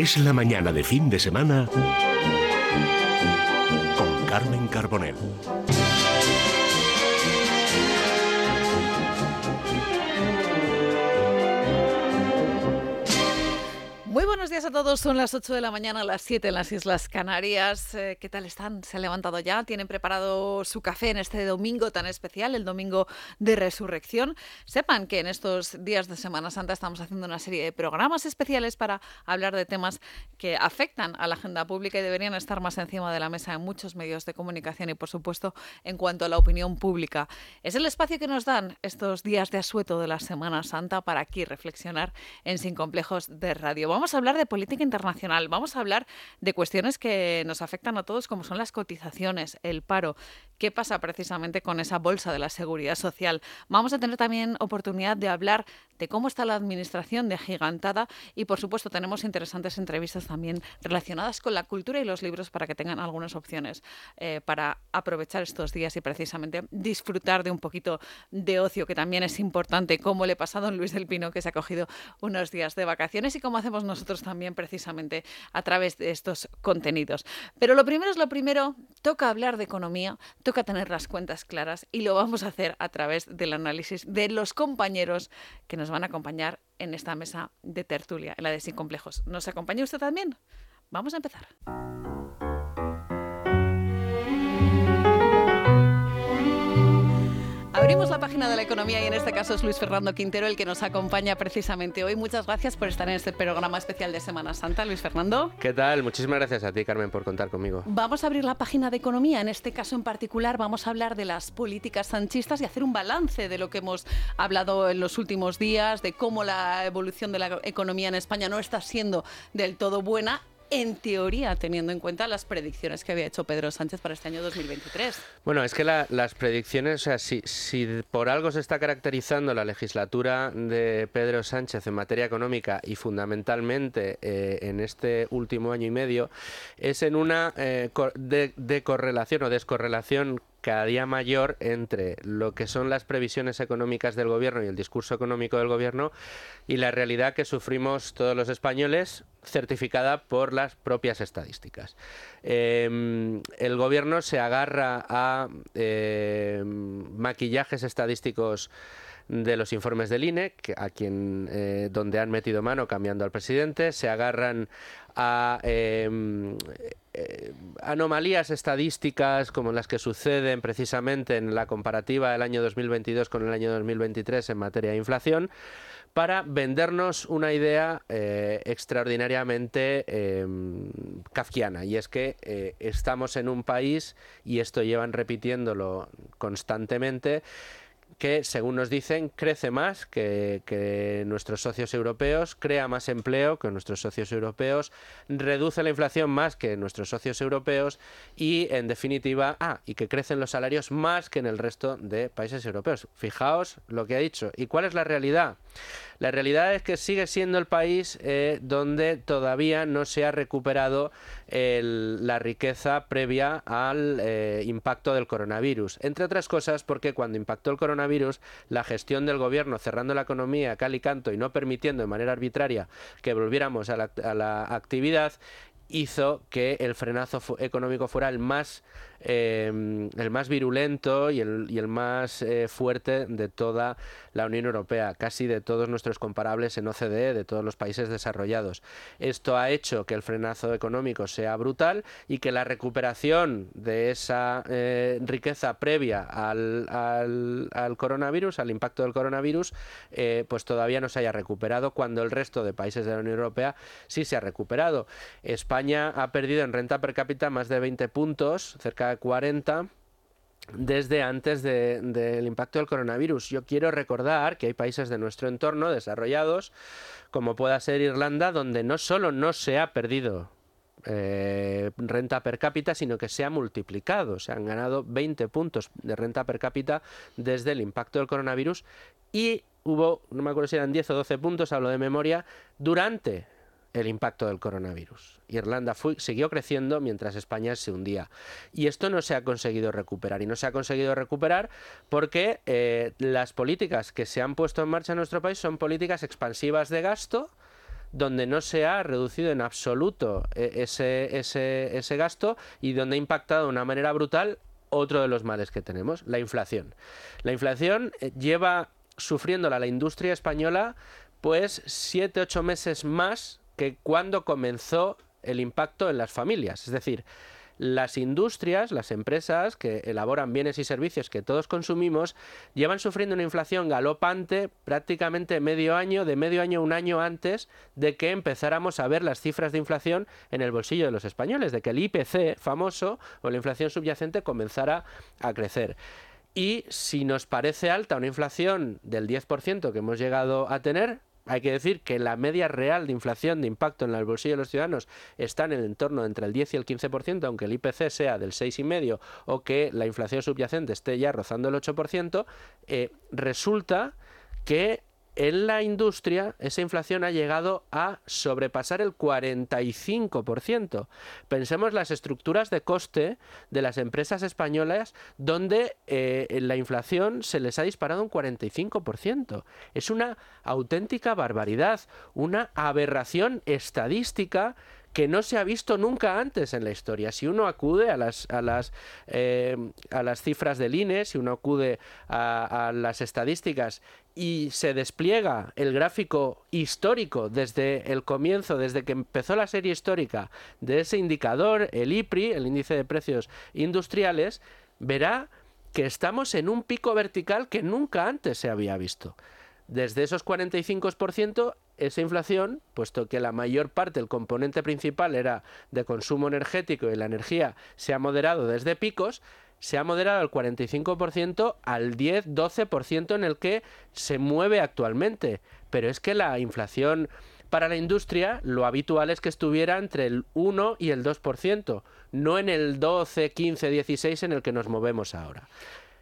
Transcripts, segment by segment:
Es la mañana de fin de semana con Carmen Carbonell. Buenos días a todos, son las 8 de la mañana, las 7 en las Islas Canarias. Eh, ¿Qué tal están? ¿Se han levantado ya? ¿Tienen preparado su café en este domingo tan especial, el domingo de resurrección? Sepan que en estos días de Semana Santa estamos haciendo una serie de programas especiales para hablar de temas que afectan a la agenda pública y deberían estar más encima de la mesa en muchos medios de comunicación y, por supuesto, en cuanto a la opinión pública. Es el espacio que nos dan estos días de asueto de la Semana Santa para aquí reflexionar en Sin Complejos de Radio vamos a hablar de política internacional, vamos a hablar de cuestiones que nos afectan a todos, como son las cotizaciones, el paro. ¿Qué pasa precisamente con esa bolsa de la seguridad social? Vamos a tener también oportunidad de hablar de cómo está la administración de Gigantada y, por supuesto, tenemos interesantes entrevistas también relacionadas con la cultura y los libros para que tengan algunas opciones eh, para aprovechar estos días y precisamente disfrutar de un poquito de ocio, que también es importante, como le pasa a Luis del Pino, que se ha cogido unos días de vacaciones y cómo hacemos nosotros también precisamente a través de estos contenidos. Pero lo primero es lo primero, toca hablar de economía, toca tener las cuentas claras y lo vamos a hacer a través del análisis de los compañeros que nos van a acompañar en esta mesa de tertulia, en la de Sin Complejos. ¿Nos acompaña usted también? Vamos a empezar. Abrimos la página de la economía y en este caso es Luis Fernando Quintero el que nos acompaña precisamente hoy. Muchas gracias por estar en este programa especial de Semana Santa, Luis Fernando. ¿Qué tal? Muchísimas gracias a ti, Carmen, por contar conmigo. Vamos a abrir la página de economía. En este caso en particular vamos a hablar de las políticas sanchistas y hacer un balance de lo que hemos hablado en los últimos días, de cómo la evolución de la economía en España no está siendo del todo buena en teoría, teniendo en cuenta las predicciones que había hecho Pedro Sánchez para este año 2023. Bueno, es que las predicciones, o sea, si, por algo se está caracterizando la legislatura de Pedro Sánchez en materia económica y fundamentalmente eh, en este último año y medio, es en una eh, de correlación o descorrelación cada día mayor entre lo que son las previsiones económicas del gobierno y el discurso económico del gobierno y la realidad que sufrimos todos los españoles certificada por las propias estadísticas. Em, el gobierno se agarra a em, maquillajes estadísticos de los informes del INE, a quien eh, donde han metido mano cambiando al presidente, se agarran a em, eh, anomalías estadísticas como las que suceden precisamente en la comparativa del año 2022 con el año 2023 en materia de inflación para vendernos una idea eh, extraordinariamente em, kafkiana. Y es que eh, estamos en un país, y esto llevan repitiéndolo constantemente, que, según nos dicen, crece más que, nuestros socios europeos, crea más empleo que nuestros socios europeos, reduce la inflación más que nuestros socios europeos y, en definitiva, ah, y que crecen los salarios más que en el resto de países europeos. Fijaos lo que ha dicho. ¿Y cuál es la realidad? La realidad es que sigue siendo el país eh, donde todavía no se ha recuperado la riqueza previa al eh, impacto del coronavirus. Entre otras cosas porque cuando impactó el coronavirus, la gestión del gobierno cerrando la economía cal y canto y no permitiendo de manera arbitraria que volviéramos a la actividad, hizo que el frenazo económico fuera el más Em, el más virulento y el, y el más eh, fuerte de toda la Unión Europea, casi de todos nuestros comparables en OCDE, de todos los países desarrollados. Esto ha hecho que el frenazo económico sea brutal y que la recuperación de esa eh, riqueza previa al, al, coronavirus, al impacto del coronavirus, eh, pues todavía no se haya recuperado cuando el resto de países de la Unión Europea sí se ha recuperado. España ha perdido en renta per cápita más de 20 puntos, cerca 40 desde antes del impacto del coronavirus. Yo quiero recordar que hay países de nuestro entorno desarrollados, como pueda ser Irlanda, donde no solo no se ha perdido eh, renta per cápita, sino que se ha multiplicado. Se han ganado 20 puntos de renta per cápita desde el impacto del coronavirus y hubo, no me acuerdo si eran 10 o 12 puntos, hablo de memoria, durante el impacto del coronavirus. Irlanda siguió creciendo mientras España se hundía. Y esto no se ha conseguido recuperar. Y no se ha conseguido recuperar porque eh, las políticas que se han puesto en marcha en nuestro país son políticas expansivas de gasto donde no se ha reducido en absoluto eh, ese, ese, ese gasto y donde ha impactado de una manera brutal otro de los males que tenemos, la inflación. La inflación eh, lleva sufriéndola la industria española pues siete, ocho meses más que cuando comenzó el impacto en las familias. Es decir, las industrias, las empresas que elaboran bienes y servicios que todos consumimos, llevan sufriendo una inflación galopante prácticamente medio año, de medio año a un año antes de que empezáramos a ver las cifras de inflación en el bolsillo de los españoles, de que el IPC famoso o la inflación subyacente comenzara a crecer. Y si nos parece alta una inflación del 10% que hemos llegado a tener, hay que decir que la media real de inflación de impacto en el bolsillo de los ciudadanos está en el entorno entre el 10 y el 15%, aunque el IPC sea del 6,5% o que la inflación subyacente esté ya rozando el 8%, eh, resulta que en la industria esa inflación ha llegado a sobrepasar el 45%. Pensemos las estructuras de coste de las empresas españolas donde eh, la inflación se les ha disparado un 45%. Es una auténtica barbaridad, una aberración estadística que no se ha visto nunca antes en la historia. Si uno acude a las, a las, eh, a las cifras del INE, si uno acude a, las estadísticas y se despliega el gráfico histórico desde el comienzo, desde que empezó la serie histórica de ese indicador, el IPRI, el índice de precios industriales, verá que estamos en un pico vertical que nunca antes se había visto. Desde esos 45%, esa inflación, puesto que la mayor parte, el componente principal era de consumo energético y la energía se ha moderado desde picos, se ha moderado al 45% al 10-12% en el que se mueve actualmente. Pero es que la inflación para la industria lo habitual es que estuviera entre el 1 y el 2%, no en el 12, 15, 16 en el que nos movemos ahora.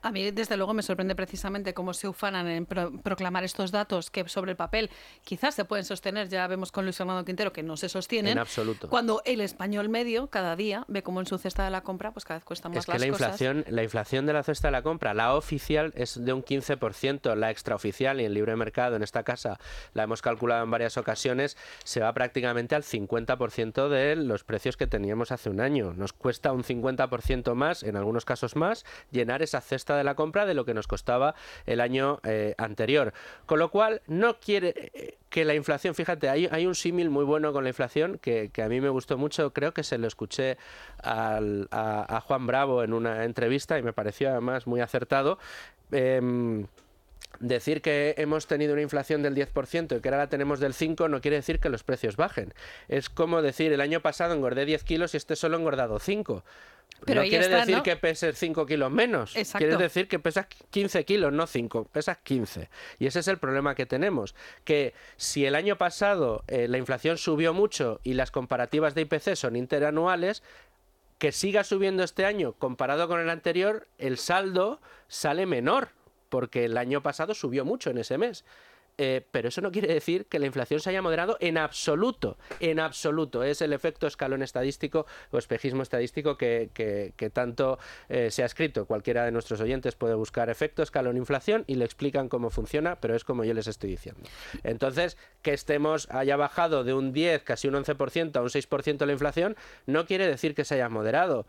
A mí, desde luego, me sorprende precisamente cómo se ufanan en proclamar estos datos que sobre el papel quizás se pueden sostener, ya vemos con Luis Fernando Quintero que no se sostienen. En absoluto. Cuando el español medio cada día ve cómo en su cesta de la compra pues cada vez cuesta más es que la inflación, La inflación de la cesta de la compra, la oficial es de un 15%, la extraoficial y en libre mercado en esta casa la hemos calculado en varias ocasiones, se va prácticamente al 50% de los precios que teníamos hace un año. Nos cuesta un 50% más, en algunos casos más, llenar esa cesta de la compra de lo que nos costaba el año eh, anterior. Con lo cual, no quiere eh, que la inflación, fíjate, hay, hay un símil muy bueno con la inflación que, a mí me gustó mucho, creo que se lo escuché a, Juan Bravo en una entrevista y me pareció además muy acertado. Em, decir que hemos tenido una inflación del 10% y que ahora la tenemos del 5% no quiere decir que los precios bajen. Es como decir, el año pasado engordé 10 kilos y este solo engordado 5. Pero no quiere decir que peses 5 kilos menos. Quiere decir que pesas 15 kilos, no 5, pesas 15. Y ese es el problema que tenemos. Que si el año pasado eh, la inflación subió mucho y las comparativas de IPC son interanuales, que siga subiendo este año comparado con el anterior, el saldo sale menor, porque el año pasado subió mucho en ese mes. Eh, pero eso no quiere decir que la inflación se haya moderado en absoluto, en absoluto. Es el efecto escalón estadístico o espejismo estadístico que, tanto eh, se ha escrito. Cualquiera de nuestros oyentes puede buscar efecto escalón inflación y le explican cómo funciona, pero es como yo les estoy diciendo. Entonces, que estemos, haya bajado de un 10, casi un 11% a un 6% la inflación, no quiere decir que se haya moderado.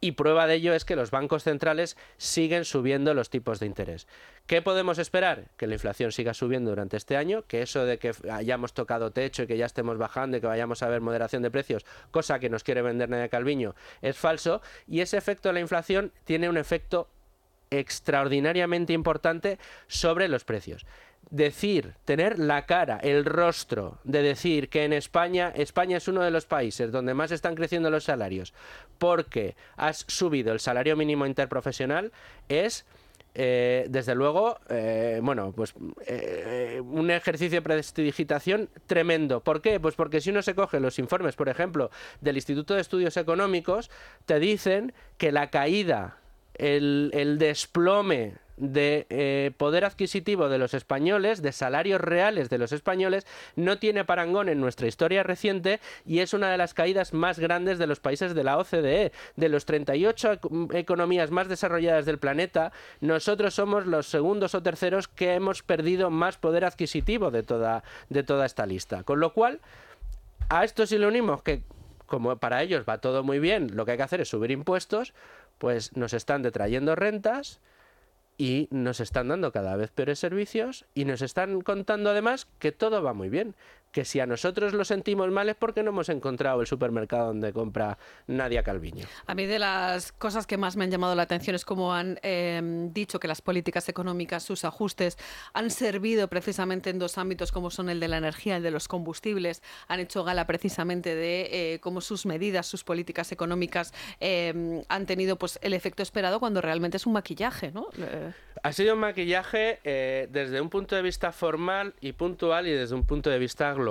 Y prueba de ello es que los bancos centrales siguen subiendo los tipos de interés. ¿Qué podemos esperar? Que la inflación siga subiendo durante este año, que eso de que hayamos tocado techo y que ya estemos bajando y que vayamos a ver moderación de precios, cosa que nos quiere vender Nadia Calviño, es falso. Y ese efecto de la inflación tiene un efecto extraordinariamente importante sobre los precios decir, tener la cara, el rostro de decir que en España, España es uno de los países donde más están creciendo los salarios porque has subido el salario mínimo interprofesional, es eh, desde luego, eh, bueno, pues eh, un ejercicio de prestidigitación tremendo. ¿Por qué? Pues porque si uno se coge los informes, por ejemplo, del Instituto de Estudios Económicos, te dicen que la caída, el, el desplome de eh, poder adquisitivo de los españoles, de salarios reales de los españoles, no tiene parangón en nuestra historia reciente y es una de las caídas más grandes de los países de la OCDE. De los 38 economías más desarrolladas del planeta, nosotros somos los segundos o terceros que hemos perdido más poder adquisitivo de toda, de toda esta lista. Con lo cual, a esto si le unimos que como para ellos va todo muy bien, lo que hay que hacer es subir impuestos, pues nos están detrayendo rentas, y nos están dando cada vez peores servicios y nos están contando además que todo va muy bien, que si a nosotros lo sentimos mal es porque no hemos encontrado el supermercado donde compra Nadia Calviño. A mí de las cosas que más me han llamado la atención es cómo han em, dicho que las políticas económicas, sus ajustes, han servido precisamente en dos ámbitos como son el de la energía, el de los combustibles. Han hecho gala precisamente de eh, cómo sus medidas, sus políticas económicas em, han tenido pues el efecto esperado cuando realmente es un maquillaje, ¿no? Eh, ha sido un maquillaje eh, desde un punto de vista formal y puntual y desde un punto de vista global.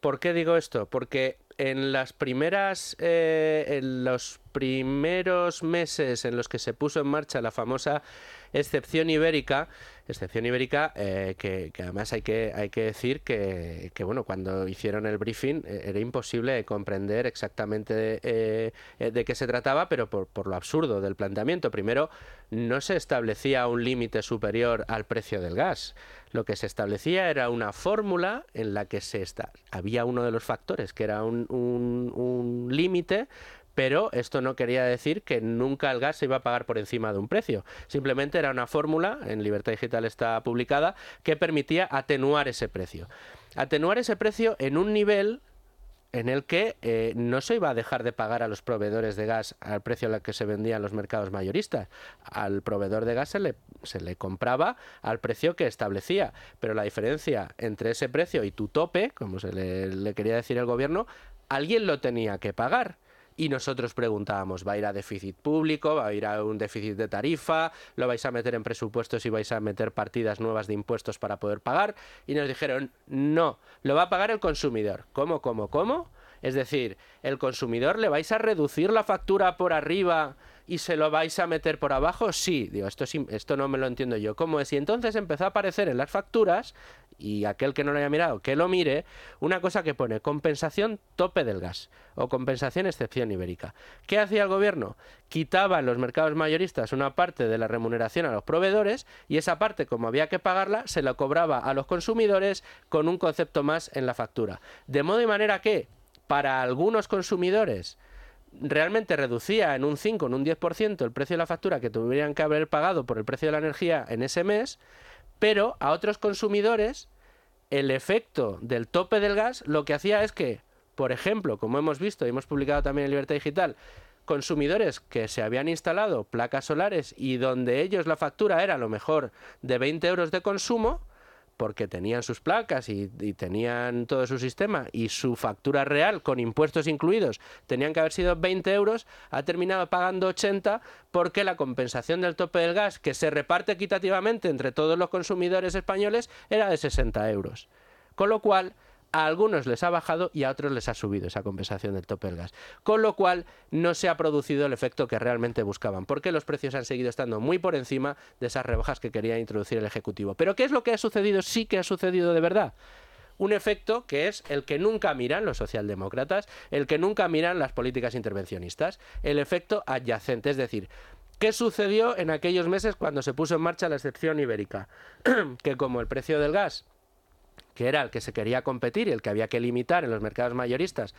¿Por qué digo esto? Porque en las primeras, eh, en los primeros meses en los que se puso en marcha la famosa excepción ibérica, excepción ibérica eh, que, además hay que, hay que decir que, bueno, cuando hicieron el briefing eh, era imposible comprender exactamente de, de qué se trataba, pero por, por, lo absurdo del planteamiento. Primero, no se establecía un límite superior al precio del gas. Lo que se establecía era una fórmula en la que se está, había uno de los factores que era un, un, un límite pero esto no quería decir que nunca el gas se iba a pagar por encima de un precio. Simplemente era una fórmula, en Libertad Digital está publicada, que permitía atenuar ese precio. Atenuar ese precio en un nivel en el que eh, no se iba a dejar de pagar a los proveedores de gas al precio al que se vendían los mercados mayoristas. Al proveedor de gas se le, se le compraba al precio que establecía, pero la diferencia entre ese precio y tu tope, como se le quería decir el gobierno, alguien lo tenía que pagar y nosotros preguntábamos, ¿va a ir a déficit público? ¿Va a ir a un déficit de tarifa? ¿Lo vais a meter en presupuestos y vais a meter partidas nuevas de impuestos para poder pagar? Y nos dijeron, no, lo va a pagar el consumidor. ¿Cómo, cómo, cómo? Es decir, el consumidor le vais a reducir la factura por arriba y se lo vais a meter por abajo? Sí, digo, esto, esto no me lo entiendo yo. ¿Cómo es? Y entonces empezó a aparecer en las facturas, y aquel que no lo haya mirado, que lo mire, una cosa que pone compensación tope del gas o compensación excepción ibérica. ¿Qué hacía el gobierno? Quitaba en los mercados mayoristas una parte de la remuneración a los proveedores y esa parte, como había que pagarla, se la cobraba a los consumidores con un concepto más en la factura. De modo y manera que, para algunos consumidores, realmente reducía en un 5, en un 10% el precio de la factura que tuvieran que haber pagado por el precio de la energía en ese mes, pero a otros consumidores el efecto del tope del gas lo que hacía es que, por ejemplo, como hemos visto y hemos publicado también en Libertad Digital, consumidores que se habían instalado placas solares y donde ellos la factura era a lo mejor de 20 euros de consumo, porque tenían sus placas y, tenían todo su sistema y su factura real con impuestos incluidos tenían que haber sido 20 euros, ha terminado pagando 80 porque la compensación del tope del gas que se reparte equitativamente entre todos los consumidores españoles era de 60 euros. Con lo cual, a algunos les ha bajado y a otros les ha subido esa compensación del tope del gas. Con lo cual no se ha producido el efecto que realmente buscaban, porque los precios han seguido estando muy por encima de esas rebajas que quería introducir el Ejecutivo. Pero ¿qué es lo que ha sucedido? Sí que ha sucedido de verdad un efecto que es el que nunca miran los socialdemócratas, el que nunca miran las políticas intervencionistas, el efecto adyacente, es decir, ¿Qué sucedió en aquellos meses cuando se puso en marcha la excepción ibérica? que como el precio del gas que era el que se quería competir y el que había que limitar en los mercados mayoristas,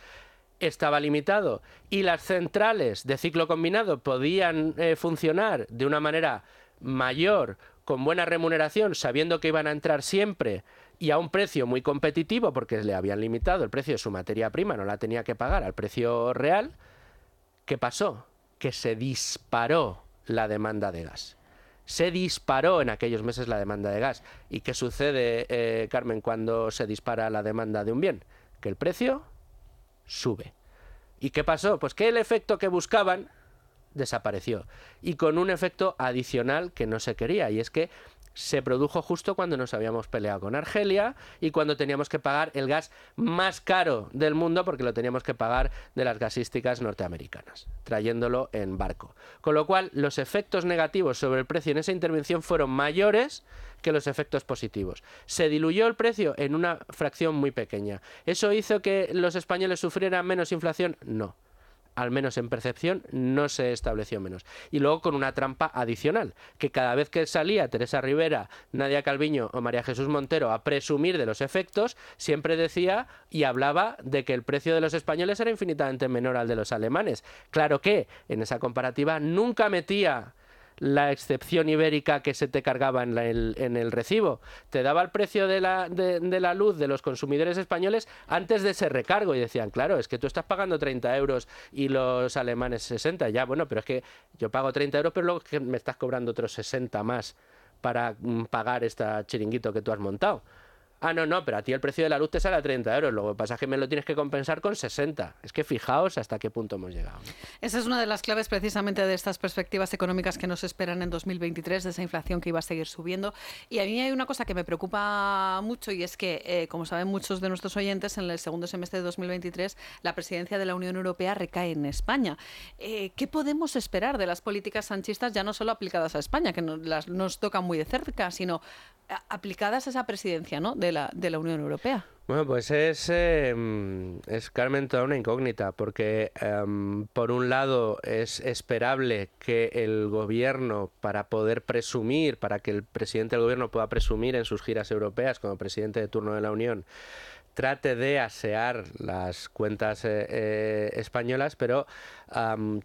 estaba limitado y las centrales de ciclo combinado podían eh, funcionar de una manera mayor, con buena remuneración, sabiendo que iban a entrar siempre y a un precio muy competitivo, porque le habían limitado el precio de su materia prima, no la tenía que pagar al precio real, ¿qué pasó? Que se disparó la demanda de gas se disparó en aquellos meses la demanda de gas. ¿Y qué sucede, eh, Carmen, cuando se dispara la demanda de un bien? Que el precio sube. ¿Y qué pasó? Pues que el efecto que buscaban desapareció. Y con un efecto adicional que no se quería, y es que se produjo justo cuando nos habíamos peleado con Argelia y cuando teníamos que pagar el gas más caro del mundo porque lo teníamos que pagar de las gasísticas norteamericanas, trayéndolo en barco. Con lo cual, los efectos negativos sobre el precio en esa intervención fueron mayores que los efectos positivos. ¿Se diluyó el precio? En una fracción muy pequeña. ¿Eso hizo que los españoles sufrieran menos inflación? No al menos en percepción, no se estableció menos. Y luego con una trampa adicional, que cada vez que salía Teresa Rivera, Nadia Calviño o María Jesús Montero a presumir de los efectos, siempre decía y hablaba de que el precio de los españoles era infinitamente menor al de los alemanes. Claro que en esa comparativa nunca metía la excepción ibérica que se te cargaba en, el, en el, recibo. Te daba el precio de la, de, la, luz de los consumidores españoles antes de ese recargo y decían, claro, es que tú estás pagando 30 euros y los alemanes 60. Ya, bueno, pero es que yo pago 30 euros, pero luego me estás cobrando otros 60 más para mm, pagar este chiringuito que tú has montado. Ah, no, no, pero a ti el precio de la luz te sale a 30 euros. Lo que pasa es que me lo tienes que compensar con 60. Es que fijaos hasta qué punto hemos llegado. Esa es una de las claves precisamente de estas perspectivas económicas que nos esperan en 2023, de esa inflación que iba a seguir subiendo. Y a mí hay una cosa que me preocupa mucho y es que, eh, como saben muchos de nuestros oyentes, en el segundo semestre de 2023 la presidencia de la Unión Europea recae en España. Eh, ¿Qué podemos esperar de las políticas sanchistas, ya no solo aplicadas a España, que nos, las, nos tocan muy de cerca, sino aplicadas a esa presidencia ¿no? De la Unión Europea? Bueno, pues es, em, es Carmen toda una incógnita, porque em, por un lado es esperable que el gobierno, para poder presumir, para que el presidente del gobierno pueda presumir en sus giras europeas como presidente de turno de la Unión, trate de asear las cuentas eh, eh, españolas, pero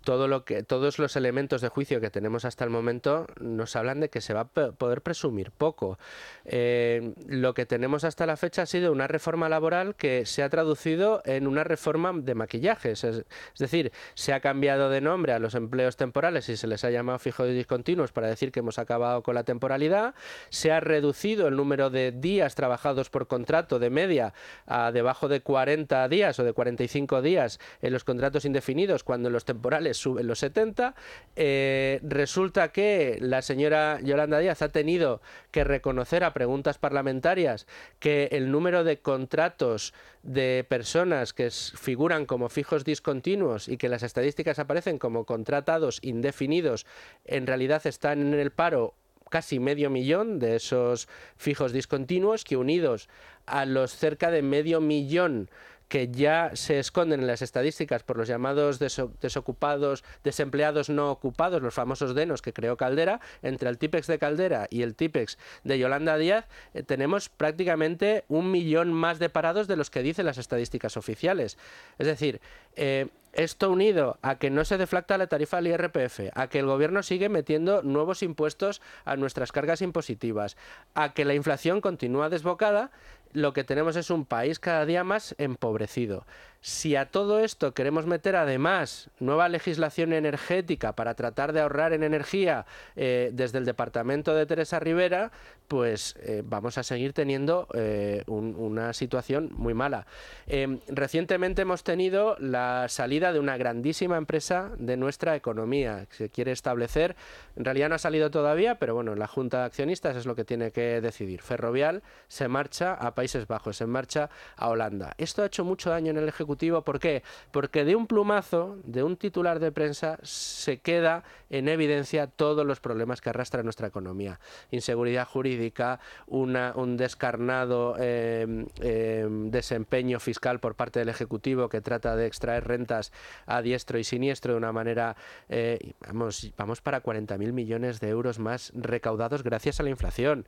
todo lo que, todos los elementos de juicio que tenemos hasta el momento nos hablan de que se va a poder presumir poco. Eh, lo que tenemos hasta la fecha ha sido una reforma laboral que se ha traducido en una reforma de maquillajes, es, decir, se ha cambiado de nombre a los empleos temporales y se les ha llamado fijos y discontinuos para decir que hemos acabado con la temporalidad, se ha reducido el número de días trabajados por contrato de media a debajo de 40 días o de 45 días en los contratos indefinidos cuando los temporales suben los 70. Eh, resulta que la señora Yolanda Díaz ha tenido que reconocer a preguntas parlamentarias que el número de contratos de personas que figuran como fijos discontinuos y que las estadísticas aparecen como contratados indefinidos en realidad están en el paro casi medio millón de esos fijos discontinuos que unidos a los cerca de medio millón que ya se esconden en las estadísticas por los llamados desocupados, desempleados no ocupados, los famosos denos que creó Caldera, entre el TIPEX de Caldera y el TIPEX de Yolanda Díaz, eh, tenemos prácticamente un millón más de parados de los que dicen las estadísticas oficiales. Es decir, eh, esto unido a que no se deflacta la tarifa del IRPF, a que el gobierno sigue metiendo nuevos impuestos a nuestras cargas impositivas, a que la inflación continúa desbocada, lo que tenemos es un país cada día más empobrecido. Si a todo esto queremos meter además nueva legislación energética para tratar de ahorrar en energía eh, desde el departamento de Teresa Rivera, pues eh, vamos a seguir teniendo eh, una situación muy mala. Em, recientemente hemos tenido la salida de una grandísima empresa de nuestra economía que se quiere establecer. En realidad no ha salido todavía, pero bueno, la Junta de Accionistas es lo que tiene que decidir. Ferrovial se marcha a Países Bajos, se marcha a Holanda. Esto ha hecho mucho daño en el Ejecutivo ¿Por qué? Porque de un plumazo, de un titular de prensa, se queda en evidencia todos los problemas que arrastra nuestra economía. Inseguridad jurídica, un descarnado em, em, desempeño fiscal por parte del Ejecutivo que trata de extraer rentas a diestro y siniestro de una manera, eh, vamos, vamos para 40.000 millones de euros más recaudados gracias a la inflación.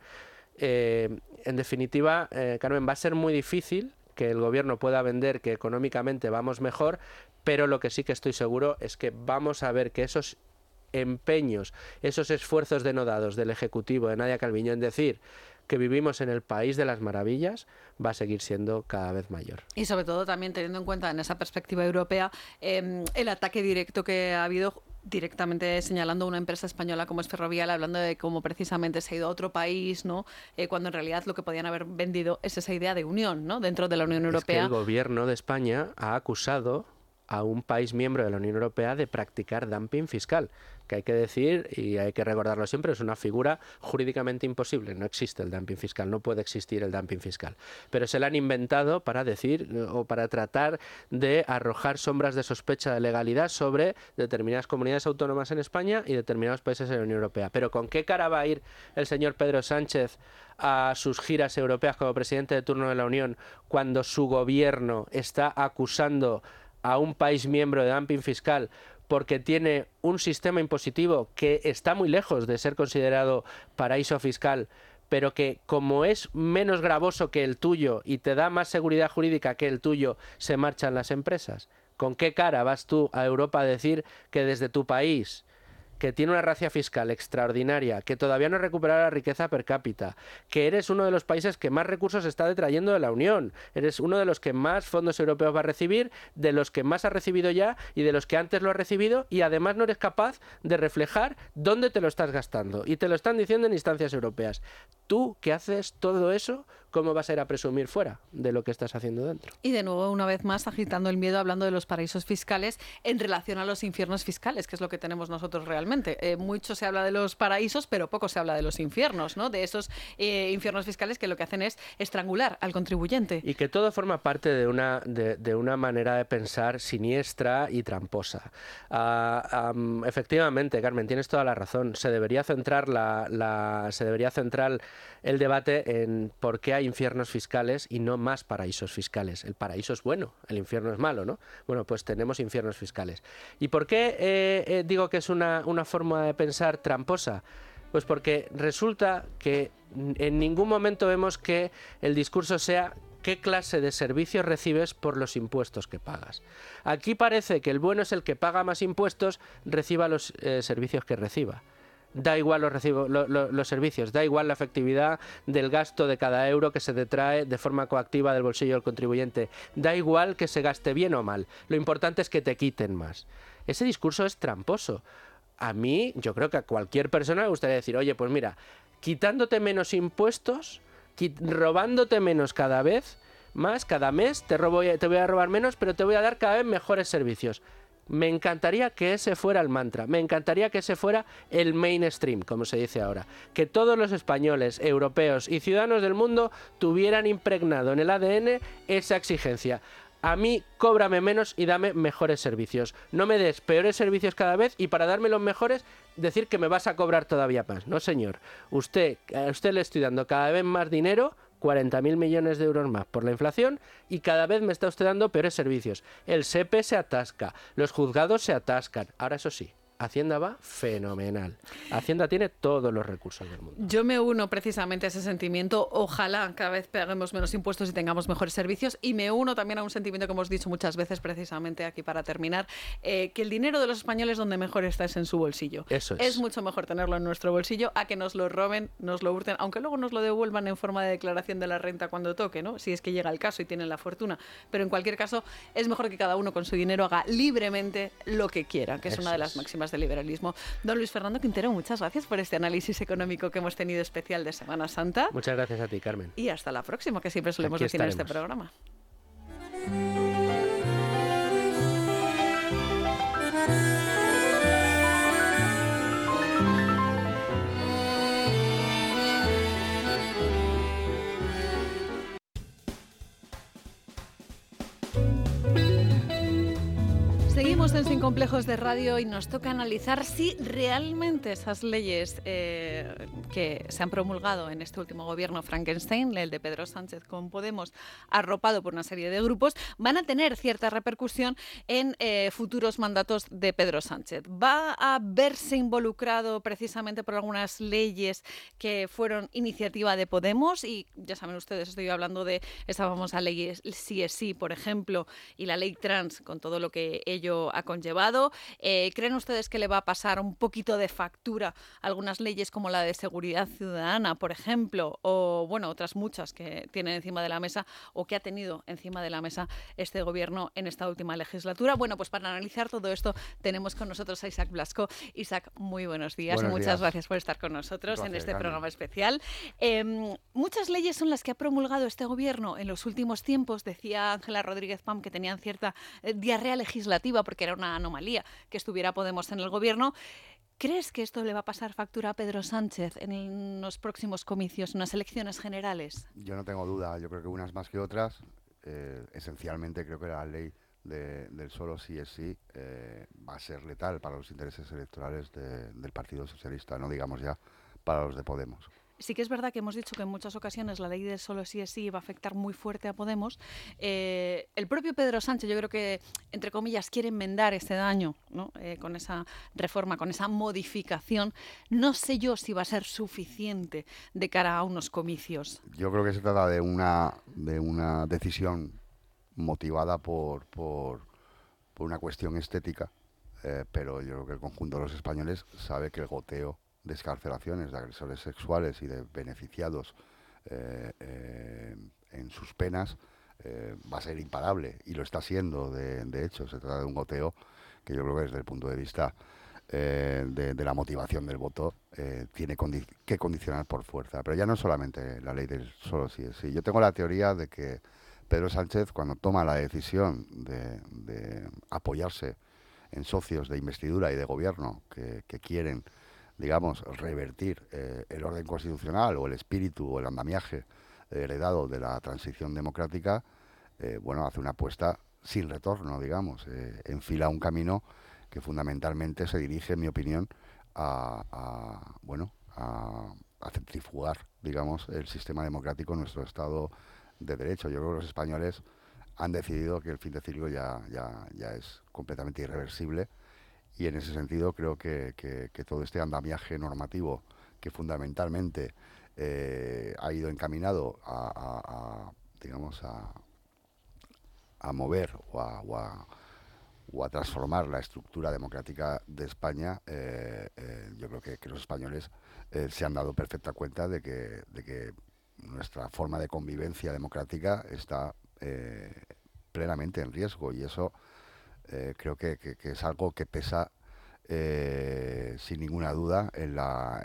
Eh, en definitiva, eh, Carmen, va a ser muy difícil que el gobierno pueda vender que económicamente vamos mejor, pero lo que sí que estoy seguro es que vamos a ver que esos empeños, esos esfuerzos denodados del Ejecutivo de Nadia Calviño en decir que vivimos en el país de las maravillas va a seguir siendo cada vez mayor. Y sobre todo también teniendo en cuenta en esa perspectiva europea eh, el ataque directo que ha habido directamente señalando a una empresa española como es Ferrovial, hablando de cómo precisamente se ha ido a otro país, ¿no? Eh, cuando en realidad lo que podían haber vendido es esa idea de unión, ¿no? Dentro de la Unión Europea. Es que el gobierno de España ha acusado a un país miembro de la Unión Europea de practicar dumping fiscal, que hay que decir y hay que recordarlo siempre, es una figura jurídicamente imposible, no existe el dumping fiscal, no puede existir el dumping fiscal, pero se la han inventado para decir eh, o para tratar de arrojar sombras de sospecha de legalidad sobre determinadas comunidades autónomas en España y determinados países de la Unión Europea. Pero ¿con qué cara va a ir el señor Pedro Sánchez a sus giras europeas como presidente de turno de la Unión cuando su gobierno está acusando a un país miembro de dumping fiscal porque tiene un sistema impositivo que está muy lejos de ser considerado paraíso fiscal, pero que como es menos gravoso que el tuyo y te da más seguridad jurídica que el tuyo, se marchan las empresas. ¿Con qué cara vas tú a Europa a decir que desde tu país que tiene una racia fiscal extraordinaria, que todavía no ha recuperado la riqueza per cápita, que eres uno de los países que más recursos está detrayendo de la Unión, eres uno de los que más fondos europeos va a recibir, de los que más ha recibido ya y de los que antes lo ha recibido y además no eres capaz de reflejar dónde te lo estás gastando y te lo están diciendo en instancias europeas. Tú que haces todo eso, ¿cómo vas a ir a presumir fuera de lo que estás haciendo dentro? Y de nuevo, una vez más, agitando el miedo, hablando de los paraísos fiscales en relación a los infiernos fiscales, que es lo que tenemos nosotros realmente. Eh, mucho se habla de los paraísos, pero poco se habla de los infiernos, ¿no? De esos eh, infiernos fiscales que lo que hacen es estrangular al contribuyente. Y que todo forma parte de una, de, una manera de pensar siniestra y tramposa. Ah, efectivamente, Carmen, tienes toda la razón. Se debería centrar la, se debería centrar el debate en por qué hay infiernos fiscales y no más paraísos fiscales. El paraíso es bueno, el infierno es malo, ¿no? Bueno, pues tenemos infiernos fiscales. ¿Y por qué eh, digo que es una forma de pensar tramposa? Pues porque resulta que en ningún momento vemos que el discurso sea qué clase de servicios recibes por los impuestos que pagas. Aquí parece que el bueno es el que paga más impuestos, reciba los eh, servicios que reciba. Da igual los, los servicios, da igual la efectividad del gasto de cada euro que se detrae de forma coactiva del bolsillo del contribuyente. Da igual que se gaste bien o mal. Lo importante es que te quiten más. Ese discurso es tramposo a mí, yo creo que a cualquier persona le gustaría decir, oye, pues mira, quitándote menos impuestos, robándote menos cada vez, más cada mes, te, robo, te voy a robar menos, pero te voy a dar cada vez mejores servicios. Me encantaría que ese fuera el mantra, me encantaría que ese fuera el mainstream, como se dice ahora, que todos los españoles, europeos y ciudadanos del mundo tuvieran impregnado en el ADN esa exigencia a mí cóbrame menos y dame mejores servicios. No me des peores servicios cada vez y para darme los mejores decir que me vas a cobrar todavía más. No, señor. Usted, a usted le estoy dando cada vez más dinero 40.000 millones de euros más por la inflación y cada vez me está usted dando peores servicios. El SEPE se atasca, los juzgados se atascan. Ahora eso sí, Hacienda va fenomenal. Hacienda tiene todos los recursos del mundo. Yo me uno precisamente a ese sentimiento. Ojalá cada vez paguemos menos impuestos y tengamos mejores servicios. Y me uno también a un sentimiento que hemos dicho muchas veces, precisamente aquí para terminar, eh, que el dinero de los españoles donde mejor está es en su bolsillo. Eso es. Es mucho mejor tenerlo en nuestro bolsillo a que nos lo roben, nos lo hurten, aunque luego nos lo devuelvan en forma de declaración de la renta cuando toque, ¿no? Si es que llega el caso y tienen la fortuna. Pero en cualquier caso, es mejor que cada uno con su dinero haga libremente lo que quiera, que es una de las máximas de liberalismo. Don Luis Fernando Quintero, muchas gracias por este análisis económico que hemos tenido especial de Semana Santa. Muchas gracias a ti, Carmen. Y hasta la próxima, que siempre solemos decir en este programa. Seguimos en Sin Complejos de Radio y nos toca analizar si realmente esas leyes eh, que se han promulgado en este último gobierno Frankenstein, el de Pedro Sánchez con Podemos, arropado por una serie de grupos, van a tener cierta repercusión en eh, futuros mandatos de Pedro Sánchez. ¿Va a verse involucrado precisamente por algunas leyes que fueron iniciativa de Podemos? Y ya saben ustedes, estoy hablando de esa famosa ley CSI, por ejemplo, y la ley trans, con todo lo que ello ha conllevado. Eh, ¿Creen ustedes que le va a pasar un poquito de factura algunas leyes como la de seguridad ciudadana, por ejemplo, o bueno, otras muchas que tienen encima de la mesa o que ha tenido encima de la mesa este gobierno en esta última legislatura? Bueno, pues para analizar todo esto tenemos con nosotros a Isaac Blasco. Isaac, muy buenos días y muchas gracias por estar con nosotros en este programa especial. Em, muchas leyes son las que ha promulgado este gobierno en los últimos tiempos. Decía Ángela Rodríguez Pam que tenían cierta eh, diarrea legislativa porque era una anomalía que estuviera Podemos en el gobierno. ¿Crees que esto le va a pasar factura a Pedro Sánchez en los próximos comicios, en las elecciones generales? Yo no tengo duda, yo creo que unas más que otras. Eh, esencialmente creo que la ley del solo sí es sí eh, va a ser letal para los intereses electorales del Partido Socialista, no digamos ya para los de Podemos. Sí que es verdad que hemos dicho que en muchas ocasiones la ley del solo sí es sí va a afectar muy fuerte a Podemos. Eh, el propio Pedro Sánchez yo creo que, entre comillas, quiere enmendar este daño ¿no? Eh, con esa reforma, con esa modificación. No sé yo si va a ser suficiente de cara a unos comicios. Yo creo que se trata de una, de una decisión motivada por, por, por una cuestión estética, eh, pero yo creo que el conjunto de los españoles sabe que el goteo de escarcelaciones de agresores sexuales y de beneficiados eh, eh, en sus penas va a ser imparable y lo está siendo de, de, hecho. Se trata de un goteo que yo creo que desde el punto de vista de, la motivación del voto tiene que condicionar por fuerza. Pero ya no solamente la ley del solo sí es sí. Yo tengo la teoría de que Pedro Sánchez, cuando toma la decisión de, apoyarse en socios de investidura y de gobierno que, quieren, digamos, revertir eh, el orden constitucional o el espíritu o el andamiaje heredado de la transición democrática, eh, bueno, hace una apuesta sin retorno, digamos, eh, enfila un camino que fundamentalmente se dirige, en mi opinión, a, bueno, a, centrifugar, digamos, el sistema democrático nuestro Estado de derecho. Yo creo que los españoles han decidido que el fin de ciclo ya, ya, ya es completamente irreversible y en ese sentido creo que, todo este andamiaje normativo que fundamentalmente eh, ha ido encaminado a, digamos a, mover o a, transformar la estructura democrática de España, eh, eh, yo creo que, los españoles se han dado perfecta cuenta de que, de que nuestra forma de convivencia democrática está plenamente en riesgo y eso eh, creo que, es algo que pesa eh, sin ninguna duda en la,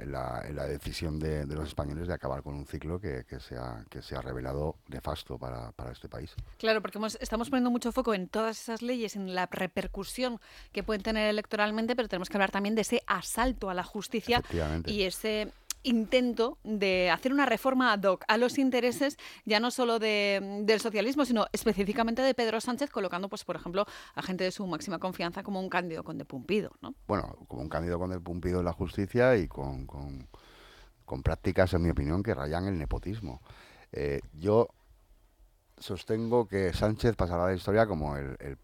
decisión de, los españoles de acabar con un ciclo que, se, ha, que se ha revelado nefasto para, este país. Claro, porque estamos poniendo mucho foco en todas esas leyes, en la repercusión que pueden tener electoralmente, pero tenemos que hablar también de ese asalto a la justicia y ese intento de hacer una reforma ad hoc a los intereses ya no solo del socialismo, sino específicamente de Pedro Sánchez, colocando, pues, por ejemplo, a gente de su máxima confianza como un Cándido Conde Pumpido. ¿no? Bueno, como un Cándido Conde Pumpido en la justicia y con, prácticas, en mi opinión, que rayan el nepotismo. Eh, yo sostengo que Sánchez pasará a la historia como el,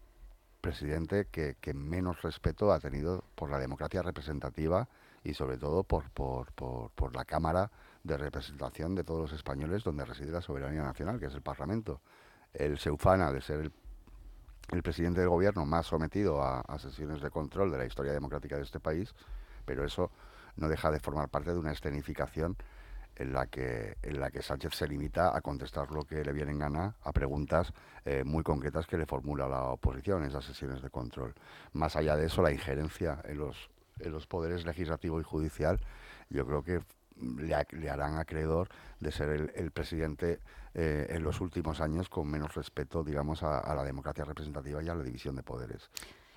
presidente que menos respeto ha tenido por la democracia representativa y sobre todo por, por, por, la Cámara de Representación de todos los españoles donde reside la soberanía nacional, que es el Parlamento. El se ufana de ser el, el presidente del gobierno más sometido a, sesiones de control de la historia democrática de este país, pero eso no deja de formar parte de una escenificación en la que en la que Sánchez se limita a contestar lo que le viene en gana a preguntas eh, muy concretas que le formula la oposición en esas sesiones de control. Más allá de eso, la injerencia en los en los poderes legislativo y judicial, yo creo que le, harán acreedor de ser el, presidente eh, en los últimos años con menos respeto, digamos, a, la democracia representativa y a la división de poderes.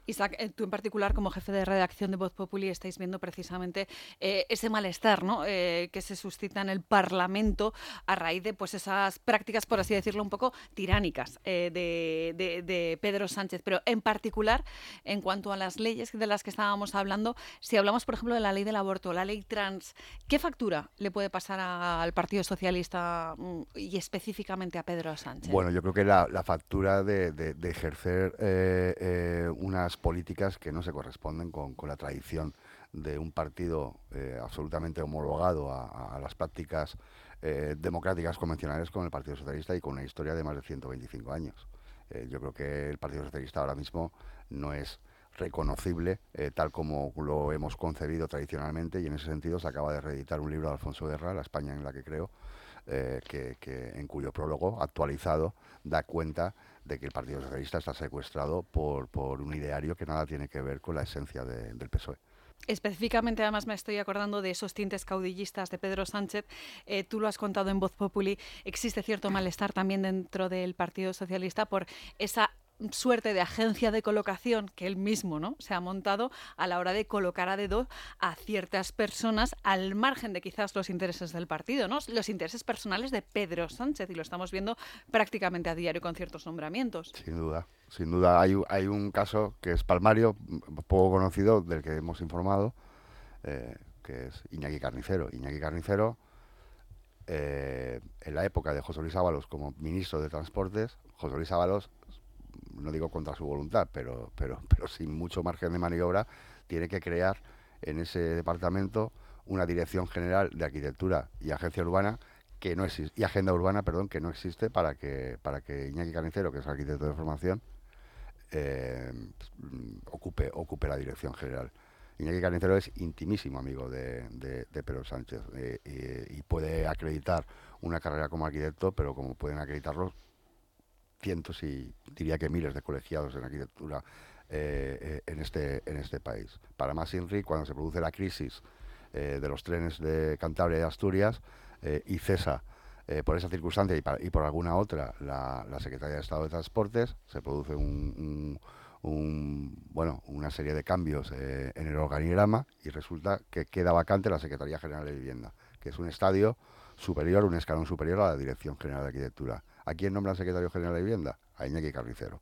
Isaac, eh, tú en particular como jefe de redacción de Voz Populi estáis viendo precisamente eh, ese malestar ¿no? Eh, que se suscita en el Parlamento a raíz de pues esas prácticas, por así decirlo, un poco tiránicas de, Pedro Sánchez. Pero en particular, en cuanto a las leyes de las que estábamos hablando, si hablamos, por ejemplo, de la ley del aborto, la ley trans, ¿qué factura le puede pasar al Partido Socialista mm, y específicamente a Pedro Sánchez? Bueno, yo creo que la, factura de, de ejercer unas políticas que no se corresponden con, la tradición de un partido eh, absolutamente homologado a, las prácticas eh, democráticas convencionales con el Partido Socialista y con una historia de más de 125 años. Eh, yo creo que el Partido Socialista ahora mismo no es reconocible tal como lo hemos concebido tradicionalmente y en ese sentido se acaba de reeditar un libro de Alfonso Guerra, La España en la que creo, que, en cuyo prólogo actualizado da cuenta de que el Partido Socialista está secuestrado por, por un ideario que nada tiene que ver con la esencia de, del PSOE. Específicamente, además, me estoy acordando de esos tintes caudillistas de Pedro Sánchez. Eh, tú lo has contado en Voz Populi. Existe cierto malestar también dentro del Partido Socialista por esa suerte de agencia de colocación que él mismo ¿no? se ha montado a la hora de colocar a dedo a ciertas personas al margen de quizás los intereses del partido, ¿no? los intereses personales de Pedro Sánchez, y lo estamos viendo prácticamente a diario con ciertos nombramientos. Sin duda, sin duda. Hay, hay un caso que es palmario, poco conocido, del que hemos informado, eh, que es Iñaki Carnicero. Iñaki Carnicero, eh, en la época de José Luis Ábalos como ministro de Transportes, José Luis Ábalos no digo contra su voluntad, pero, pero, pero sin mucho margen de maniobra, tiene que crear en ese departamento una dirección general de arquitectura y agencia urbana que no existe, y agenda urbana, perdón, que no existe para que, para que Iñaki Carnicero, que es arquitecto de formación, eh, ocupe, ocupe la dirección general. Iñaki Carnicero es intimísimo amigo de, de, Pedro Sánchez eh, y, y, puede acreditar una carrera como arquitecto, pero como pueden acreditarlo cientos y diría que miles de colegiados en arquitectura eh, eh, en, este, en este país. Para más INRI, cuando se produce la crisis eh, de los trenes de Cantabria y Asturias y cesa por esa circunstancia y, por alguna otra la, Secretaría de Estado de Transportes, se produce un, bueno, una serie de cambios en el organigrama y resulta que queda vacante la Secretaría General de Vivienda, que es un estadio superior, un escalón superior a la Dirección General de Arquitectura. ¿A quién nombra el secretario general de vivienda? A Iñaki Carnicero.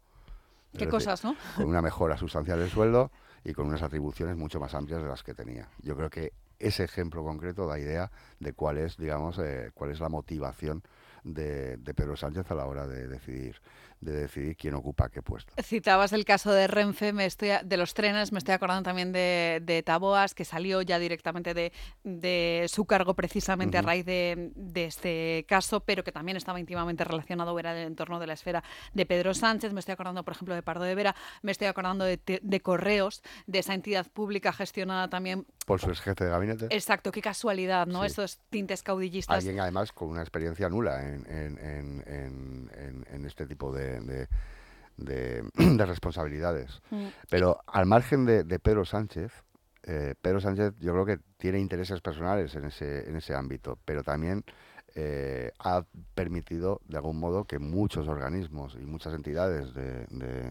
Qué cosas, ¿no? Con una mejora sustancial del sueldo y con unas atribuciones mucho más amplias de las que tenía. Yo creo que ese ejemplo concreto da idea de cuál es, digamos, eh, cuál es la motivación de, de, Pedro Sánchez a la hora de decidir de decidir quién ocupa qué puesto. Citabas el caso de Renfe, me estoy, de los trenes, me estoy acordando también de, de Taboas, que salió ya directamente de, de su cargo precisamente a raíz de, este caso, pero que también estaba íntimamente relacionado, era el entorno de la esfera de Pedro Sánchez, me estoy acordando, por ejemplo, de Pardo de Vera, me estoy acordando de, Correos, de esa entidad pública gestionada también... Por su ex jefe de gabinete. Exacto, qué casualidad, ¿no? Esos tintes caudillistas. Alguien además con una experiencia nula en, en, en, en este tipo de de, responsabilidades. Mm. Pero al margen de, Pedro Sánchez, eh, Pedro Sánchez yo creo que tiene intereses personales en ese, en ese ámbito, pero también eh, ha permitido de algún modo que muchos organismos y muchas entidades de,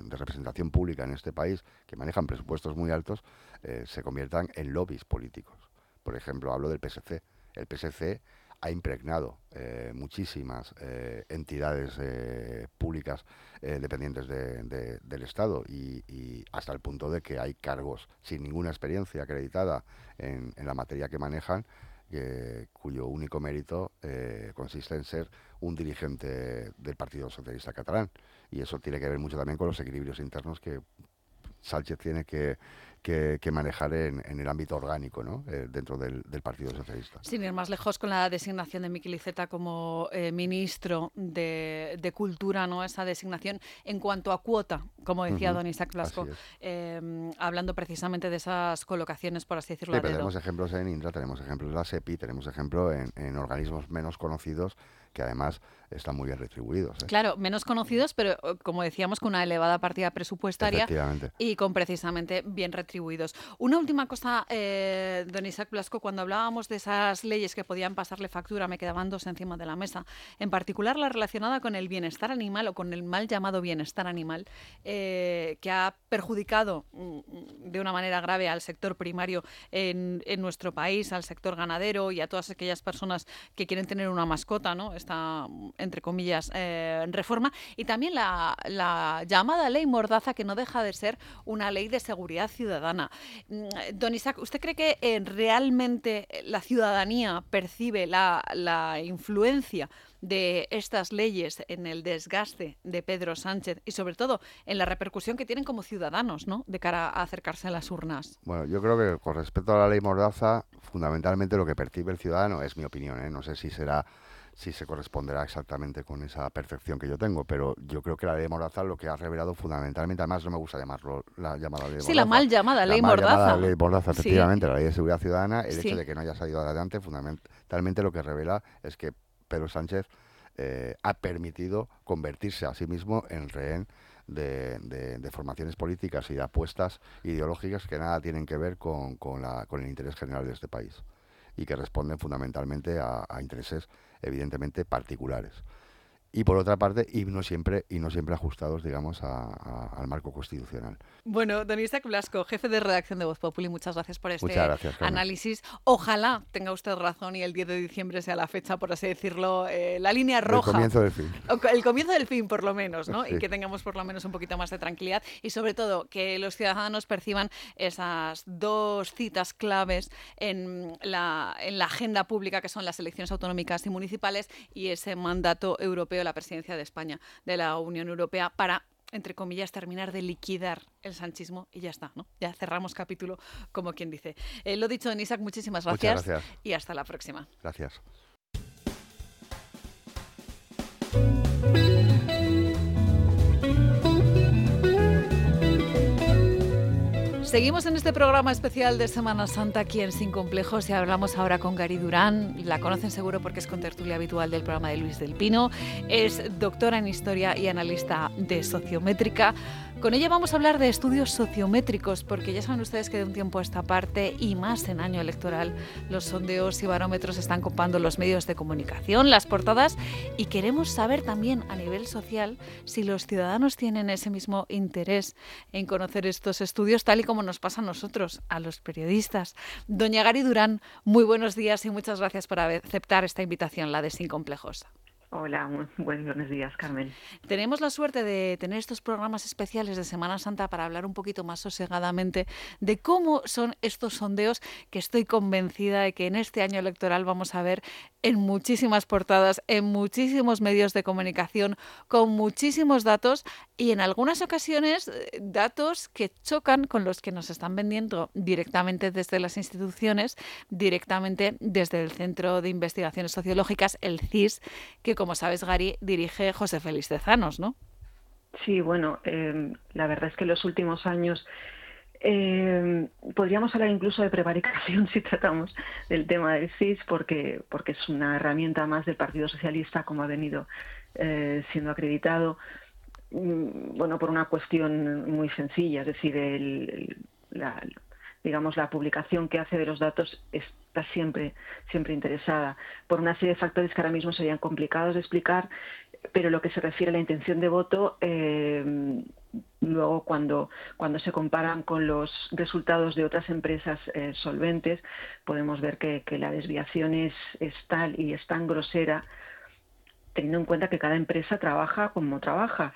representación pública en este país que manejan presupuestos muy altos eh, se conviertan en lobbies políticos. Por ejemplo, hablo del PSC. El PSC ha impregnado eh, muchísimas eh, entidades eh, públicas dependientes del Estado y, hasta el punto de que hay cargos sin ninguna experiencia acreditada en, la materia que manejan cuyo único mérito consiste en ser un dirigente del Partido Socialista Catalán. Y eso tiene que ver mucho también con los equilibrios internos que Sánchez tiene que que, manejar en, el ámbito orgánico ¿no? Eh, dentro del, Partido Socialista. Sin ir más lejos con la designación de Miquel Iceta como eh, ministro de, Cultura, ¿no? esa designación en cuanto a cuota, como decía don Isaac Blasco, em, hablando precisamente de esas colocaciones, por así decirlo. tenemos ejemplos en Indra, tenemos ejemplos en la SEPI, tenemos ejemplos en organismos menos conocidos que además están muy bien retribuidos. ¿eh? Claro, menos conocidos, pero eh, como decíamos, con una elevada partida presupuestaria y con precisamente bien retribuidos. Una última cosa, eh, don Isaac Blasco, cuando hablábamos de esas leyes que podían pasarle factura, me quedaban dos encima de la mesa, en particular la relacionada con el bienestar animal o con el mal llamado bienestar animal, que ha perjudicado mm, de una manera grave al sector primario en, en nuestro país, al sector ganadero y a todas aquellas personas que quieren tener una mascota, ¿no? esta, entre comillas, eh, reforma, y también la, llamada ley Mordaza, que no deja de ser una ley de seguridad ciudadana. Mm, don Isaac, ¿usted cree que eh, realmente la ciudadanía percibe la, influencia de estas leyes en el desgaste de Pedro Sánchez y sobre todo en la repercusión que tienen como ciudadanos ¿no? de cara a acercarse a las urnas? Bueno, yo creo que con respecto a la ley Mordaza, fundamentalmente lo que percibe el ciudadano, es mi opinión, ¿eh? no sé si será si se corresponderá exactamente con esa percepción que yo tengo, pero yo creo que la ley Mordaza lo que ha revelado fundamentalmente, además no me gusta llamarlo la llamada ley Sí, la mal llamada la ley mal Mordaza. llamada ley Mordaza, Sí. efectivamente, la ley de seguridad ciudadana, el Sí. hecho de que no haya salido adelante, fundamentalmente lo que revela es que Pedro Sánchez eh, ha permitido convertirse a sí mismo en rehén de, de- de formaciones políticas y de apuestas ideológicas que nada tienen que ver con, con la- con el interés general de este país y que responden fundamentalmente a, a intereses evidentemente particulares. Y por otra parte, y no siempre, y no siempre ajustados, digamos, a- a- al marco constitucional. Bueno, don Isaac Blasco, jefe de redacción de Voz Populi, muchas gracias por este gracias, análisis. Ojalá tenga usted razón y el 10 de diciembre sea la fecha, por así decirlo, eh, la línea El roja. comienzo del fin. El comienzo del fin, por lo menos, ¿no? Y que tengamos por lo menos un poquito más de tranquilidad y sobre todo que los ciudadanos perciban esas dos citas claves en la, en la agenda pública que son las elecciones autonómicas y municipales y ese mandato europeo, la presidencia de España de la Unión Europea para entre comillas, terminar de liquidar el sanchismo y ya está, ¿no? Ya cerramos capítulo, como quien dice. Eh, lo dicho, Isaac, muchísimas gracias, gracias. y hasta la próxima. Gracias. Seguimos en este programa especial de Semana Santa aquí en Sin Complejos y hablamos ahora con Gary Durán. La conocen seguro porque es contertulia habitual del programa de Luis del Pino. Es doctora en Historia y analista de Sociométrica. Con ella vamos a hablar de estudios sociométricos porque ya saben ustedes que de un tiempo a esta parte y más en año electoral los sondeos y barómetros están copando los medios de comunicación, las portadas y queremos saber también a nivel social si los ciudadanos tienen ese mismo interés en conocer estos estudios tal y como nos pasa a nosotros, a los periodistas. Doña Gary Durán, muy buenos días y muchas gracias por aceptar esta invitación, la de Sin Complejos. Hola, muy buenos días, Carmen. Tenemos la suerte de tener estos programas especiales de Semana Santa para hablar un poquito más sosegadamente de cómo son estos sondeos que estoy convencida de que en este año electoral vamos a ver en muchísimas portadas, en muchísimos medios de comunicación, con muchísimos datos y en algunas ocasiones eh, datos que chocan con los que nos están vendiendo directamente desde las instituciones, directamente desde el Centro de Investigaciones Sociológicas, el CIS, que como sabes, Gary, dirige José Félix Tezanos, ¿no? Sí, bueno, eh, la verdad es que en los últimos años eh, podríamos hablar incluso de prevaricación si tratamos del tema del CIS, porque, porque es una herramienta más del Partido Socialista, como ha venido eh, siendo acreditado, mm, bueno, por una cuestión muy sencilla, es decir, el, el- la, digamos, la publicación que hace de los datos está siempre, siempre interesada. Por una serie de factores que ahora mismo serían complicados de explicar, pero lo que se refiere a la intención de voto, eh, luego cuando, cuando se comparan con los resultados de otras empresas eh, solventes, podemos ver que, la desviación es, es tal y es tan grosera, teniendo en cuenta que cada empresa trabaja como trabaja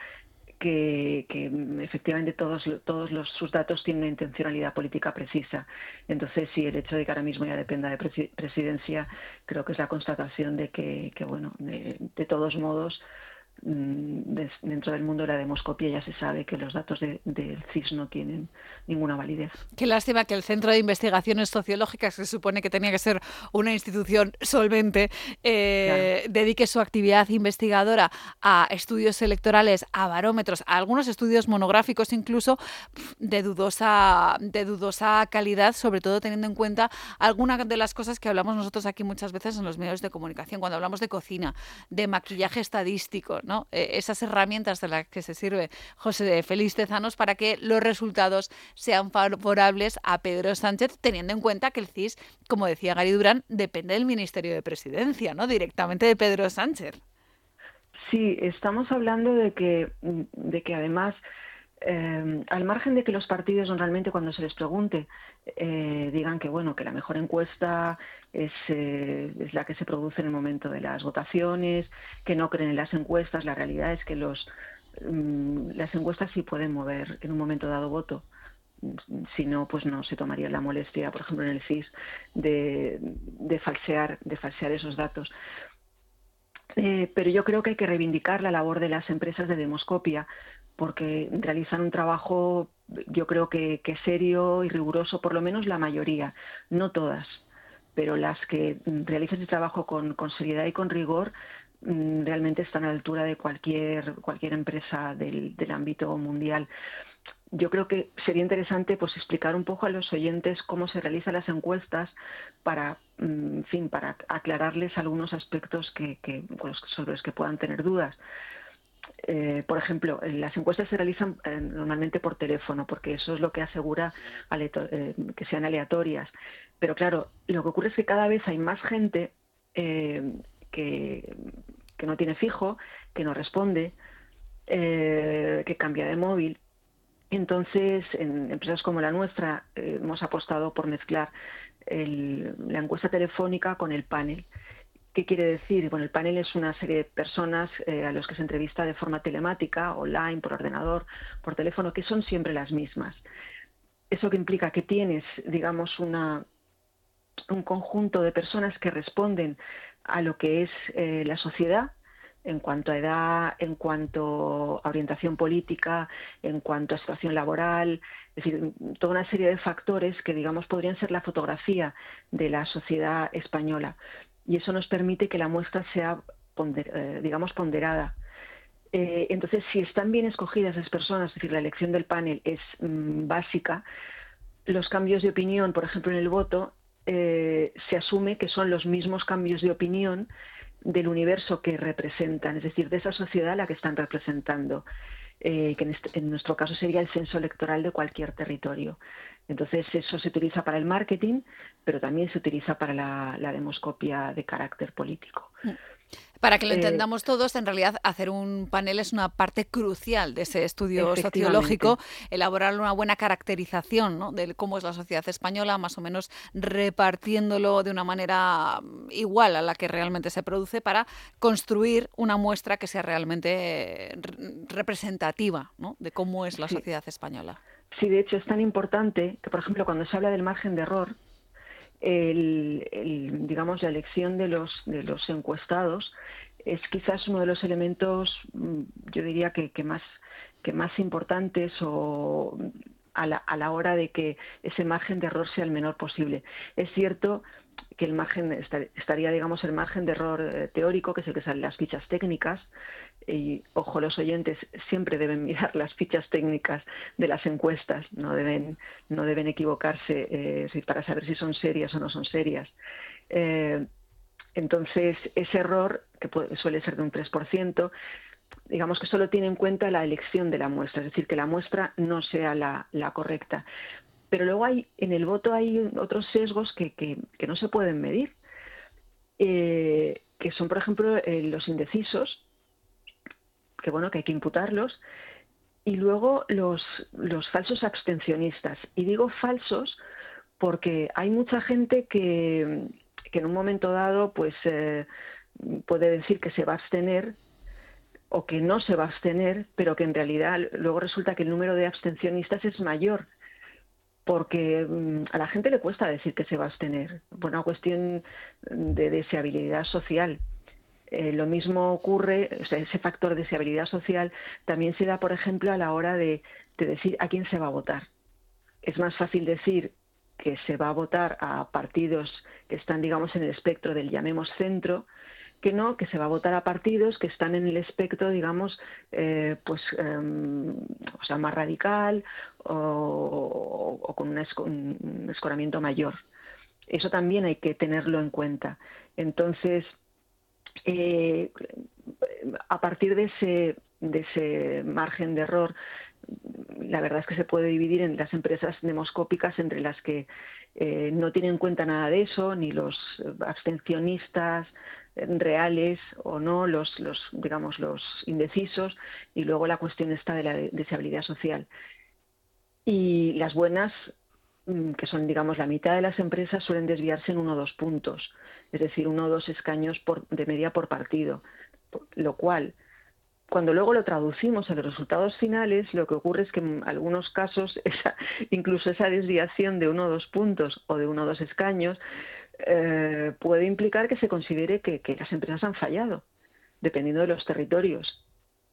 que, que, mm, efectivamente todos, todos los, sus datos tienen una intencionalidad política precisa. Entonces, sí, el hecho de que ahora mismo ya dependa de presi- presidencia, creo que es la constatación de que, que bueno, de, todos modos, dentro del mundo de la demoscopia ya se sabe que los datos de- del CIS no tienen ninguna validez. Qué lástima que el Centro de Investigaciones Sociológicas, que se supone que tenía que ser una institución solvente, eh, dedique su actividad investigadora a estudios electorales, a barómetros, a algunos estudios monográficos incluso de dudosa, de dudosa calidad, sobre todo teniendo en cuenta algunas de las cosas que hablamos nosotros aquí muchas veces en los medios de comunicación, cuando hablamos de cocina, de maquillaje estadístico, Eh, esas herramientas de las que se sirve José Félix Tezanos para que los resultados sean favorables a Pedro Sánchez, teniendo en cuenta que el CIS, como decía Gary Durán, depende del Ministerio de Presidencia, ¿no? Directamente de Pedro Sánchez. Sí, estamos hablando de que, de que además, eh, al margen de que los partidos normalmente cuando se les pregunte eh, digan que bueno que la mejor encuesta es, eh, es la que se produce en el momento de las votaciones, que no creen en las encuestas, la realidad es que mm, las encuestas sí pueden mover en un momento dado voto si no, pues no se tomaría la molestia, por ejemplo, en el CIS, de, de falsear, de falsear esos datos. Eh, pero yo creo que hay que reivindicar la labor de las empresas de demoscopia porque realizan un trabajo, yo creo que, que serio y riguroso, por lo menos la mayoría, no todas, pero las que realizan ese trabajo con, seriedad y con rigor mm, realmente están a la altura de cualquier, cualquier empresa del, ámbito mundial. Yo creo que sería interesante pues explicar un poco a los oyentes cómo se realizan las encuestas para, mm, fin, para aclararles algunos aspectos que, que, sobre los que puedan tener dudas. Eh, por ejemplo, las encuestas se realizan eh, normalmente por teléfono, porque eso es lo que asegura eh, que sean aleatorias. Pero claro, lo que ocurre es que cada vez hay más gente que, que, no tiene fijo, que no responde, que cambia de móvil. Entonces, en empresas como la nuestra, hemos apostado por mezclar la encuesta telefónica con el panel. ¿Qué quiere decir? Bueno, el panel es una serie de personas eh, a los que se entrevista de forma telemática, online, por ordenador, por teléfono, que son siempre las mismas. Eso que implica que tienes, digamos, un conjunto de personas que responden a lo que es eh, la sociedad en cuanto a edad, en cuanto a orientación política, en cuanto a situación laboral, es decir, toda una serie de factores que, digamos, podrían ser la fotografía de la sociedad española y eso nos permite que la muestra sea, eh, digamos, ponderada. Eh, entonces, si están bien escogidas las personas, es decir, la elección del panel es mm, básica, los cambios de opinión, por ejemplo, en el voto, eh, se asume que son los mismos cambios de opinión del universo que representan, es decir, de esa sociedad a la que están representando, que este, en, nuestro caso sería el censo electoral de cualquier territorio. Entonces eso se utiliza para el marketing, pero también se utiliza para la, demoscopia de carácter político. Mm. Para que lo eh, entendamos todos, en realidad hacer un panel es una parte crucial de ese estudio sociológico, elaborar una buena caracterización de cómo es la sociedad española, más o menos repartiéndolo de una manera mm, igual a la que realmente se produce para construir una muestra que sea realmente representativa de cómo es la sociedad española. Sí, de hecho es tan importante que, por ejemplo, cuando se habla del margen de error, el, digamos, la elección de los, de los encuestados es quizás uno de los elementos, mm, yo diría que, más, que más importantes o a la, a la hora de que ese margen de error sea el menor posible. Es cierto que el margen estaría, digamos, el margen de error eh, teórico, que es el que sale las fichas técnicas, y ojo, los oyentes siempre deben mirar las fichas técnicas de las encuestas, no deben, no deben equivocarse eh, para saber si son serias o no son serias. Eh, entonces, ese error, que suele ser de un 3%, digamos que solo tiene en cuenta la elección de la muestra, es decir, que la muestra no sea la, correcta. Pero luego hay, en el voto hay otros sesgos que, que, no se pueden medir, eh, que son, por ejemplo, los indecisos, que bueno, que hay que imputarlos, y luego los, los falsos abstencionistas. Y digo falsos porque hay mucha gente que, que en un momento dado pues eh, puede decir que se va a abstener o que no se va a abstener, pero que en realidad luego resulta que el número de abstencionistas es mayor, porque mm, a la gente le cuesta decir que se va a abstener, por una cuestión de deseabilidad social. Eh, lo mismo ocurre, ese factor de deseabilidad social también se da, por ejemplo, a la hora de, decir a quién se va a votar. Es más fácil decir que se va a votar a partidos que están, digamos, en el espectro del llamemos centro, que no, que se va a votar a partidos que están en el espectro, digamos, eh, pues, em, o sea, más radical o, con un escoramiento mayor. Eso también hay que tenerlo en cuenta. Entonces, eh, a partir de ese, de ese margen de error, la verdad es que se puede dividir en las empresas demoscópicas entre las que eh, no tienen en cuenta nada de eso, ni los abstencionistas reales o no, los, los, digamos, los indecisos, y luego la cuestión está de la deshabilidad social. Y las buenas, que son, digamos, la mitad de las empresas, suelen desviarse en uno o dos puntos es decir, uno o dos escaños de media por partido, lo cual, cuando luego lo traducimos a los resultados finales, lo que ocurre es que en algunos casos, incluso esa desviación de uno o dos puntos o de uno o dos escaños, eh, puede implicar que se considere que, las empresas han fallado, dependiendo de los territorios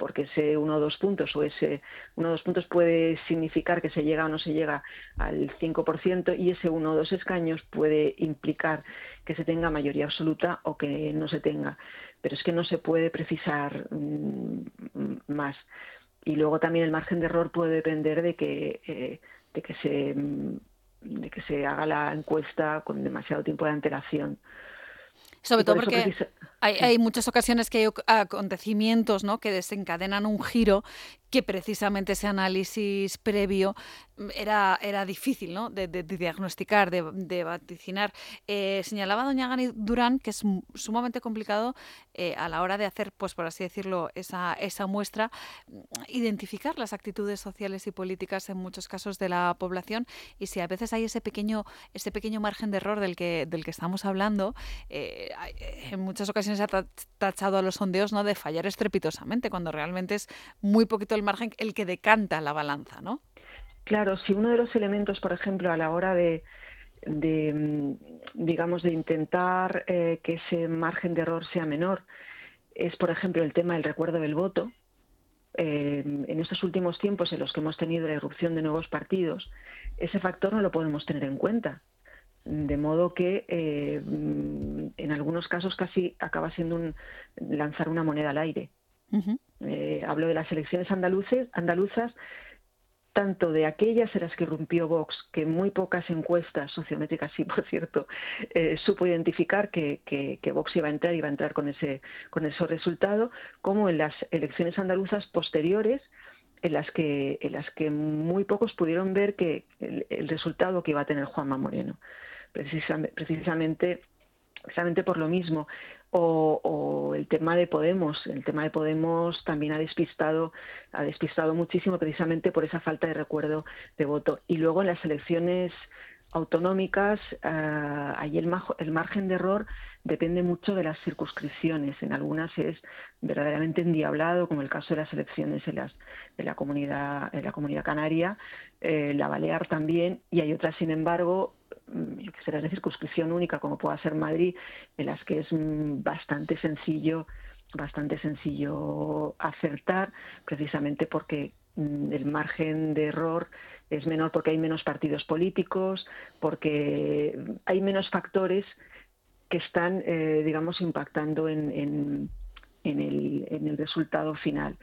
porque ese uno o dos puntos o ese uno o dos puntos puede significar que se llega o no se llega al 5% y ese uno o dos escaños puede implicar que se tenga mayoría absoluta o que no se tenga. Pero es que no se puede precisar mm, más. Y luego también el margen de error puede depender de que, eh, de que se mm, de que se haga la encuesta con demasiado tiempo de antelación. Sobre todo porque hay, hay, muchas ocasiones que hay acontecimientos ¿no? que desencadenan un giro que precisamente ese análisis previo mm, era, era difícil ¿no? de, diagnosticar, de, vaticinar. Eh, señalaba doña Gani Durán que es sumamente complicado eh, a la hora de hacer, pues por así decirlo, esa, esa muestra, mm, identificar las actitudes sociales y políticas en muchos casos de la población y si a veces hay ese pequeño, ese pequeño margen de error del que, del que estamos hablando, eh, en muchas ocasiones se ha tachado a los sondeos ¿no? de fallar estrepitosamente, cuando realmente es muy poquito el margen el que decanta la balanza, ¿no? Claro, si uno de los elementos, por ejemplo, a la hora de, mm, digamos, de intentar eh, que ese margen de error sea menor, es, por ejemplo, el tema del recuerdo del voto. Eh, en estos últimos tiempos en los que hemos tenido la irrupción de nuevos partidos, ese factor no lo podemos tener en cuenta. De modo que eh, mm, en algunos casos casi acaba siendo un, lanzar una moneda al aire. Eh, hablo de las elecciones andaluces, andaluzas, tanto de aquellas en las que rompió Vox, que muy pocas encuestas sociométricas, sí, por cierto, eh, supo identificar que, Vox iba a entrar, iba a entrar con ese, con ese resultado, como en las elecciones andaluzas posteriores, en las que, en las que muy pocos pudieron ver que el, resultado que iba a tener Juanma Moreno. Precisamente, precisamente, precisamente por lo mismo o, el tema de Podemos. El tema de Podemos también ha despistado, ha despistado muchísimo precisamente por esa falta de recuerdo de voto. Y luego en las elecciones autonómicas, uh, ahí el, margen de error depende mucho de las circunscripciones. En algunas es verdaderamente endiablado, como el caso de las elecciones en las, de la comunidad, en la comunidad canaria, eh, la Balear también, y hay otras, sin embargo, que será de circunscripción única, como pueda ser Madrid, en las que es mm, bastante sencillo bastante sencillo acertar, precisamente porque mm, el margen de error es menor porque hay menos partidos políticos, porque hay menos factores que están, eh, digamos, impactando en, el, resultado final.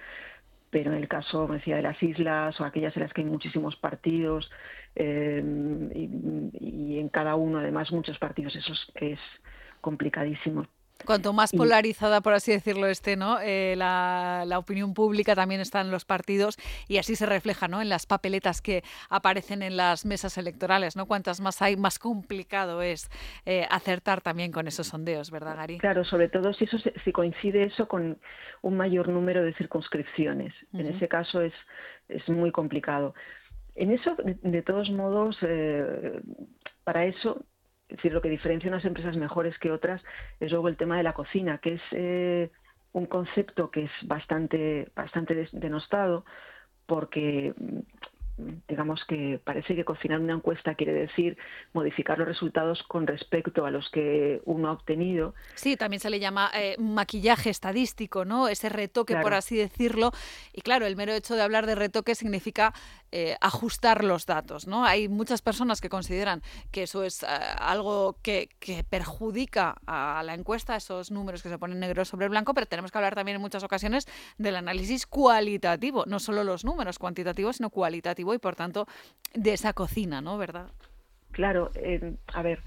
Pero en el caso, me decía, de las islas o aquellas en las que hay muchísimos partidos eh, y, en cada uno además muchos partidos, eso es complicadísimo. Cuanto más polarizada, por así decirlo, esté, ¿no? Eh, la, opinión pública también está en los partidos y así se refleja, ¿no? En las papeletas que aparecen en las mesas electorales, ¿no? Cuantas más hay, más complicado es eh, acertar también con esos sondeos, ¿verdad, Gary? Claro, sobre todo si eso si coincide eso con un mayor número de circunscripciones. En ese caso es es muy complicado. En eso, de, todos modos, eh, para eso es decir, lo que diferencia unas empresas mejores que otras es luego el tema de la cocina, que es eh, un concepto que es bastante, bastante denostado porque digamos que parece que cocinar una encuesta quiere decir modificar los resultados con respecto a los que uno ha obtenido. Sí, también se le llama eh, maquillaje estadístico, ¿no? Ese retoque, por así decirlo. Y claro, el mero hecho de hablar de retoque significa eh, ajustar los datos, ¿no? Hay muchas personas que consideran que eso es eh, algo que, que, perjudica a la encuesta, esos números que se ponen negro sobre blanco, pero tenemos que hablar también en muchas ocasiones del análisis cualitativo, no solo los números cuantitativos, sino cualitativo y por tanto de esa cocina, ¿no? ¿Verdad? Claro, a ver,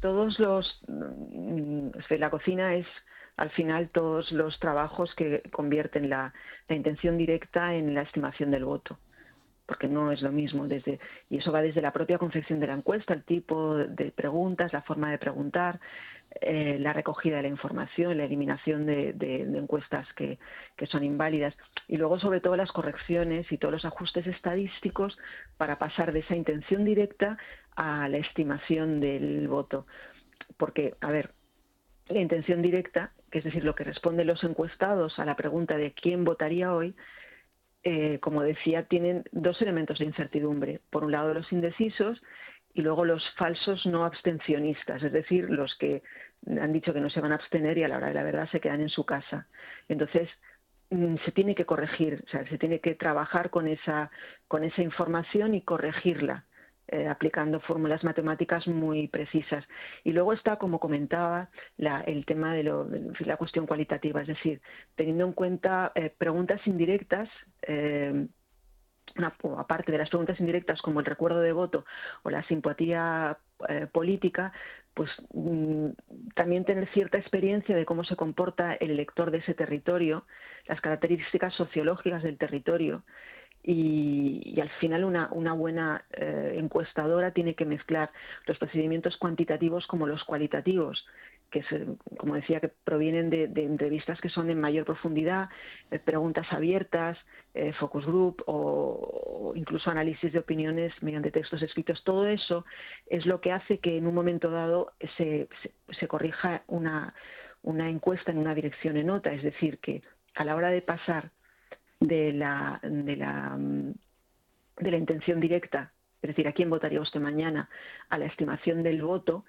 todos los mm, la cocina es al final todos los trabajos que convierten la, la, intención directa en la estimación del voto porque no es lo mismo desde y eso va desde la propia confección de la encuesta el tipo de preguntas la forma de preguntar eh, la recogida de la información, la eliminación de, encuestas que, son inválidas y luego sobre todo las correcciones y todos los ajustes estadísticos para pasar de esa intención directa a la estimación del voto. Porque, a ver, la intención directa, que es decir, lo que responden los encuestados a la pregunta de quién votaría hoy, eh, como decía, tienen dos elementos de incertidumbre. Por un lado, los indecisos y luego los falsos no abstencionistas, es decir, los que han dicho que no se van a abstener y a la hora de la verdad se quedan en su casa. Entonces, mm, se tiene que corregir, o sea, se tiene que trabajar con esa, con esa información y corregirla. Eh, aplicando fórmulas matemáticas muy precisas. Y luego está, como comentaba, el tema de, la cuestión cualitativa, es decir, teniendo en cuenta eh, preguntas indirectas. Eh, aparte de las preguntas indirectas como el recuerdo de voto o la simpatía política, pues mm, también tener cierta experiencia de cómo se comporta el elector de ese territorio, las características sociológicas del territorio y, al final una, buena eh, encuestadora tiene que mezclar los procedimientos cuantitativos como los cualitativos, que como decía, que provienen de, entrevistas que son en mayor profundidad, eh, preguntas abiertas, eh, focus group o, incluso análisis de opiniones mediante textos escritos. Todo eso es lo que hace que en un momento dado se, se corrija una, una encuesta en una dirección en otra, es decir, que a la hora de pasar de la, de la, de la intención directa, es decir, a quién votaría usted mañana, a la estimación del voto,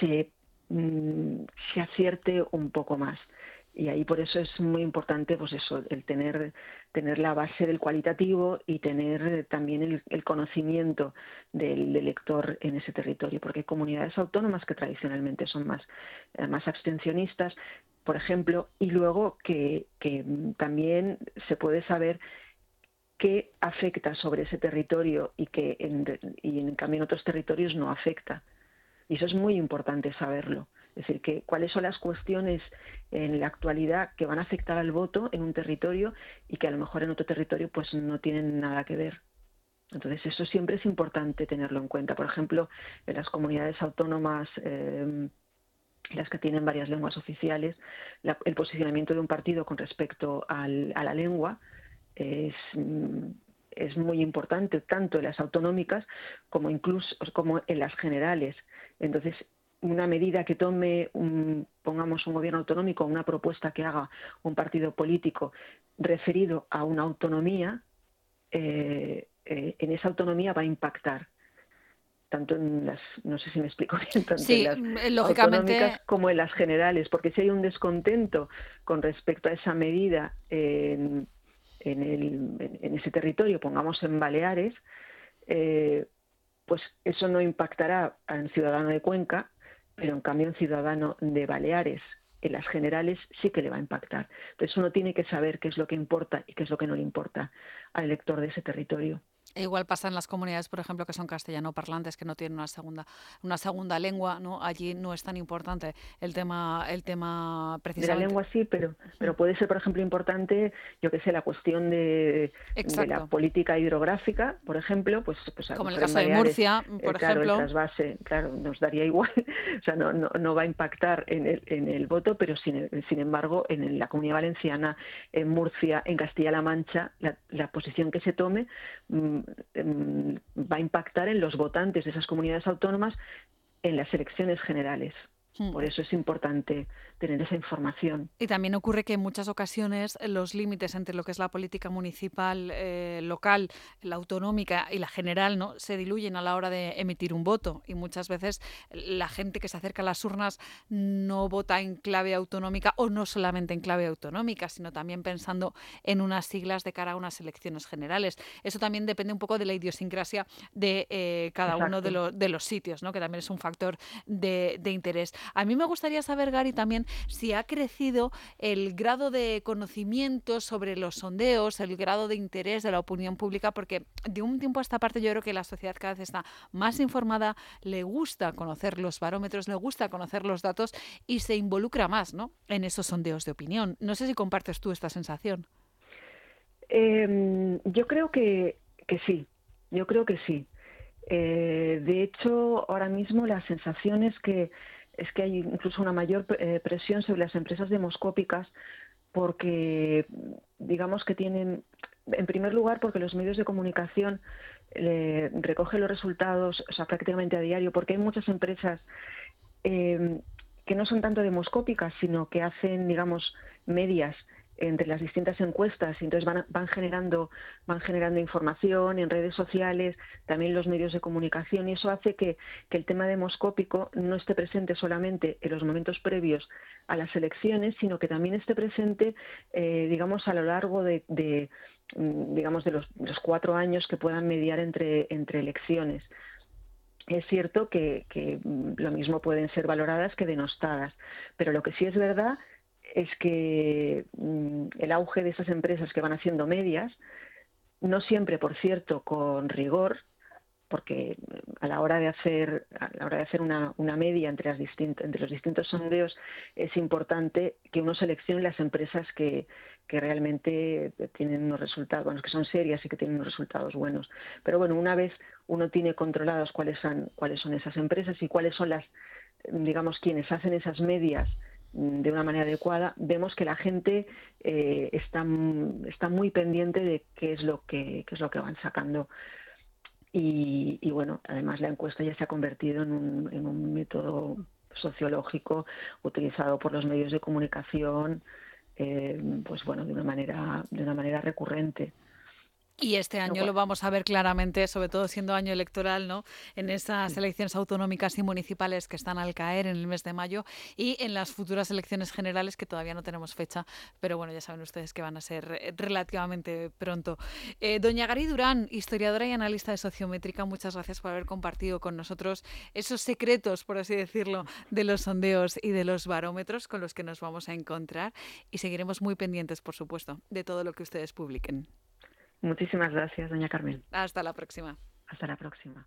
se, mm, se acierte un poco más. Y ahí por eso es muy importante pues eso, el tener, tener la base del cualitativo y tener también el, conocimiento del elector en ese territorio, porque hay comunidades autónomas que tradicionalmente son más, eh, más abstencionistas, por ejemplo, y luego que, también se puede saber qué afecta sobre ese territorio y que en, y en cambio en otros territorios no afecta. Y eso es muy importante saberlo. Es decir, que cuáles son las cuestiones en la actualidad que van a afectar al voto en un territorio y que a lo mejor en otro territorio pues no tienen nada que ver. Entonces eso siempre es importante tenerlo en cuenta. Por ejemplo, en las comunidades autónomas eh, las que tienen varias lenguas oficiales, el posicionamiento de un partido con respecto a la lengua es, es, muy importante, tanto en las autonómicas como incluso como en las generales. Entonces, una medida que tome, pongamos, un gobierno autonómico, una propuesta que haga un partido político referido a una autonomía, eh, eh, en esa autonomía va a impactar tanto en las, no sé si me explico bien, tanto en las mm, autonómicas como en las generales, porque si hay un descontento con respecto a esa medida en, en, el, en ese territorio, pongamos en Baleares, eh, pues eso no impactará al ciudadano de Cuenca, pero en cambio un ciudadano de Baleares en las generales sí que le va a impactar. Entonces uno tiene que saber qué es lo que importa y qué es lo que no le importa al elector de ese territorio. E igual pasa en las comunidades, por ejemplo, que son castellano parlantes, que no tienen una segunda, una segunda lengua, ¿no? Allí no es tan importante el tema, el tema precisamente. De la lengua sí, pero, pero puede ser, por ejemplo, importante, yo que sé, la cuestión de, la política hidrográfica, por ejemplo, pues, pues como en el caso de Murcia, eh, por claro, ejemplo. El trasvase, claro, nos daría igual, o sea, no, no, no va a impactar en el, en el voto, pero sin, sin embargo, en la Comunidad Valenciana, en Murcia, en Castilla-La Mancha, la, la posición que se tome mm, va a impactar en los votantes de esas comunidades autónomas en las elecciones generales. Hmm. Por eso es importante tener esa información. Y también ocurre que en muchas ocasiones los límites entre lo que es la política municipal, eh, local, la autonómica y la general no se diluyen a la hora de emitir un voto. Y muchas veces la gente que se acerca a las urnas no vota en clave autonómica o no solamente en clave autonómica, sino también pensando en unas siglas de cara a unas elecciones generales. Eso también depende un poco de la idiosincrasia de eh, cada uno de, de, los sitios, ¿no? que también es un factor de, de interés. A mí me gustaría saber, Gary, también si ha crecido el grado de conocimiento sobre los sondeos, el grado de interés de la opinión pública, porque de un tiempo a esta parte yo creo que la sociedad cada vez está más informada, le gusta conocer los barómetros, le gusta conocer los datos y se involucra más ¿no? en esos sondeos de opinión. No sé si compartes tú esta sensación. Em, yo creo que, sí, yo creo que sí. Eh, de hecho, ahora mismo la sensación es que es que hay incluso una mayor eh, presión sobre las empresas demoscópicas porque digamos que tienen, en primer lugar, porque los medios de comunicación eh, recogen los resultados prácticamente a diario, porque hay muchas empresas eh, que no son tanto demoscópicas, sino que hacen, digamos, medias entre las distintas encuestas entonces van, van generando van generando información en redes sociales también los medios de comunicación y eso hace que, el tema demoscópico no esté presente solamente en los momentos previos a las elecciones sino que también esté presente eh, digamos a lo largo de, mm, digamos de los, cuatro años que puedan mediar entre entre elecciones. Es cierto que, que mm, lo mismo pueden ser valoradas que denostadas pero lo que sí es verdad es que mm, el auge de esas empresas que van haciendo medias, no siempre, por cierto, con rigor, porque a la hora de hacer a la hora de hacer una, media entre, las entre los distintos sondeos es importante que uno seleccione las empresas que, que realmente tienen unos resultados, bueno, que son serias y que tienen unos resultados buenos. Pero bueno, una vez uno tiene controlados cuáles son, cuáles son esas empresas y cuáles son las, digamos, quienes hacen esas medias de una manera adecuada, vemos que la gente eh, está, está muy pendiente de qué es lo que, es lo que van sacando. Y, bueno, además la encuesta ya se ha convertido en un, en un método sociológico utilizado por los medios de comunicación, eh, pues bueno, de una manera, de una manera recurrente. Y este año lo vamos a ver claramente, sobre todo siendo año electoral, ¿no? En esas elecciones autonómicas y municipales que están al caer en el mes de mayo y en las futuras elecciones generales que todavía no tenemos fecha, pero bueno, ya saben ustedes que van a ser relativamente pronto. Eh, doña Gary Durán, historiadora y analista de sociométrica, muchas gracias por haber compartido con nosotros esos secretos, por así decirlo, de los sondeos y de los barómetros con los que nos vamos a encontrar y seguiremos muy pendientes, por supuesto, de todo lo que ustedes publiquen. Muchísimas gracias, doña Carmen. Hasta la próxima. Hasta la próxima.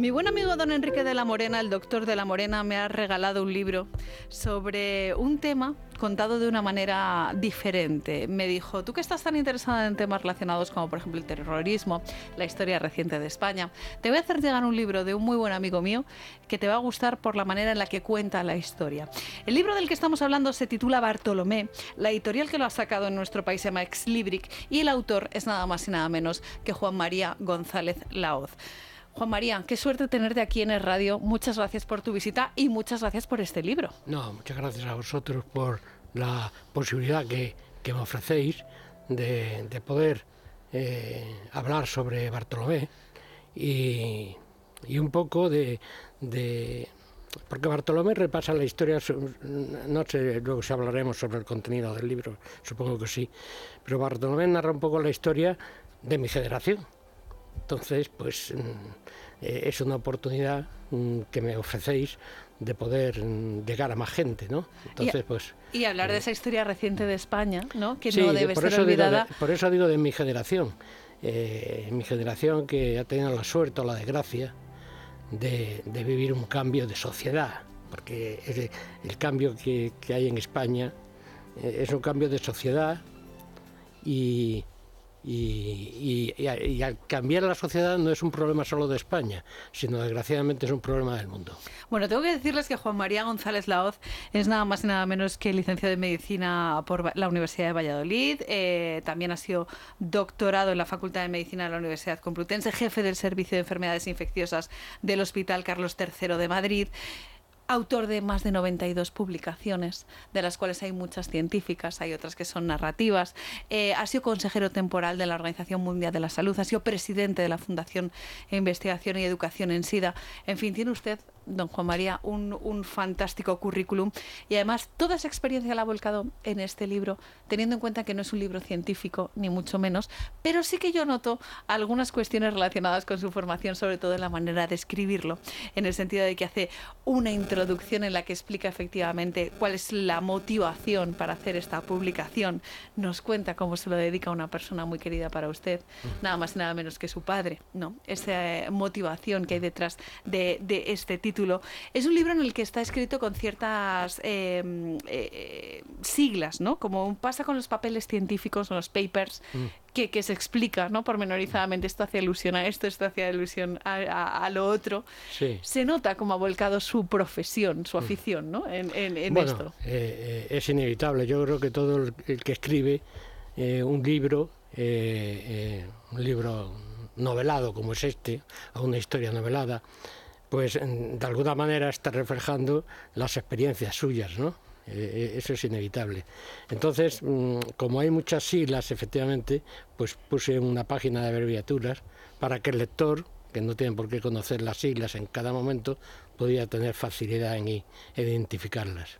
Mi buen amigo don Enrique de la Morena, el doctor de la Morena, me ha regalado un libro sobre un tema contado de una manera diferente. Me dijo, tú que estás tan interesada en temas relacionados como por ejemplo el terrorismo, la historia reciente de España, te voy a hacer llegar un libro de un muy buen amigo mío que te va a gustar por la manera en la que cuenta la historia. El libro del que estamos hablando se titula Bartolomé, la editorial que lo ha sacado en nuestro país se llama Exlibric y el autor es nada más y nada menos que Juan María González Laoz. Juan María, qué suerte tenerte aquí en el radio. Muchas gracias por tu visita y muchas gracias por este libro. No, muchas gracias a vosotros por la posibilidad que, me ofrecéis de, poder eh, hablar sobre Bartolomé y, un poco de, porque Bartolomé repasa la historia, no sé, luego si hablaremos sobre el contenido del libro, supongo que sí, pero Bartolomé narra un poco la historia de mi generación entonces, pues mm, eh, es una oportunidad mm, que me ofrecéis de poder mm, llegar a más gente, ¿no? Entonces, y, pues... Y hablar de esa historia reciente de España, ¿no? Que no debe ser olvidada. por eso digo de mi generación. Eh, mi generación que ha tenido la suerte o la desgracia de, vivir un cambio de sociedad, porque el, cambio que, que, hay en España eh, es un cambio de sociedad y, y, al cambiar la sociedad no es un problema solo de España, sino desgraciadamente es un problema del mundo. Bueno, tengo que decirles que Juan María González Laoz es nada más y nada menos que licenciado en Medicina por la Universidad de Valladolid. Eh, también ha sido doctorado en la Facultad de Medicina de la Universidad Complutense, jefe del Servicio de Enfermedades Infecciosas del Hospital Carlos III de Madrid autor de más de 92 publicaciones, de las cuales hay muchas científicas, hay otras que son narrativas. Eh, ha sido consejero temporal de la Organización Mundial de la Salud, ha sido presidente de la Fundación Investigación y Educación en SIDA. En fin, tiene usted don Juan María, un, fantástico currículum. Y además toda esa experiencia la ha volcado en este libro, teniendo en cuenta que no es un libro científico, ni mucho menos, pero sí que yo noto algunas cuestiones relacionadas con su formación, sobre todo en la manera de escribirlo, en el sentido de que hace una introducción en la que explica efectivamente cuál es la motivación para hacer esta publicación, nos cuenta cómo se lo dedica a una persona muy querida para usted, nada más y nada menos que su padre, ¿no? Esa motivación que hay detrás de, este título título. Es un libro en el que está escrito con ciertas em, eh, siglas, ¿no? Como pasa con los papeles científicos o los papers, mm. que, que, se explica, ¿no? Pormenorizadamente, esto hace alusión a esto, esto hace alusión a, lo otro. Se nota como ha volcado su profesión, su mm. afición, ¿no? En, en, bueno, esto. Eh, eh, es inevitable. Yo creo que todo el, que escribe un libro, un libro novelado como es este, a una historia novelada, pues de alguna manera está reflejando las experiencias suyas, ¿no? Eh, eh, eso es inevitable. Entonces, mm, como hay muchas siglas, efectivamente, pues puse una página de abreviaturas para que el lector, que no tiene por qué conocer las siglas en cada momento, podía tener facilidad en identificarlas.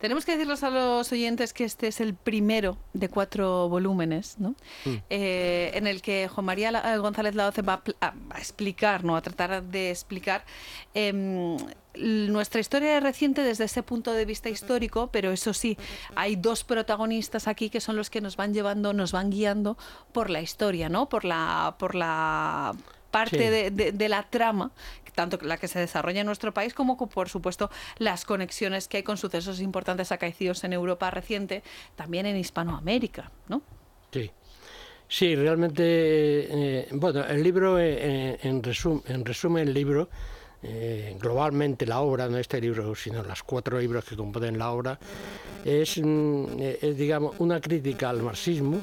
Tenemos que decirles a los oyentes que este es el primero de cuatro volúmenes, ¿no? Mm. Eh, en el que Juan María eh, González Laoce va a, explicar, ¿no? a tratar de explicar em, nuestra historia reciente desde ese punto de vista histórico, pero eso sí, hay dos protagonistas aquí que son los que nos van llevando, nos van guiando por la historia, ¿no? Por la, por la parte de, la trama, tanto la que se desarrolla en nuestro país como, por supuesto, las conexiones que hay con sucesos importantes acaecidos en Europa reciente, también en Hispanoamérica, ¿no? Sí. Sí, realmente, eh, bueno, el libro, eh, eh, en, en resumen, el libro, globalmente la obra, no este libro, sino los cuatro libros que componen la obra, es, mm, es, digamos, una crítica al marxismo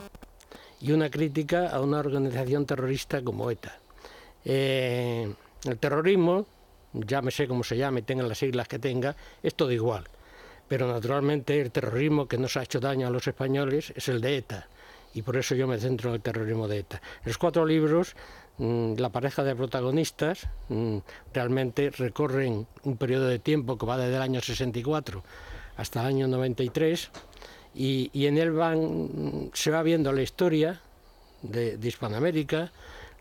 y una crítica a una organización terrorista como ETA. El terrorismo, llámese como se llame, tenga las siglas que tenga, es todo igual. Pero naturalmente el terrorismo que nos ha hecho daño a los españoles es el de ETA. Y por eso yo me centro en el terrorismo de ETA. Los cuatro libros, mm, la pareja de protagonistas mm, realmente recorren un periodo de tiempo que va desde el año 64 hasta el año 93 y, en él mm, se va viendo la historia de, de Hispanoamérica,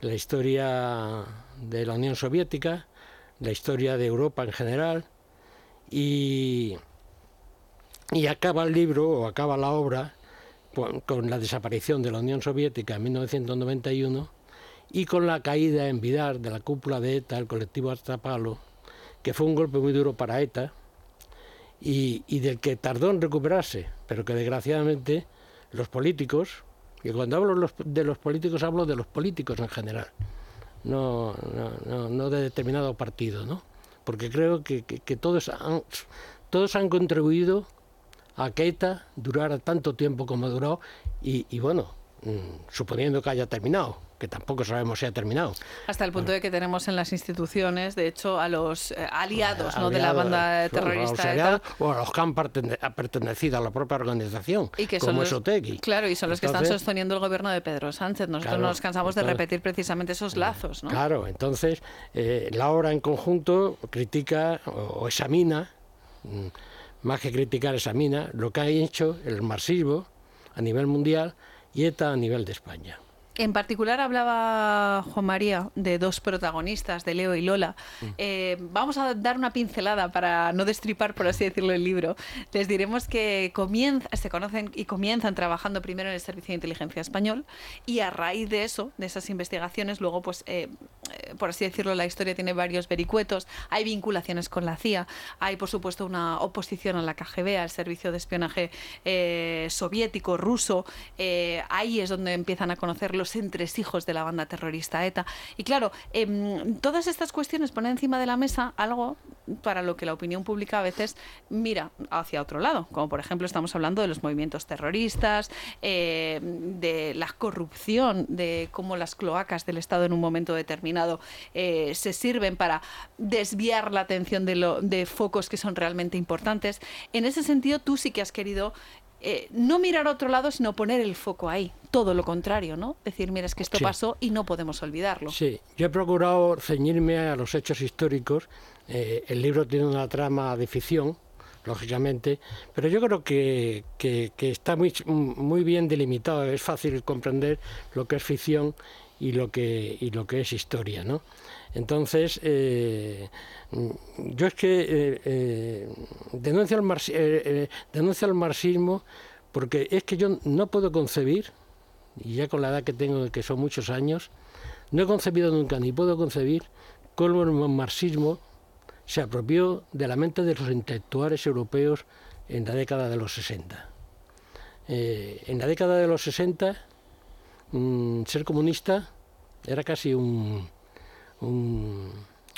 la historia de la Unión Soviética, la historia de Europa en general, y, y acaba el libro o acaba la obra con la desaparición de la Unión Soviética en 1991 y con la caída en Vidar de la cúpula de ETA, el colectivo Astrapalo, que fue un golpe muy duro para ETA y, y del que tardó en recuperarse, pero que desgraciadamente los políticos, y cuando hablo de los políticos hablo de los políticos en general, no, no, no de determinado partido, ¿no? Porque creo que, que, todos, han, todos han contribuido a que ETA durara tanto tiempo como durado y, y bueno, mm, suponiendo que haya terminado, que tampoco sabemos si ha terminado. Hasta el punto de que tenemos en las instituciones, de hecho, a los eh, aliados ¿no? de la banda terrorista. O a los que han pertenecido a la propia organización, y que como son los, Claro, y son los que están sosteniendo el gobierno de Pedro Sánchez. Nosotros no nos cansamos de repetir precisamente esos lazos. ¿no? Claro, entonces eh, la obra en conjunto critica o, examina, mm, más que criticar, examina lo que ha hecho el marxismo a nivel mundial y ETA a nivel de España. En particular hablaba Juan María de dos protagonistas, de Leo y Lola. Mm. Eh, vamos a dar una pincelada para no destripar, por así decirlo, el libro. Les diremos que comienza, se conocen y comienzan trabajando primero en el Servicio de Inteligencia Español y a raíz de eso, de esas investigaciones, luego, pues, eh, eh, por así decirlo, la historia tiene varios vericuetos. Hay vinculaciones con la CIA, hay, por supuesto, una oposición a la KGB, al Servicio de Espionaje soviético, ruso. ahí es donde empiezan a conocer los tres hijos de la banda terrorista ETA. Y claro, em, todas estas cuestiones ponen encima de la mesa algo para lo que la opinión pública a veces mira hacia otro lado, como por ejemplo estamos hablando de los movimientos terroristas, eh, de la corrupción, de cómo las cloacas del Estado en un momento determinado eh, se sirven para desviar la atención de focos que son realmente importantes. En ese sentido, tú sí que has querido eh, no mirar a otro lado, sino poner el foco ahí. Todo lo contrario, ¿no? Decir, mira, es que esto pasó y no podemos olvidarlo. Sí, yo he procurado ceñirme a los hechos históricos. Eh, el libro tiene una trama de ficción, lógicamente, pero yo creo que, que, está muy, muy bien delimitado. Es fácil comprender lo que es ficción y lo que, y lo que es historia, ¿no? Entonces, eh, yo es que eh, eh, denuncio, el marxismo porque es que yo no puedo concebir, y ya con la edad que tengo, que son muchos años, no he concebido nunca ni puedo concebir cómo el marxismo se apropió de la mente de los intelectuales europeos en la década de los 60. Eh, en la década de los 60, mm, ser comunista era casi un, un,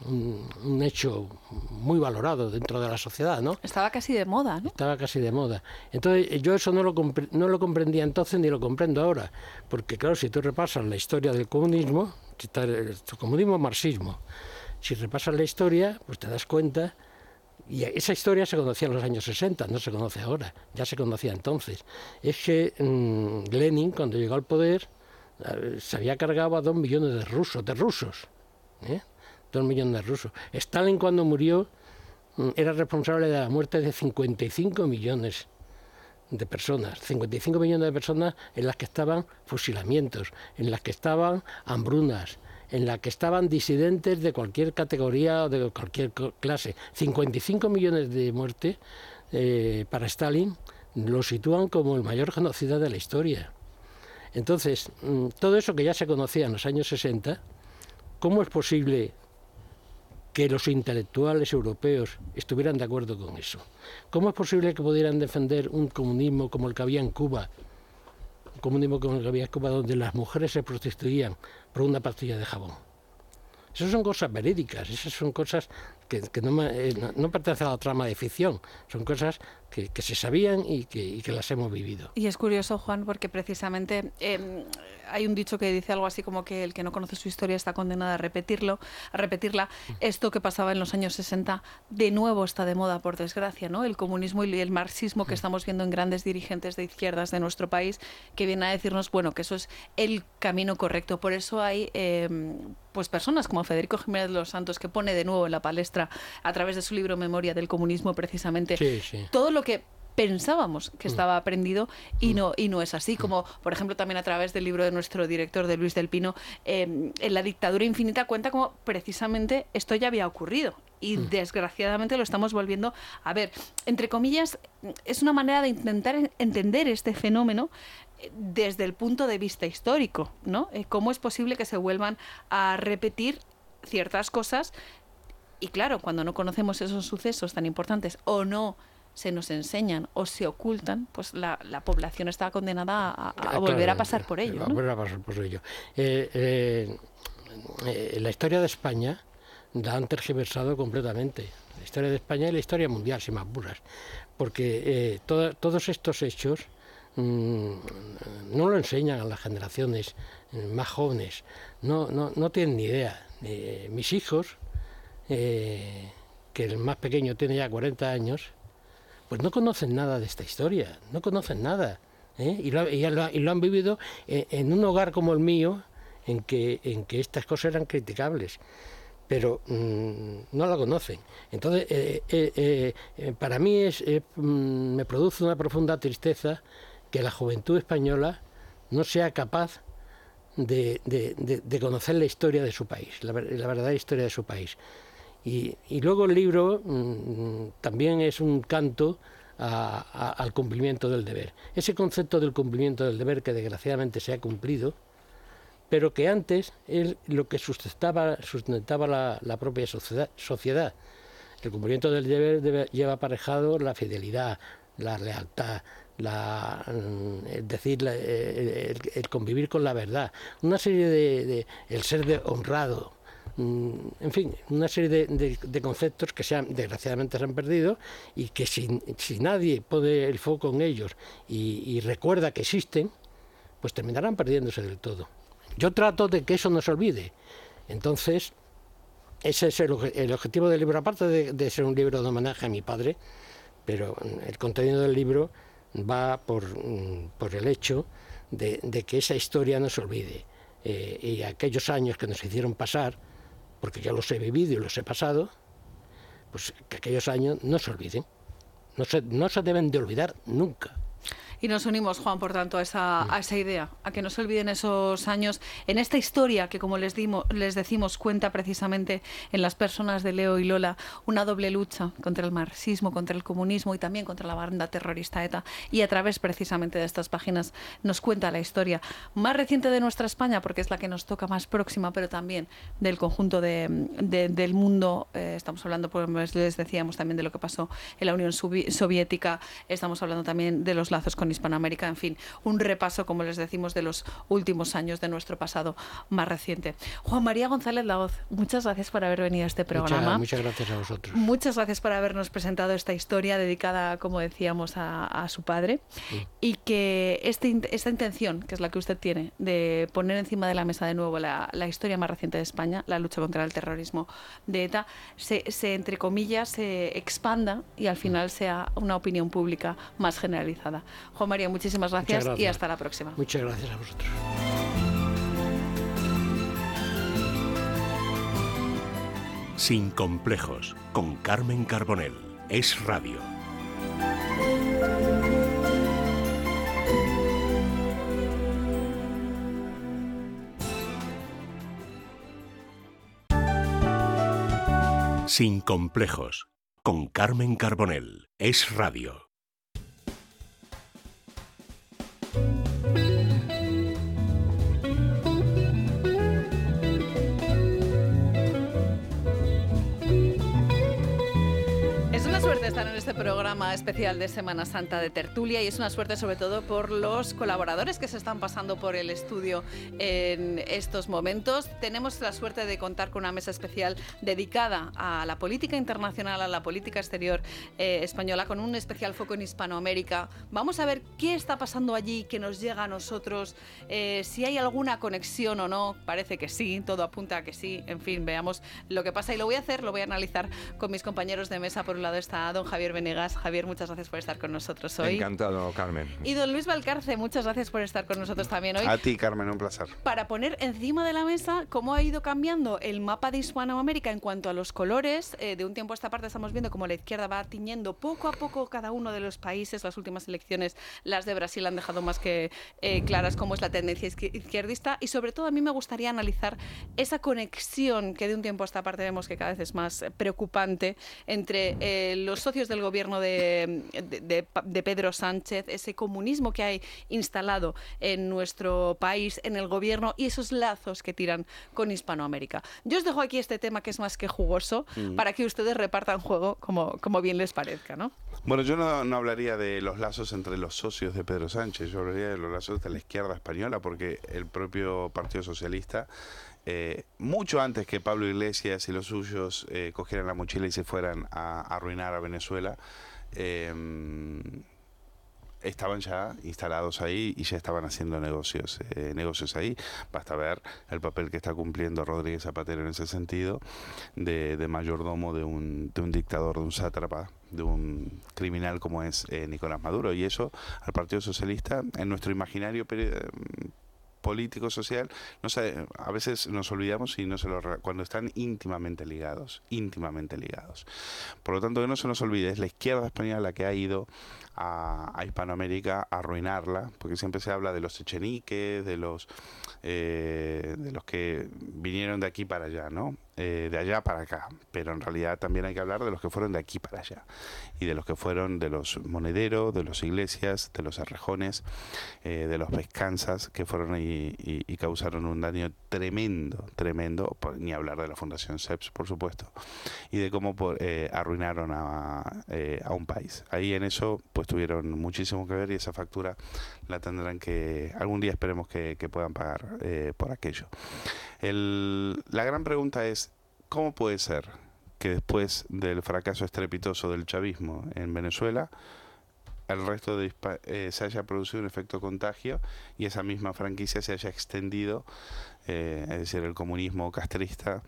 un, hecho muy valorado dentro de la sociedad, ¿no? Estaba casi de moda, ¿no? Estaba casi de moda. Entonces yo eso no lo, no lo comprendía entonces ni lo comprendo ahora, porque claro, si tú repasas la historia del comunismo, el comunismo marxismo, si repasas la historia, pues te das cuenta y esa historia se conocía en los años 60, no se conoce ahora, ya se conocía entonces. Es que mm, Lenin, cuando llegó al poder, eh, se había cargado a dos millones de rusos, de rusos. ¿Eh? Dos millones de rusos. Stalin, cuando murió, mm, era responsable de la muerte de 55 millones de personas, 55 millones de personas en las que estaban fusilamientos, en las que estaban hambrunas, en la que estaban disidentes de cualquier categoría o de cualquier clase. 55 millones de muertes eh, para Stalin lo sitúan como el mayor genocida de la historia. Entonces, mm, todo eso que ya se conocía en los años 60, ¿cómo es posible que los intelectuales europeos estuvieran de acuerdo con eso? ¿Cómo es posible que pudieran defender un comunismo como el que había en Cuba, comunismo como el que había en Cuba, donde las mujeres se prostituían por una pastilla de jabón. Esas son cosas verídicas, esas son cosas que, eh, no, pertenecen a la trama de ficción, son cosas que, se sabían y que, las hemos vivido. Y es curioso, Juan, porque precisamente em, hay un dicho que dice algo así como que el que no conoce su historia está condenado a repetirlo, a repetirla. Esto que pasaba en los años 60 de nuevo está de moda, por desgracia, ¿no? El comunismo y el marxismo que estamos viendo en grandes dirigentes de izquierdas de nuestro país, que vienen a decirnos, bueno, que eso es el camino correcto. Por eso hay em, pues personas como Federico Jiménez de los Santos que pone de nuevo en la palestra a través de su libro Memoria del Comunismo precisamente todo lo que pensábamos que mm. estaba aprendido y mm. no y no es así como por ejemplo también a través del libro de nuestro director de Luis del Pino em, en la dictadura infinita cuenta como precisamente esto ya había ocurrido y mm. desgraciadamente lo estamos volviendo a ver entre comillas es una manera de intentar entender este fenómeno eh, desde el punto de vista histórico, ¿no? Eh, ¿Cómo es posible que se vuelvan a repetir ciertas cosas y claro, cuando no conocemos esos sucesos tan importantes o no se nos enseñan o se ocultan, pues la, población está condenada a, volver a pasar por ello. A volver a pasar por ello. Eh, eh, eh, la historia de España la han tergiversado completamente. La historia de España y la historia mundial, sin más puras. Porque todos estos hechos mm, no lo enseñan a las generaciones más jóvenes. No, no, no tienen ni idea. mis hijos eh, que el más pequeño tiene ya 40 años, pues no conocen nada de esta historia, no conocen nada. ¿eh? Y, lo, han vivido en, un hogar como el mío, en que, estas cosas eran criticables pero mm, no la conocen. Entonces, eh, para mí es, mm, me produce una profunda tristeza que la juventud española no sea capaz de, conocer la historia de su país, la verdadera historia de su país. Y, luego el libro mm, también es un canto al cumplimiento del deber. Ese concepto del cumplimiento del deber que desgraciadamente se ha cumplido, pero que antes es lo que sustentaba, sustentaba la, propia sociedad, El cumplimiento del deber lleva aparejado la fidelidad, la lealtad, la, mm, decir, el, convivir con la verdad, una serie de, el ser de honrado, Mm, en fin, una serie de, conceptos que se han, desgraciadamente se han perdido y que si, nadie pone el foco en ellos y, recuerda que existen, pues terminarán perdiéndose del todo. Yo trato de que eso no se olvide. Entonces, ese es el, objetivo del libro, aparte de, ser un libro de homenaje a mi padre, pero el contenido del libro va por, mm, el hecho de, que esa historia no se olvide. Eh, y aquellos años que nos hicieron pasar, porque yo los he vivido y los he pasado, pues que aquellos años no se olviden, no se, no se deben de olvidar nunca. Y nos unimos, Juan, por tanto, a esa, a esa idea, a que no se olviden esos años en esta historia que, como les, dimos, les decimos, cuenta precisamente en las personas de Leo y Lola una doble lucha contra el marxismo, contra el comunismo y también contra la banda terrorista ETA. Y a través precisamente de estas páginas nos cuenta la historia más reciente de nuestra España, porque es la que nos toca más próxima, pero también del conjunto de, de, del mundo. Eh, estamos hablando, pues les decíamos también de lo que pasó en la Unión Soviética, estamos hablando también de los lazos con Hispanoamérica, en fin, un repaso, como les decimos, de los últimos años de nuestro pasado más reciente. Juan María González Laoz, muchas gracias por haber venido a este programa. Muchas, muchas gracias a vosotros. Muchas gracias por habernos presentado esta historia dedicada, como decíamos, a, a su padre sí. y que este, esta intención, que es la que usted tiene, de poner encima de la mesa de nuevo la, la historia más reciente de España, la lucha contra el terrorismo de ETA, se, se, entre comillas, se expanda y al final sea una opinión pública más generalizada. Juan María, muchísimas gracias, gracias. y hasta la próxima. Muchas gracias a vosotros. Sin complejos, con Carmen Carbonell. Es radio. Sin complejos, con Carmen Carbonell. Es radio. Thank you. Estar en este programa especial de Semana Santa de Tertulia y es una suerte sobre todo por los colaboradores que se están pasando por el estudio en estos momentos. Tenemos la suerte de contar con una mesa especial dedicada a la política internacional, a la política exterior eh, española, con un especial foco en Hispanoamérica. Vamos a ver qué está pasando allí, que nos llega a nosotros, eh, si hay alguna conexión o no. Parece que sí, todo apunta a que sí. En fin, veamos lo que pasa y lo voy a hacer, lo voy a analizar con mis compañeros de mesa. Por un lado está don Javier Venegas. Javier, muchas gracias por estar con nosotros hoy. Encantado, Carmen. Y don Luis Valcarce, muchas gracias por estar con nosotros también hoy. A ti, Carmen, un placer. Para poner encima de la mesa cómo ha ido cambiando el mapa de Hispanoamérica en cuanto a los colores. Eh, de un tiempo a esta parte estamos viendo cómo la izquierda va tiñendo poco a poco cada uno de los países. Las últimas elecciones, las de Brasil, han dejado más que eh, claras cómo es la tendencia izquierdista. Y sobre todo a mí me gustaría analizar esa conexión que de un tiempo a esta parte vemos que cada vez es más preocupante entre eh, los socios del gobierno de, de, de, Pedro Sánchez, ese comunismo que hay instalado en nuestro país, en el gobierno y esos lazos que tiran con Hispanoamérica. Yo os dejo aquí este tema que es más que jugoso mm. para que ustedes repartan juego como, como bien les parezca, ¿no? Bueno, yo no, no, hablaría de los lazos entre los socios de Pedro Sánchez, yo hablaría de los lazos de la izquierda española, porque el propio Partido Socialista eh, mucho antes que Pablo Iglesias y los suyos eh, cogieran la mochila y se fueran a, arruinar a Venezuela, eh, estaban ya instalados ahí y ya estaban haciendo negocios, eh, negocios ahí. Basta ver el papel que está cumpliendo Rodríguez Zapatero en ese sentido, de, de mayordomo de un, de un dictador, de un sátrapa, de un criminal como es eh, Nicolás Maduro. Y eso al Partido Socialista, en nuestro imaginario político social no sé, a veces nos olvidamos y no se lo cuando están íntimamente ligados íntimamente ligados. Por lo tanto que no se nos olvide es la izquierda española la que ha ido a, a Hispanoamérica arruinarla porque siempre se habla de los echeniques de los eh, de los que vinieron de aquí para allá no eh, de allá para acá. Pero en realidad también hay que hablar de los que fueron de aquí para allá. Y de los que fueron de los monederos de los iglesias de los arrejones eh, de los pescansas que fueron y, causaron un daño tremendo, tremendo, ni hablar de la Fundación CEPS, por supuesto, y de cómo arruinaron a, a, un país. Ahí en eso pues tuvieron muchísimo que ver y esa factura la tendrán que, algún día esperemos que, puedan pagar eh, por aquello. El, la gran pregunta es, ¿cómo puede ser que después del fracaso estrepitoso del chavismo en Venezuela, el resto de eh, se haya producido un efecto contagio y esa misma franquicia se haya extendido, eh, es decir, el comunismo castrista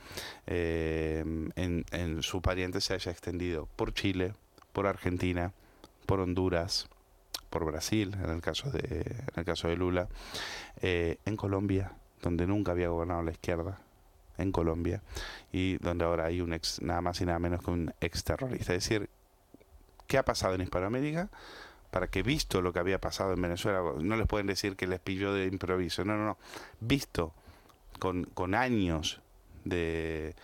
eh, en, en, su pariente se haya extendido por Chile, por Argentina, por Honduras, por Brasil, en el caso de, en el caso de Lula, en Colombia, donde nunca había gobernado la izquierda, en Colombia, y donde ahora hay un ex, nada más y nada menos que un exterrorista. Es decir, ¿qué ha pasado en Hispanoamérica? para que visto lo que había pasado en Venezuela, no les pueden decir que les pilló de improviso, no, no, no, visto con, con años de,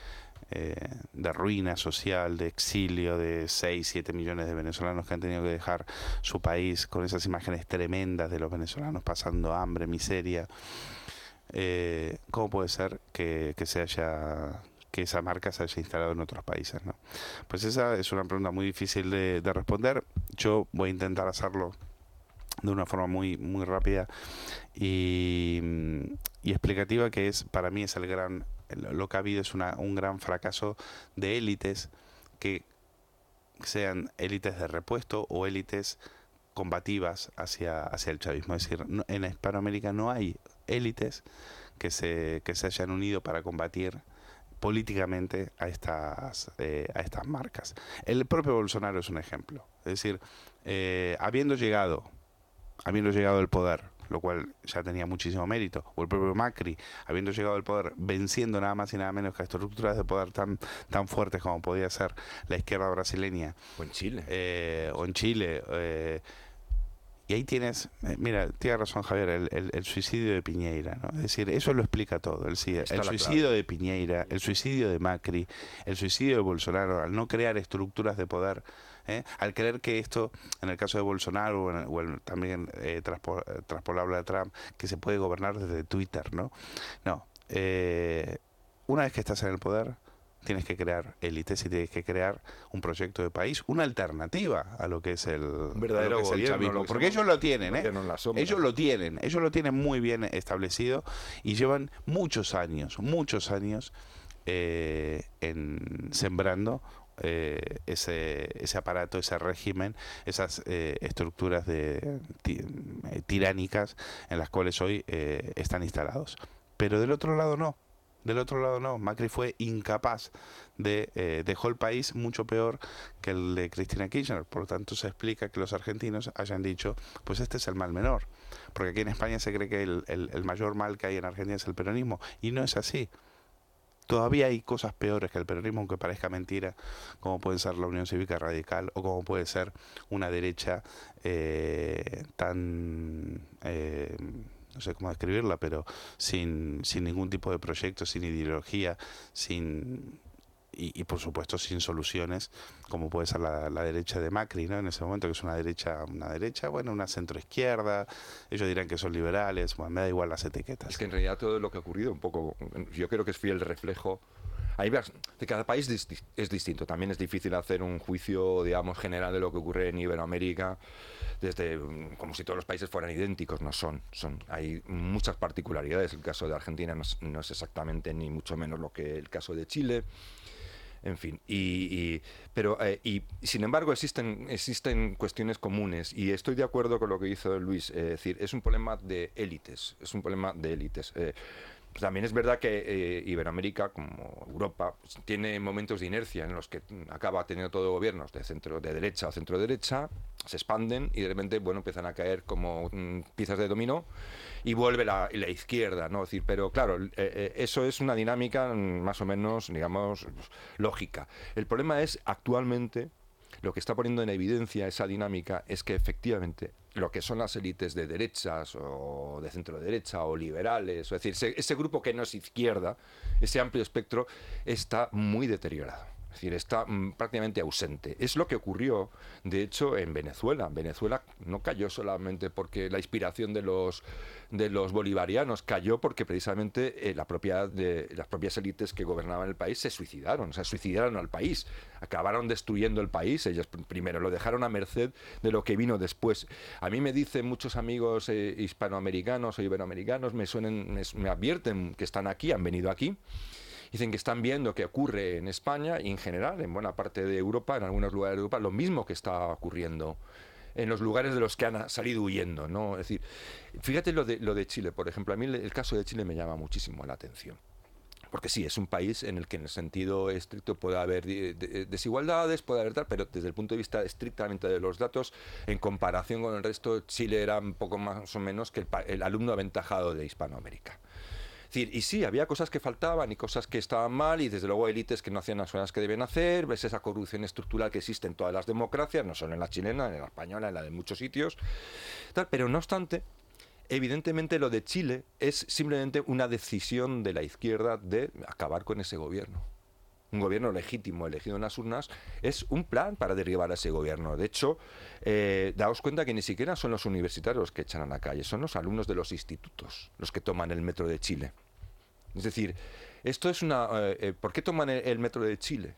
eh, de ruina social, de exilio de 6, 7 millones de venezolanos que han tenido que dejar su país con esas imágenes tremendas de los venezolanos pasando hambre, miseria. Eh, ¿Cómo puede ser que, que se haya que esa marca se haya instalado en otros países. ¿no? Pues esa es una pregunta muy difícil de, responder. Yo voy a intentar hacerlo de una forma muy, muy rápida y, y, explicativa, que es para mí es el gran, lo que ha habido es una, un gran fracaso de élites que sean élites de repuesto o élites combativas hacia, hacia el chavismo. Es decir, en Hispanoamérica no hay élites que se, que se hayan unido para combatir políticamente a estas, eh, a estas marcas. El propio Bolsonaro es un ejemplo. Es decir, eh, habiendo llegado, habiendo llegado al poder, lo cual ya tenía muchísimo mérito, o el propio Macri, habiendo llegado al poder, venciendo nada más y nada menos que a estructuras de poder tan, tan fuertes como podía ser la izquierda brasileña. O en Chile. Eh, o en Chile. Y ahí tienes, eh, mira, tiene razón Javier, el, suicidio de Piñeira, ¿no? Es decir, eso lo explica todo. El, el suicidio de Piñeira, el suicidio de Macri, el suicidio de Bolsonaro, al no crear estructuras de poder, ¿eh? al creer que esto, en el caso de Bolsonaro o, también eh, traspolable a Trump, que se puede gobernar desde Twitter, ¿no? No. Eh, una vez que estás en el poder, tienes que crear élites y tienes que crear un proyecto de país, una alternativa a lo que es el, verdadero chavismo, porque ellos lo tienen, ¿eh? ellos lo tienen, ellos lo tienen muy bien establecido y llevan muchos años, muchos años eh, en sembrando eh, ese, aparato, ese régimen, esas estructuras de, tiránicas en las cuales hoy están instalados. Pero del otro lado no. Del otro lado no, Macri fue incapaz de eh, dejó el país mucho peor que el de Cristina Kirchner. Por lo tanto, se explica que los argentinos hayan dicho, pues este es el mal menor. Porque aquí en España se cree que el mayor mal que hay en Argentina es el peronismo. Y no es así todavía hay cosas peores que el peronismo, aunque parezca mentira, como puede ser la Unión Cívica Radical o como puede ser una derecha eh, tan eh, no sé cómo describirla, pero sin, sin ningún tipo de proyecto, sin ideología, sin y, por supuesto sin soluciones, como puede ser la, derecha de Macri, ¿no? En ese momento que es una derecha, una derecha, bueno, una centroizquierda, ellos dirán que son liberales, bueno, me da igual las etiquetas. Es que en realidad todo lo que ha ocurrido, un poco, yo creo que es fiel reflejo hay de cada país es distinto. También es difícil hacer un juicio, digamos, general de lo que ocurre en Iberoamérica, desde mm, como si todos los países fueran idénticos. No son. son hay muchas particularidades. El caso de Argentina no es, exactamente ni mucho menos lo que el caso de Chile en fin y, pero eh, y sin embargo existen existen cuestiones comunes y estoy de acuerdo con lo que hizo Luis es decir es un problema de élites es un problema de élites eh, también es verdad que eh, Iberoamérica, como Europa, pues, tiene momentos de inercia en los que acaba teniendo todo gobiernos de centro de derecha o centro derecha, se expanden y de repente bueno empiezan a caer como mm, piezas de dominó y vuelve la, izquierda, ¿no? decir, pero claro, eh, eh, eso es una dinámica mm, más o menos, digamos, lógica. El problema es actualmente lo que está poniendo en evidencia esa dinámica es que efectivamente lo que son las élites de derechas o de centro derecha o liberales, es decir, ese, grupo que no es izquierda, ese amplio espectro, está muy deteriorado. Decir, está mm, prácticamente ausente. Es lo que ocurrió, de hecho, en Venezuela. Venezuela no cayó solamente porque la inspiración de los de los bolivarianos cayó porque precisamente eh, la propia de, las propias élites que gobernaban el país se suicidaron, o sea, suicidaron al país, acabaron destruyendo el país, ellos primero lo dejaron a merced de lo que vino después. A mí me dicen muchos amigos eh, hispanoamericanos o iberoamericanos, me, suenen, me, advierten que están aquí, han venido aquí dicen que están viendo que ocurre en España y en general en buena parte de Europa, en algunos lugares de Europa, lo mismo que está ocurriendo en los lugares de los que han salido huyendo, ¿no? Es decir, fíjate lo de, lo de Chile, por ejemplo, a mí el caso de Chile me llama muchísimo la atención. Porque sí, es un país en el que en el sentido estricto puede haber desigualdades, puede haber tal, pero desde el punto de vista estrictamente de los datos, en comparación con el resto, Chile era un poco más o menos que el, el alumno aventajado de Hispanoamérica. Decir, y sí, había cosas que faltaban y cosas que estaban mal y desde luego élites que no hacían las cosas que deben hacer, ves esa corrupción estructural que existe en todas las democracias, no solo en la chilena, en la española, en la de muchos sitios, pero no obstante, evidentemente lo de Chile es simplemente una decisión de la izquierda de acabar con ese gobierno un gobierno legítimo elegido en las urnas, es un plan para derribar a ese gobierno. De hecho, eh, daos cuenta que ni siquiera son los universitarios los que echan a la calle, son los alumnos de los institutos los que toman el metro de Chile. Es decir, esto es una... Eh, eh, ¿Por qué toman el, metro de Chile?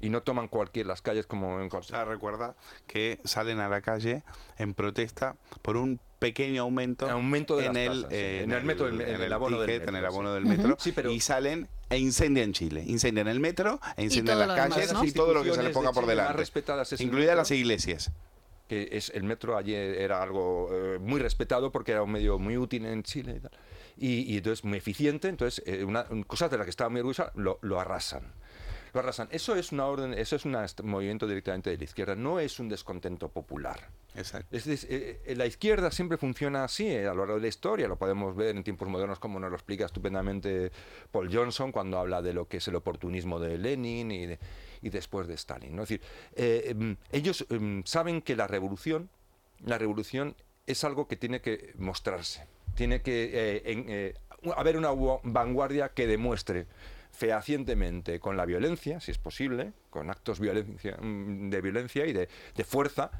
y no toman cualquier las calles como en O sea, recuerda que salen a la calle en protesta por un pequeño aumento, Aumento de en, el, tasas, eh, En el metro, en- en el abono del ticket, metro, en el sí. abono del metro, Sí, pero- y salen e incendian Chile. Incendian el metro, e incendian las lo demás, calles ¿no? y todo lo que se le ponga de por delante. Incluidas las iglesias. que es el metro ayer era algo eh, muy respetado porque era un medio muy útil en Chile y tal. Y, y entonces muy eficiente, entonces eh, una, un- cosas de las que estaba muy orgullosa lo, lo arrasan. Lo arrasan. Eso es una orden, eso es un movimiento directamente de la izquierda, no es un descontento popular. Exacto. Es eh, eh, la izquierda siempre funciona así eh, a lo largo de la historia, lo podemos ver en tiempos modernos como nos lo explica estupendamente Paul Johnson cuando habla de lo que es el oportunismo de Lenin y, de- y después de Stalin. ¿no? Es decir, eh, em, ellos em, saben que la revolución, la revolución es algo que tiene que mostrarse, tiene que en- haber una gu- vanguardia que demuestre fehacientemente con la violencia, si es posible, con actos violencia- de violencia y de, de fuerza,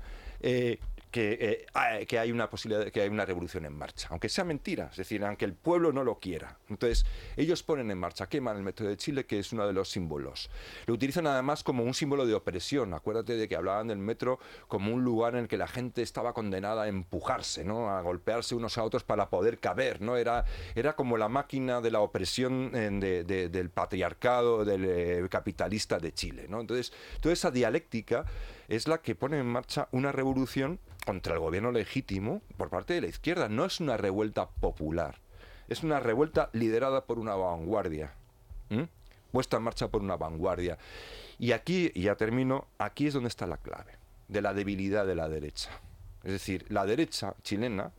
eh, que, eh, hay- que hay una posibilidad que hay una revolución en marcha, aunque sea mentira, es decir, aunque el pueblo no lo quiera. Entonces, ellos ponen en marcha, queman el metro de Chile, que es uno de los símbolos. Lo utilizan además como un símbolo de opresión. Acuérdate de que hablaban del metro como un lugar en el que la gente estaba condenada a empujarse, ¿no? a golpearse unos a otros para poder caber. ¿no? Era, era como la máquina de la opresión eh, de- de- del patriarcado, del eh, capitalista de Chile. ¿no? Entonces, toda esa dialéctica es la que pone en marcha una revolución contra el gobierno legítimo por parte de la izquierda. No es una revuelta popular, es una revuelta liderada por una vanguardia, puesta en marcha por una vanguardia. Y aquí, y ya termino, aquí es donde está la clave de la debilidad de la derecha. Es decir, la derecha chilena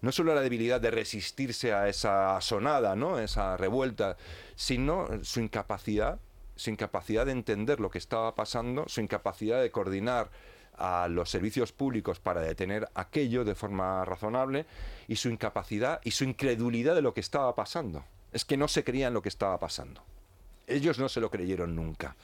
no solo la debilidad de resistirse a esa sonada, ¿no? esa revuelta, sino su incapacidad, su incapacidad de entender lo que estaba pasando, su incapacidad de coordinar a los servicios públicos para detener aquello de forma razonable y su incapacidad y su incredulidad de lo que estaba pasando. Es que no se creían lo que estaba pasando. Ellos no se lo creyeron nunca.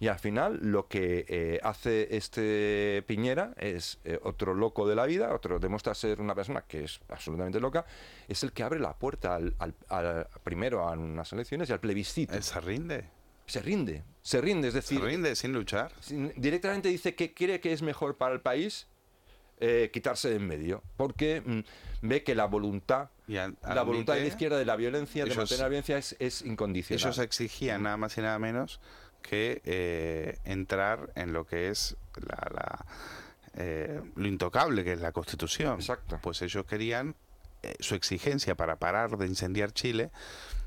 Y al final lo que eh, hace este Piñera es eh, otro loco de la vida, otro demuestra ser una persona que es absolutamente loca, es el que abre la puerta al, al- al- primero a unas elecciones y al plebiscito. Se rinde. Se rinde, se rinde, es decir, Se rinde sin luchar. directamente dice que cree que es mejor para el país eh, quitarse de en medio, porque mm, ve que la voluntad, Y al- la voluntad de la izquierda de la violencia, de mantener la violencia es, es incondicional. Ellos exigían nada más y nada menos que eh, entrar en lo que es la, la, eh, lo intocable que es la Constitución. Exacto. Pues ellos querían eh, su exigencia para parar de incendiar Chile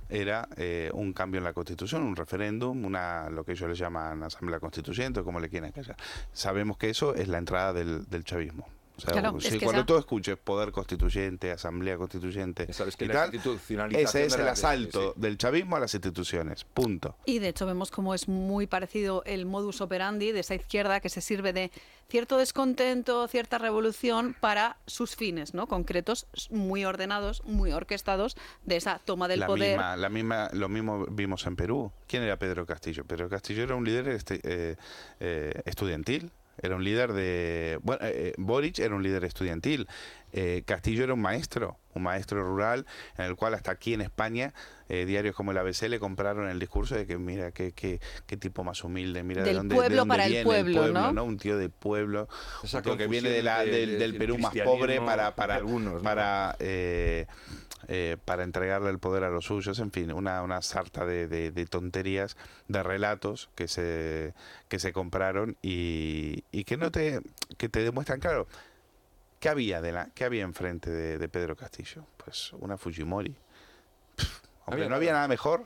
era eh, un cambio en la Constitución, un referéndum, una lo que ellos le llaman asamblea constituyente, como le quieran callar. Sabemos que eso es la entrada del, del chavismo. O sea, Claro, si es que cuando esa- tú escuches poder constituyente, asamblea constituyente, Sabes que y la tal, institucionalización ese es el asalto sí. del chavismo a las instituciones. Punto. Y de hecho vemos cómo es muy parecido el modus operandi de esa izquierda que se sirve de cierto descontento, cierta revolución para sus fines, ¿no? Concretos, muy ordenados, muy orquestados de esa toma del la poder. misma, la misma, lo mismo vimos en Perú. ¿Quién era Pedro Castillo? Pedro Castillo era un líder este, eh, eh, estudiantil. Era un líder de... Bueno, eh, eh, Boric era un líder estudiantil. Eh, Castillo era un maestro, un maestro rural, en el cual hasta aquí en España, eh, diarios como el ABC le compraron el discurso de que mira, qué, qué, qué tipo más humilde, mira de Del dónde, de pueblo dónde para el viene pueblo, ¿no? Un tío de pueblo, Esa un tío que viene de la- del, el- del el Perú más pobre para, de para, algunos, ¿no? para eh, eh, para entregarle el poder a los suyos, en fin, una, una sarta de, de- de tonterías, de relatos que se, que se compraron y, y que no te, que te demuestran, claro, ¿qué había, de la, qué había enfrente de, de Pedro Castillo? Pues una Fujimori. Pff, hombre, Había no había nada mejor.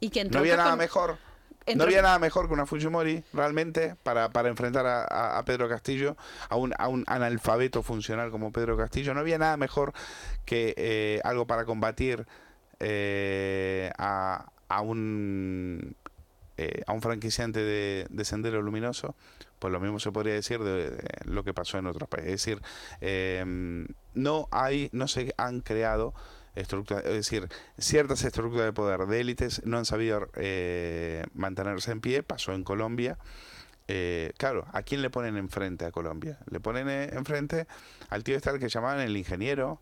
Y que No había nada con- mejor. No había nada mejor que una Fujimori realmente para, para enfrentar a, a- a Pedro Castillo, a un, a un analfabeto funcional como Pedro Castillo. No había nada mejor que eh, algo para combatir eh, a, a un eh, a un franquiciante de, de Sendero Luminoso, pues lo mismo se podría decir de, de lo que pasó en otros países. Es decir, eh, no hay, no se han creado estructuras, es decir, ciertas estructuras de poder de élites no han sabido eh, mantenerse en pie, pasó en Colombia. Eh, claro, ¿a quién le ponen enfrente a Colombia? Le ponen eh, enfrente al tío este al que llamaban el ingeniero,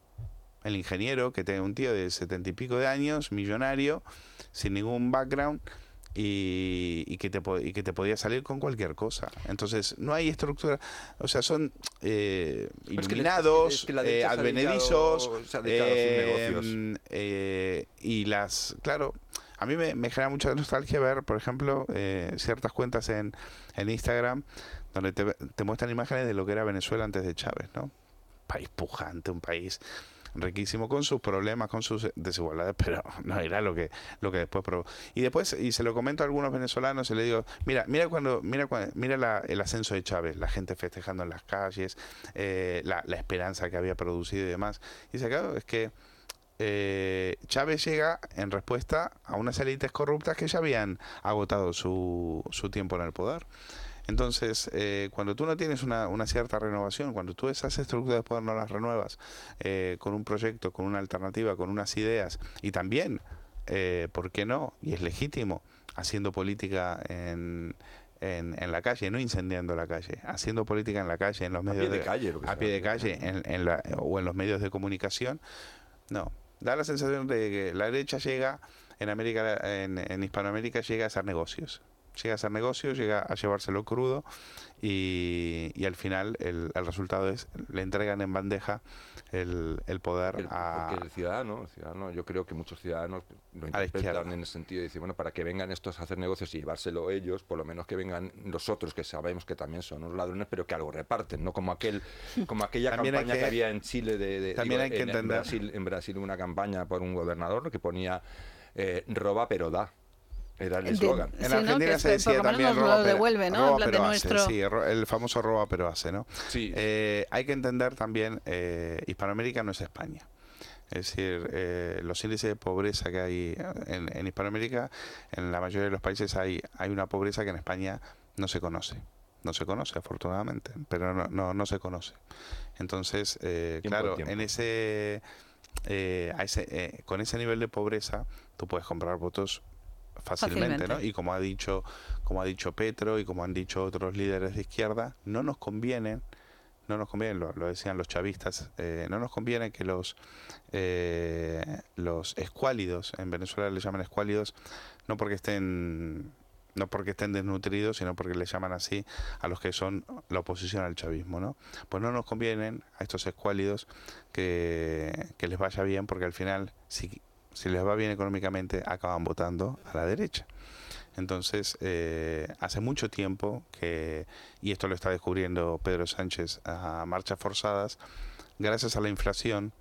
el ingeniero que tiene un tío de setenta y pico de años, millonario, sin ningún background, y, y que te, y que te podía salir con cualquier cosa. Entonces, no hay estructura, o sea, son eh, iluminados, es que eh, advenedizos, eh, negocios. eh, y las, claro, a mí me, me genera mucha nostalgia ver, por ejemplo, eh, ciertas cuentas en, en Instagram donde te, te muestran imágenes de lo que era Venezuela antes de Chávez, ¿no? País pujante, un país riquísimo con sus problemas, con sus desigualdades, pero no era lo que lo que después probó. Y después y se lo comento a algunos venezolanos y le digo, mira, mira cuando mira cuando, mira la- el ascenso de Chávez, la gente festejando en las calles, eh, la, la esperanza que había producido y demás. Y dice, claro, es que eh, Chávez llega en respuesta a unas élites corruptas que ya habían agotado su, su tiempo en el poder. Entonces, eh, cuando tú no tienes una, una cierta renovación, cuando tú esas estructuras de poder no las renuevas eh, con un proyecto, con una alternativa, con unas ideas y también, eh, ¿por qué no? Y es legítimo, haciendo política en, en, en la calle, no incendiando la calle, haciendo política en la calle, en los A medios pie de calle, lo a pie de calle en, en la- o en los medios de comunicación. No, da la sensación de que la derecha llega en América, en, en Hispanoamérica llega a hacer negocios. Llega a hacer negocios, llega a llevárselo crudo y, y al final el, el resultado es le entregan en bandeja el, el poder El- a, porque el ciudadano, el ciudadano, yo creo que muchos ciudadanos lo interpretan en el sentido de decir, bueno, para que vengan estos a hacer negocios y llevárselo ellos, por lo menos que vengan los otros que sabemos que también son unos ladrones, pero que algo reparten, no como aquel, como aquella También campaña que, que- había en Chile de, de- también hay que en, en entender- Brasil, en Brasil una campaña por un gobernador que ponía eh, roba pero da. Era el eslogan. En Sí. Argentina se decía también nos roba, pero- devuelve, ¿no? En roba, plan de pero hace, sí, el famoso roba pero hace, ¿no? Sí. Eh, hay que entender también, eh, Hispanoamérica no es España. Es decir, eh, los índices de pobreza que hay en, en Hispanoamérica, en la mayoría de los países hay, hay una pobreza que en España no se conoce. No se conoce, afortunadamente, pero no, no, no se conoce. Entonces, eh, Tiempo claro, tiempo. en ese, eh, a ese eh, con ese nivel de pobreza, tú puedes comprar votos fácilmente, ¿no? Y como ha dicho, como ha dicho Petro y como han dicho otros líderes de izquierda, no nos conviene, no nos conviene, lo, lo decían los chavistas, eh, no nos conviene que los eh, los escuálidos, en Venezuela le llaman escuálidos, no porque estén no porque estén desnutridos, sino porque le llaman así a los que son la oposición al chavismo, ¿no? Pues no nos convienen a estos escuálidos que, que les vaya bien, porque al final, si, si les va bien económicamente, acaban votando a la derecha. Entonces, eh, hace mucho tiempo que, y esto lo está descubriendo Pedro Sánchez a marchas forzadas, gracias a la inflación,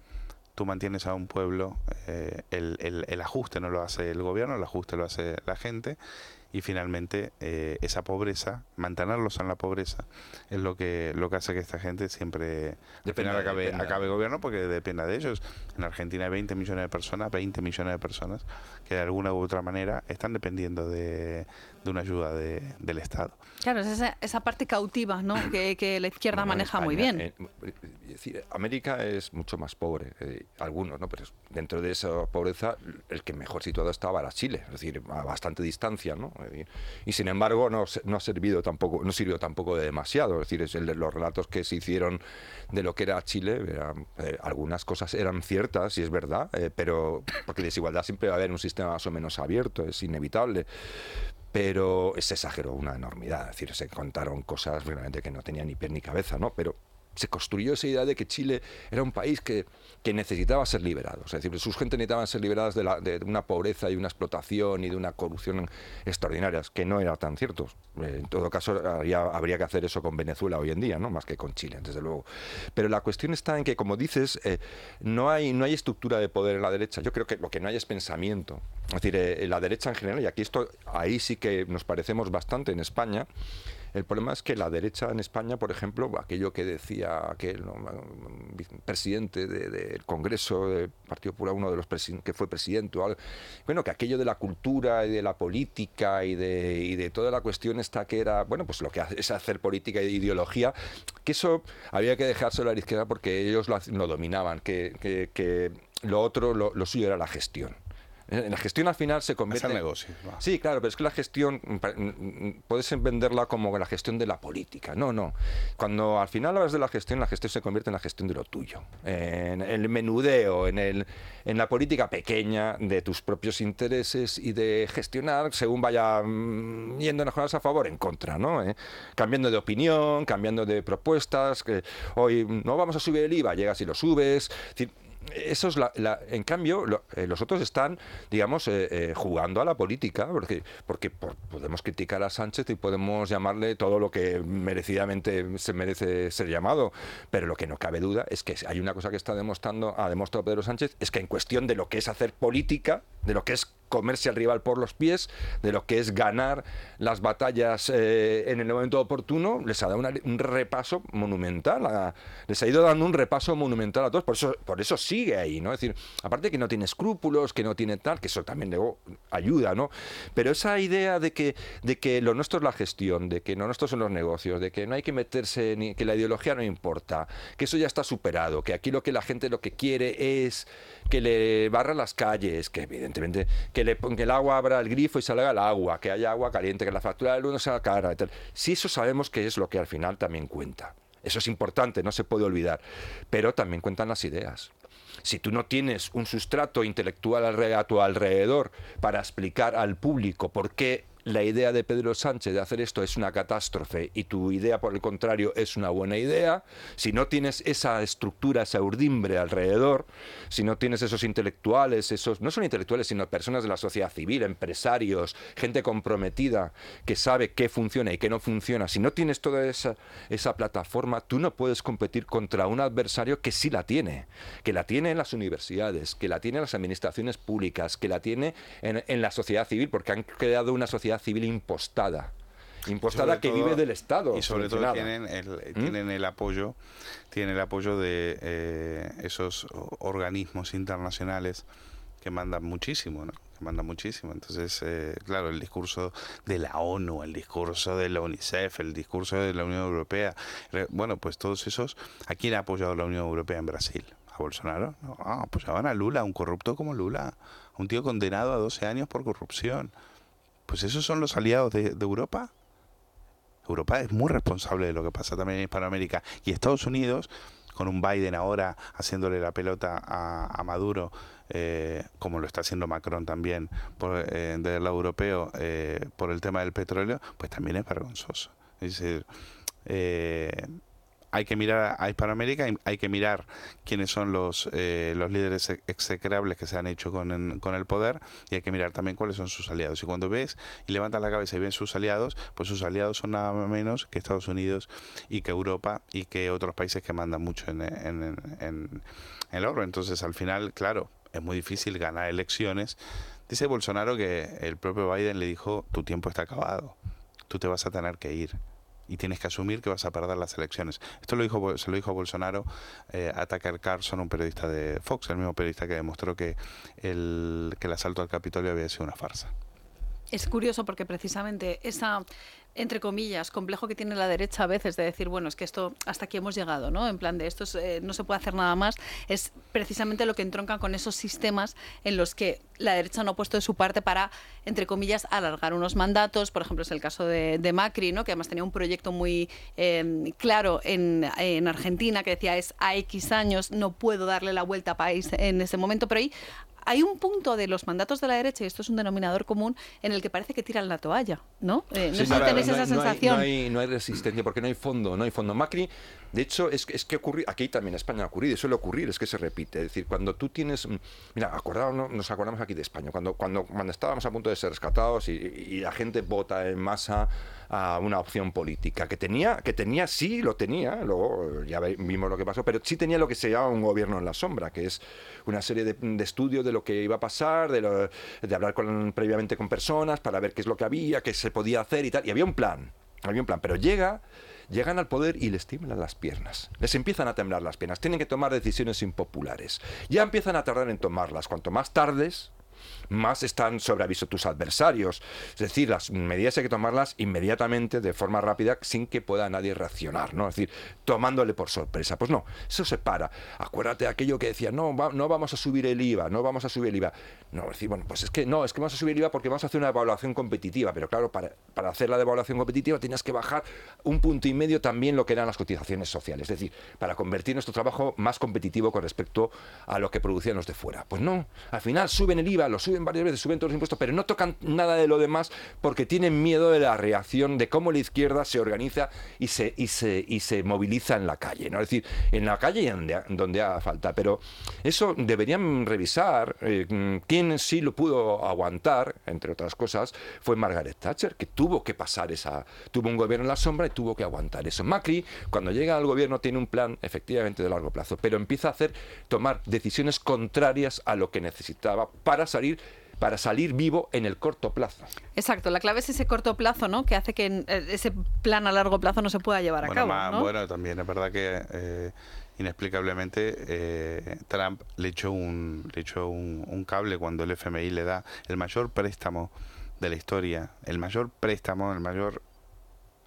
tú mantienes a un pueblo, eh, el, el- el ajuste no lo hace el gobierno, el ajuste lo hace la gente, y finalmente eh, esa pobreza, mantenerlos en la pobreza, es lo que, lo que hace que esta gente siempre al final acabe, dependa. acabe gobierno porque dependa de ellos. En Argentina hay 20 millones de personas, 20 millones de personas que de alguna u otra manera están dependiendo de, de una ayuda de- del Estado. Claro, es esa, esa parte cautiva, ¿no? Que, que la izquierda Bueno, en maneja muy España, bien. eh, es decir, América es mucho más pobre, eh, algunos, ¿no? Pero dentro de esa pobreza, el que mejor situado estaba era Chile, es decir, a bastante distancia, ¿no? Y sin embargo, no, no ha servido tampoco, no sirvió tampoco de demasiado. Es decir, es el los relatos que se hicieron de lo que era Chile, eran, eh, algunas cosas eran ciertas, y es verdad, eh, pero porque desigualdad siempre va a haber un sistema más o menos abierto, es inevitable pero se exageró una enormidad. Es decir, se contaron cosas realmente que no tenían ni pie ni cabeza, ¿no? Pero se construyó esa idea de que Chile era un país que, que necesitaba ser liberado. Es decir, sus gente necesitaban ser liberadas de una pobreza y una explotación y de una corrupción extraordinarias, que no era tan cierto. Eh, en todo caso, habría, habría que hacer eso con Venezuela hoy en día, ¿no? Más que con Chile, desde luego. Pero la cuestión está en que, como dices, eh, no, hay, no hay estructura de poder en la derecha. Yo creo que lo que no hay es pensamiento. Es decir, eh, la derecha en general, y aquí esto, ahí sí que nos parecemos bastante en España, El problema es que la derecha en España, por ejemplo, aquello que decía aquel presidente del Congreso del Partido Popular, uno de los que fue presidente o algo, bueno, que aquello de la cultura y de la política y de, de toda la cuestión esta que era, bueno, pues lo que es hacer política y ideología, que eso había que dejárselo a la izquierda porque ellos lo, dominaban, que, que, lo otro, lo suyo era la gestión. En la gestión al final se convierte. en negocio. Sí, claro, pero es que la gestión mm, mm, puedes venderla como la gestión de la política. No, no. Cuando al final hablas de la gestión, la gestión se convierte en la gestión de lo tuyo. En el menudeo, en, el, en la política pequeña de tus propios intereses y de gestionar según vaya mm, yendo en a favor o en contra, ¿no? ¿Eh? Cambiando de opinión, cambiando de propuestas. Que hoy no vamos a subir el IVA, llegas y lo subes eso es la, en cambio, eh, los otros están, digamos, eh, eh, jugando a la política, porque, porque podemos criticar a Sánchez y podemos llamarle todo lo que merecidamente se merece ser llamado, pero lo que no cabe duda es que hay una cosa que está demostrando, ha demostrado Pedro Sánchez, es que en cuestión de lo que es hacer política, de lo que es comerse al rival por los pies, de lo que es ganar las batallas eh, en el momento oportuno, les ha dado un repaso monumental, les ha ido dando un repaso monumental a todos, por eso, por eso sigue ahí, ¿no? Es decir, aparte que no tiene escrúpulos, que no tiene tal, que eso también luego ayuda, ¿no? Pero esa idea de que, de que lo nuestro es la gestión, de que lo nuestro son los negocios, de que no hay que meterse, ni que la ideología no importa, que eso ya está superado, que aquí lo que la gente lo que quiere es que le barra las calles, que evidentemente que, le, que el agua abra el grifo y salga el agua, que haya agua caliente, que la factura de luz no sea cara. Si eso sabemos que es lo que al final también cuenta. Eso es importante, no se puede olvidar. Pero también cuentan las ideas. Si tú no tienes un sustrato intelectual a tu alrededor para explicar al público por qué la idea de Pedro Sánchez de hacer esto es una catástrofe y tu idea, por el contrario, es una buena idea, si no tienes esa estructura, esa urdimbre alrededor, si no tienes esos intelectuales, esos no son intelectuales, sino personas de la sociedad civil, empresarios, gente comprometida que sabe qué funciona y qué no funciona, si no tienes toda esa, esa plataforma, tú no puedes competir contra un adversario que sí la tiene, que la tiene en las universidades, que la tiene en las administraciones públicas, que la tiene en, en la sociedad civil, porque han creado una sociedad civil impostada impostada que vive del Estado. Y sobre todo tienen el, ¿Mm? tienen el apoyo, tienen el apoyo de eh, esos organismos internacionales que mandan muchísimo, ¿no? que mandan muchísimo. Entonces, eh, claro, el discurso de la ONU, el discurso de la UNICEF, el discurso de la Unión Europea, bueno, pues todos esos, ¿a quién ha apoyado la Unión Europea en Brasil? ¿A Bolsonaro? No, apoyaban a Lula, un corrupto como Lula, un tío condenado a 12 años por corrupción. Pues esos son los aliados de, Europa. Europa es muy responsable de lo que pasa también en Hispanoamérica. Y Estados Unidos, con un Biden ahora haciéndole la pelota a, Maduro, eh, como lo está haciendo Macron también por, eh, del lado europeo eh, por el tema del petróleo, pues también es vergonzoso. Es decir, hay que mirar a Hispanoamérica, hay que mirar quiénes son los, eh, los líderes execrables que se han hecho con, el poder y hay que mirar también cuáles son sus aliados. Y cuando ves y levantas la cabeza y ven sus aliados, pues sus aliados son nada menos que Estados Unidos y que Europa y que otros países que mandan mucho en, en, en el oro. Entonces, al final, claro, es muy difícil ganar elecciones. Dice Bolsonaro que el propio Biden le dijo, tu tiempo está acabado, tú te vas a tener que ir y tienes que asumir que vas a perder las elecciones. Esto lo dijo, se lo dijo Bolsonaro eh, a Tucker Carlson, un periodista de Fox, el mismo periodista que demostró que el, que el asalto al Capitolio había sido una farsa. Es curioso porque precisamente esa entre comillas, complejo que tiene la derecha a veces de decir, bueno, es que esto hasta aquí hemos llegado, ¿no? En plan de esto eh, no se puede hacer nada más, es precisamente lo que entronca con esos sistemas en los que la derecha no ha puesto de su parte para, entre comillas, alargar unos mandatos. Por ejemplo, es el caso de, Macri, ¿no? Que además tenía un proyecto muy em, claro en, en Argentina que decía es a X años, no puedo darle la vuelta a país en ese momento, pero ahí hay un punto de los mandatos de la derecha, y esto es un denominador común, en el que parece que tiran la toalla, ¿no? Eh, no sé si tenéis esa sensación. no, hay, no hay resistencia, porque no hay fondo, no hay fondo. Macri de hecho, es, es que ocurre, aquí también en España ha ocurrido, y suele ocurrir, es que se repite. Es decir, cuando tú tienes. Mm, mira, nos acordamos aquí de España, cuando, cuando, cuando estábamos a punto de ser rescatados y, la gente vota en masa a una opción política que tenía, que tenía, sí lo tenía, luego ya vimos lo que pasó, pero sí tenía lo que se llama un gobierno en la sombra, que es una serie de, estudios de lo que iba a pasar, de, de hablar previamente con personas para ver qué es lo que había, qué se podía hacer y tal. Y había un plan había un plan, pero llega llegan al poder y les tiemblan las piernas. Les empiezan a temblar las piernas. Tienen que tomar decisiones impopulares. Ya empiezan a tardar en tomarlas. Cuanto más tardes, más están sobre aviso tus adversarios. Es decir, las medidas hay que tomarlas inmediatamente, de forma rápida, sin que pueda nadie reaccionar, ¿no? Es decir, tomándole por sorpresa. Pues no, eso se para. Acuérdate de aquello que decía, no, no vamos a subir el IVA, no vamos a subir el IVA. No, decir, bueno, pues es que no, es que vamos a subir el IVA porque vamos a hacer una evaluación competitiva, pero claro, para, para hacer la devaluación competitiva tienes que bajar un punto y medio también lo que eran las cotizaciones sociales, es decir, para convertir nuestro trabajo más competitivo con respecto a lo que producían los de fuera. Pues no, al final suben el IVA, lo suben varias veces, suben todos los impuestos, pero no tocan nada de lo demás porque tienen miedo de la reacción, de cómo la izquierda se organiza y se, y se, y se moviliza en la calle, ¿no? Es decir, en la calle y donde, donde haga falta. Pero eso deberían revisar eh, quién sí lo pudo aguantar, entre otras cosas, fue Margaret Thatcher, que tuvo que pasar esa, tuvo un gobierno en la sombra y tuvo que aguantar eso. Macri, cuando llega al gobierno, tiene un plan efectivamente de largo plazo, pero empieza a hacer, tomar decisiones contrarias a lo que necesitaba para salir para salir vivo en el corto plazo. Exacto, la clave es ese corto plazo, ¿no? Que hace que eh, ese plan a largo plazo no se pueda llevar a cabo. Bueno, también es verdad que eh, inexplicablemente eh, Trump le echó, un, le echó un, cable cuando el FMI le da el mayor préstamo de la historia, el mayor préstamo, el mayor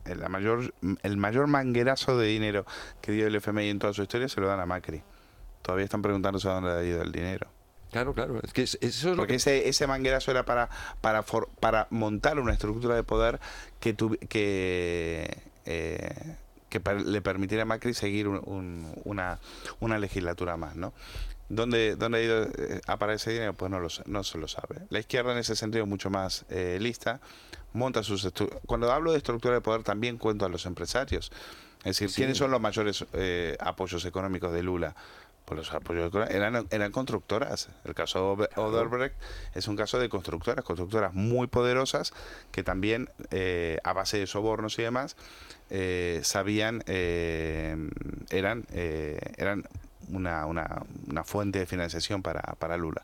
el mayor el mayor manguerazo de dinero que dio el FMI en toda su historia se lo dan a Macri. Todavía están preguntándose a dónde ha ido el dinero. Claro, claro. Es que eso es Porque ese, ese manguerazo era para, para, para montar una estructura de poder que, que eh, que le permitiera a Macri seguir una, una legislatura más, ¿no? ¿Dónde, ¿Dónde ha ido eh, a parar ese dinero? Pues no, lo, no se lo sabe. La izquierda en ese sentido es mucho más eh, lista, monta sus Cuando hablo de estructura de poder también cuento a los empresarios. Es decir, ¿quiénes son los mayores eh, apoyos económicos de Lula? Pues los apoyos eran, eran constructoras. El caso de Oderbrecht es un caso de constructoras, constructoras muy poderosas que también, a base de sobornos y demás, eh, sabían, eh, eran, eh, eran una, una, una, fuente de financiación para, para Lula.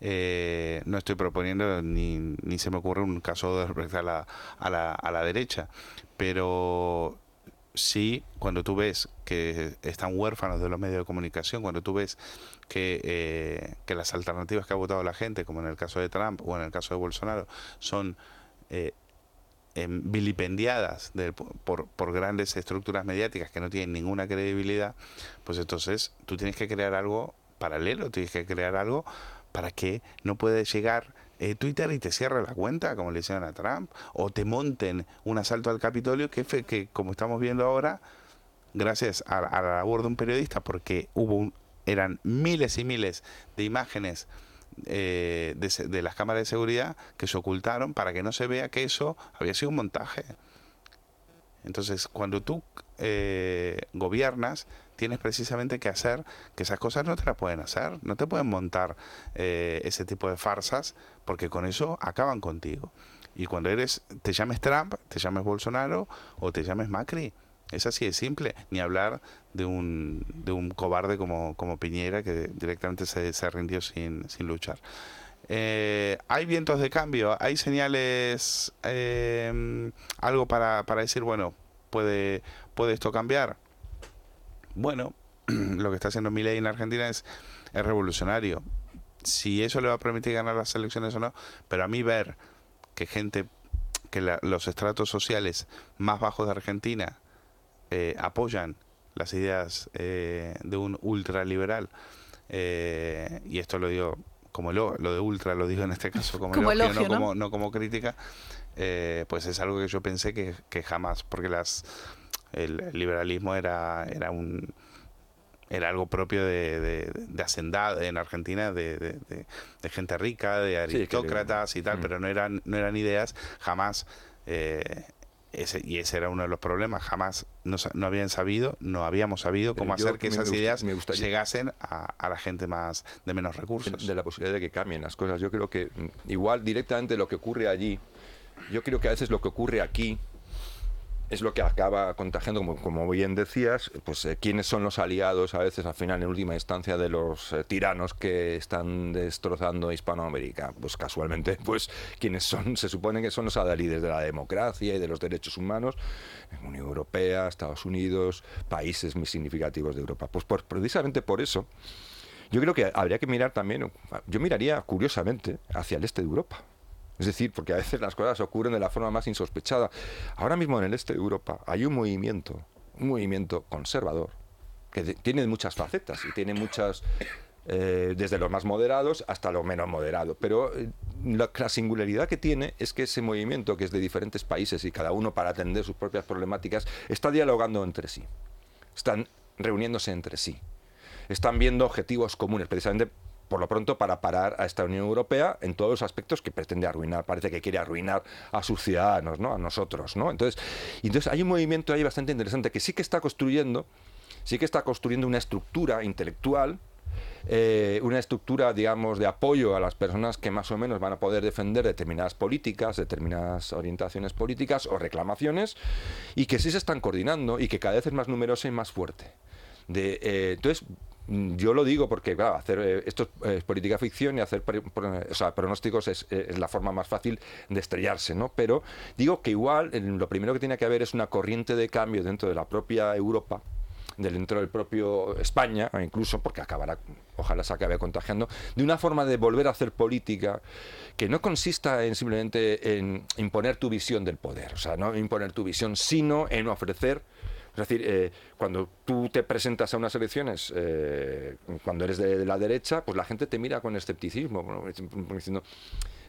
no estoy proponiendo ni, ni se me ocurre un caso de a la, a la, a la derecha, pero sí, cuando tú ves que están huérfanos de los medios de comunicación, cuando tú ves que, que las alternativas que ha votado la gente, como en el caso de Trump o en el caso de Bolsonaro, son Em, vilipendiadas por, por, grandes estructuras mediáticas que no tienen ninguna credibilidad, pues entonces tú tienes que crear algo paralelo, tienes que crear algo para que no puede llegar eh, Twitter y te cierre la cuenta, como le hicieron a Trump, o te monten un asalto al Capitolio, que, que como estamos viendo ahora, gracias a, a la labor de un periodista, porque hubo eran miles y miles de imágenes eh, de, las cámaras de seguridad que se ocultaron para que no se vea que eso había sido un montaje. Entonces, cuando tú eh, gobiernas, tienes precisamente que hacer que esas cosas no te las pueden hacer, no te pueden montar eh, ese tipo de farsas, porque con eso acaban contigo. Y cuando eres, te llames Trump, te llames Bolsonaro o te llames Macri, es así de simple, ni hablar de un, de un cobarde como, como Piñera que directamente se, se rindió sin, sin luchar. Eh, hay vientos de cambio, hay señales, eh, algo para, para decir, bueno, puede, puede esto cambiar. Bueno, lo que está haciendo Milei en Argentina es, es revolucionario. Si eso le va a permitir ganar las elecciones o no, pero a mí ver que gente, que los estratos sociales más bajos de Argentina eh, apoyan las ideas eh, de un ultraliberal. Eh, y esto lo digo como lo, lo de ultra, lo digo en este caso como, elogio, no, Como, no como crítica, pues es algo que yo pensé que, jamás, porque las el liberalismo era, era un era algo propio de, de, de en Argentina, de, de, gente rica, de aristócratas y tal, mm. pero no eran, no eran ideas jamás eh, y ese era uno de los problemas. Jamás no, habían sabido, no habíamos sabido cómo hacer que esas ideas llegasen a, la gente más de menos recursos. De, la posibilidad de que cambien las cosas. Yo creo que mm, igual directamente lo que ocurre allí, yo creo que a veces lo que ocurre aquí es lo que acaba contagiando, como, como bien decías, pues eh, quiénes son los aliados a veces al final en última instancia de los eh, tiranos que están destrozando Hispanoamérica. Pues casualmente, pues quienes son, se supone que son los adalides de la democracia y de los derechos humanos, Unión Europea, Estados Unidos, países muy significativos de Europa. Pues por, precisamente por eso, yo creo que habría que mirar también, yo miraría curiosamente hacia el este de Europa es decir, porque a veces las cosas ocurren de la forma más insospechada. Ahora mismo en el este de Europa hay un movimiento, un movimiento conservador, que tiene muchas facetas y tiene muchas, eh, desde los más moderados hasta los menos moderados. Pero eh, la, la, singularidad que tiene es que ese movimiento, que es de diferentes países y cada uno para atender sus propias problemáticas, está dialogando entre sí, están reuniéndose entre sí, están viendo objetivos comunes, precisamente por lo pronto para parar a esta Unión Europea en todos los aspectos que pretende arruinar. Parece que quiere arruinar a sus ciudadanos, ¿no? a nosotros. ¿no? Entonces, entonces hay un movimiento ahí bastante interesante que sí que está construyendo, sí que está construyendo una estructura intelectual eh, una estructura, digamos, de apoyo a las personas que más o menos van a poder defender determinadas políticas, determinadas orientaciones políticas o reclamaciones, y que sí se están coordinando y que cada vez es más numerosa y más fuerte. De, eh, entonces, Mm, yo lo digo porque, claro, hacer eh, esto es política ficción y hacer pronósticos es, la forma más fácil de estrellarse, ¿no? Pero digo que igual lo primero que tiene que haber es una corriente de cambio dentro de la propia Europa, dentro del propio España, incluso porque acabará, ojalá se acabe contagiando, de una forma de volver a hacer política que no consista en simplemente en imponer tu visión del poder, o sea, no imponer tu visión, sino en ofrecer es decir, eh, cuando tú te presentas a unas elecciones, eh, cuando eres de, la derecha, pues la gente te mira con escepticismo, diciendo,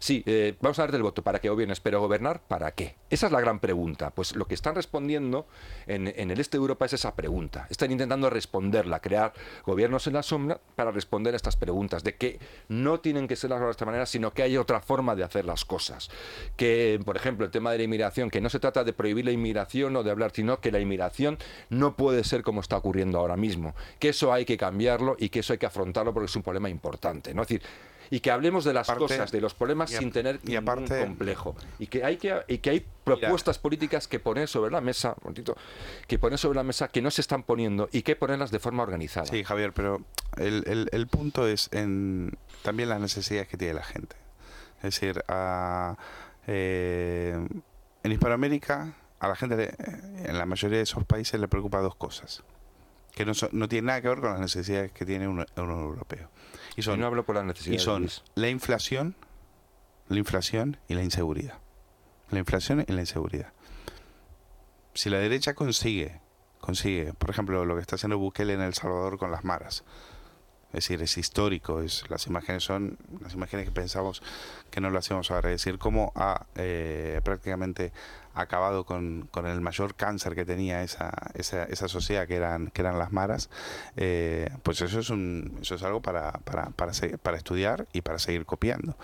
sí, eh, vamos a darte el voto para que gobiernes, pero gobernar, ¿para qué? Esa es la gran pregunta. Pues lo que están respondiendo en, el este de Europa es esa pregunta. Están intentando responderla, crear gobiernos en la sombra para responder a estas preguntas, de que no tienen que ser las cosas de esta manera, sino que hay otra forma de hacer las cosas. Que, por ejemplo, el tema de la inmigración, que no se trata de prohibir la inmigración o de hablar, sino que la inmigración no puede ser como está ocurriendo ahora mismo, que eso hay que cambiarlo y que eso hay que afrontarlo porque es un problema importante. ¿no? Es decir, y que hablemos de las cosas, de los problemas sin tener y ningún complejo. Y que hay que, y que hay propuestas políticas que poner sobre la mesa, que poner sobre la mesa que no se están poniendo y que ponerlas de forma organizada. Sí, Javier, pero el, el, punto es en también las necesidades que tiene la gente. Es decir, eh, en Hispanoamérica a la gente, en la mayoría de esos países le preocupa dos cosas, que no, no tienen nada que ver con las necesidades que tiene un, un europeo. Y son, no hablo por las necesidades. Y son la inflación, la inflación y la inseguridad. La inflación y la inseguridad. Si la derecha consigue, consigue, por ejemplo, lo que está haciendo Bukele en El Salvador con las maras, es decir, es histórico, es, las imágenes son las imágenes que pensamos que no lo hacemos ahora, es decir, cómo ha eh, prácticamente acabado con, con, el mayor cáncer que tenía esa, esa, esa, sociedad que eran, que eran las maras, eh, pues eso es, un, eso es algo para, para, para, para estudiar y para seguir copiando.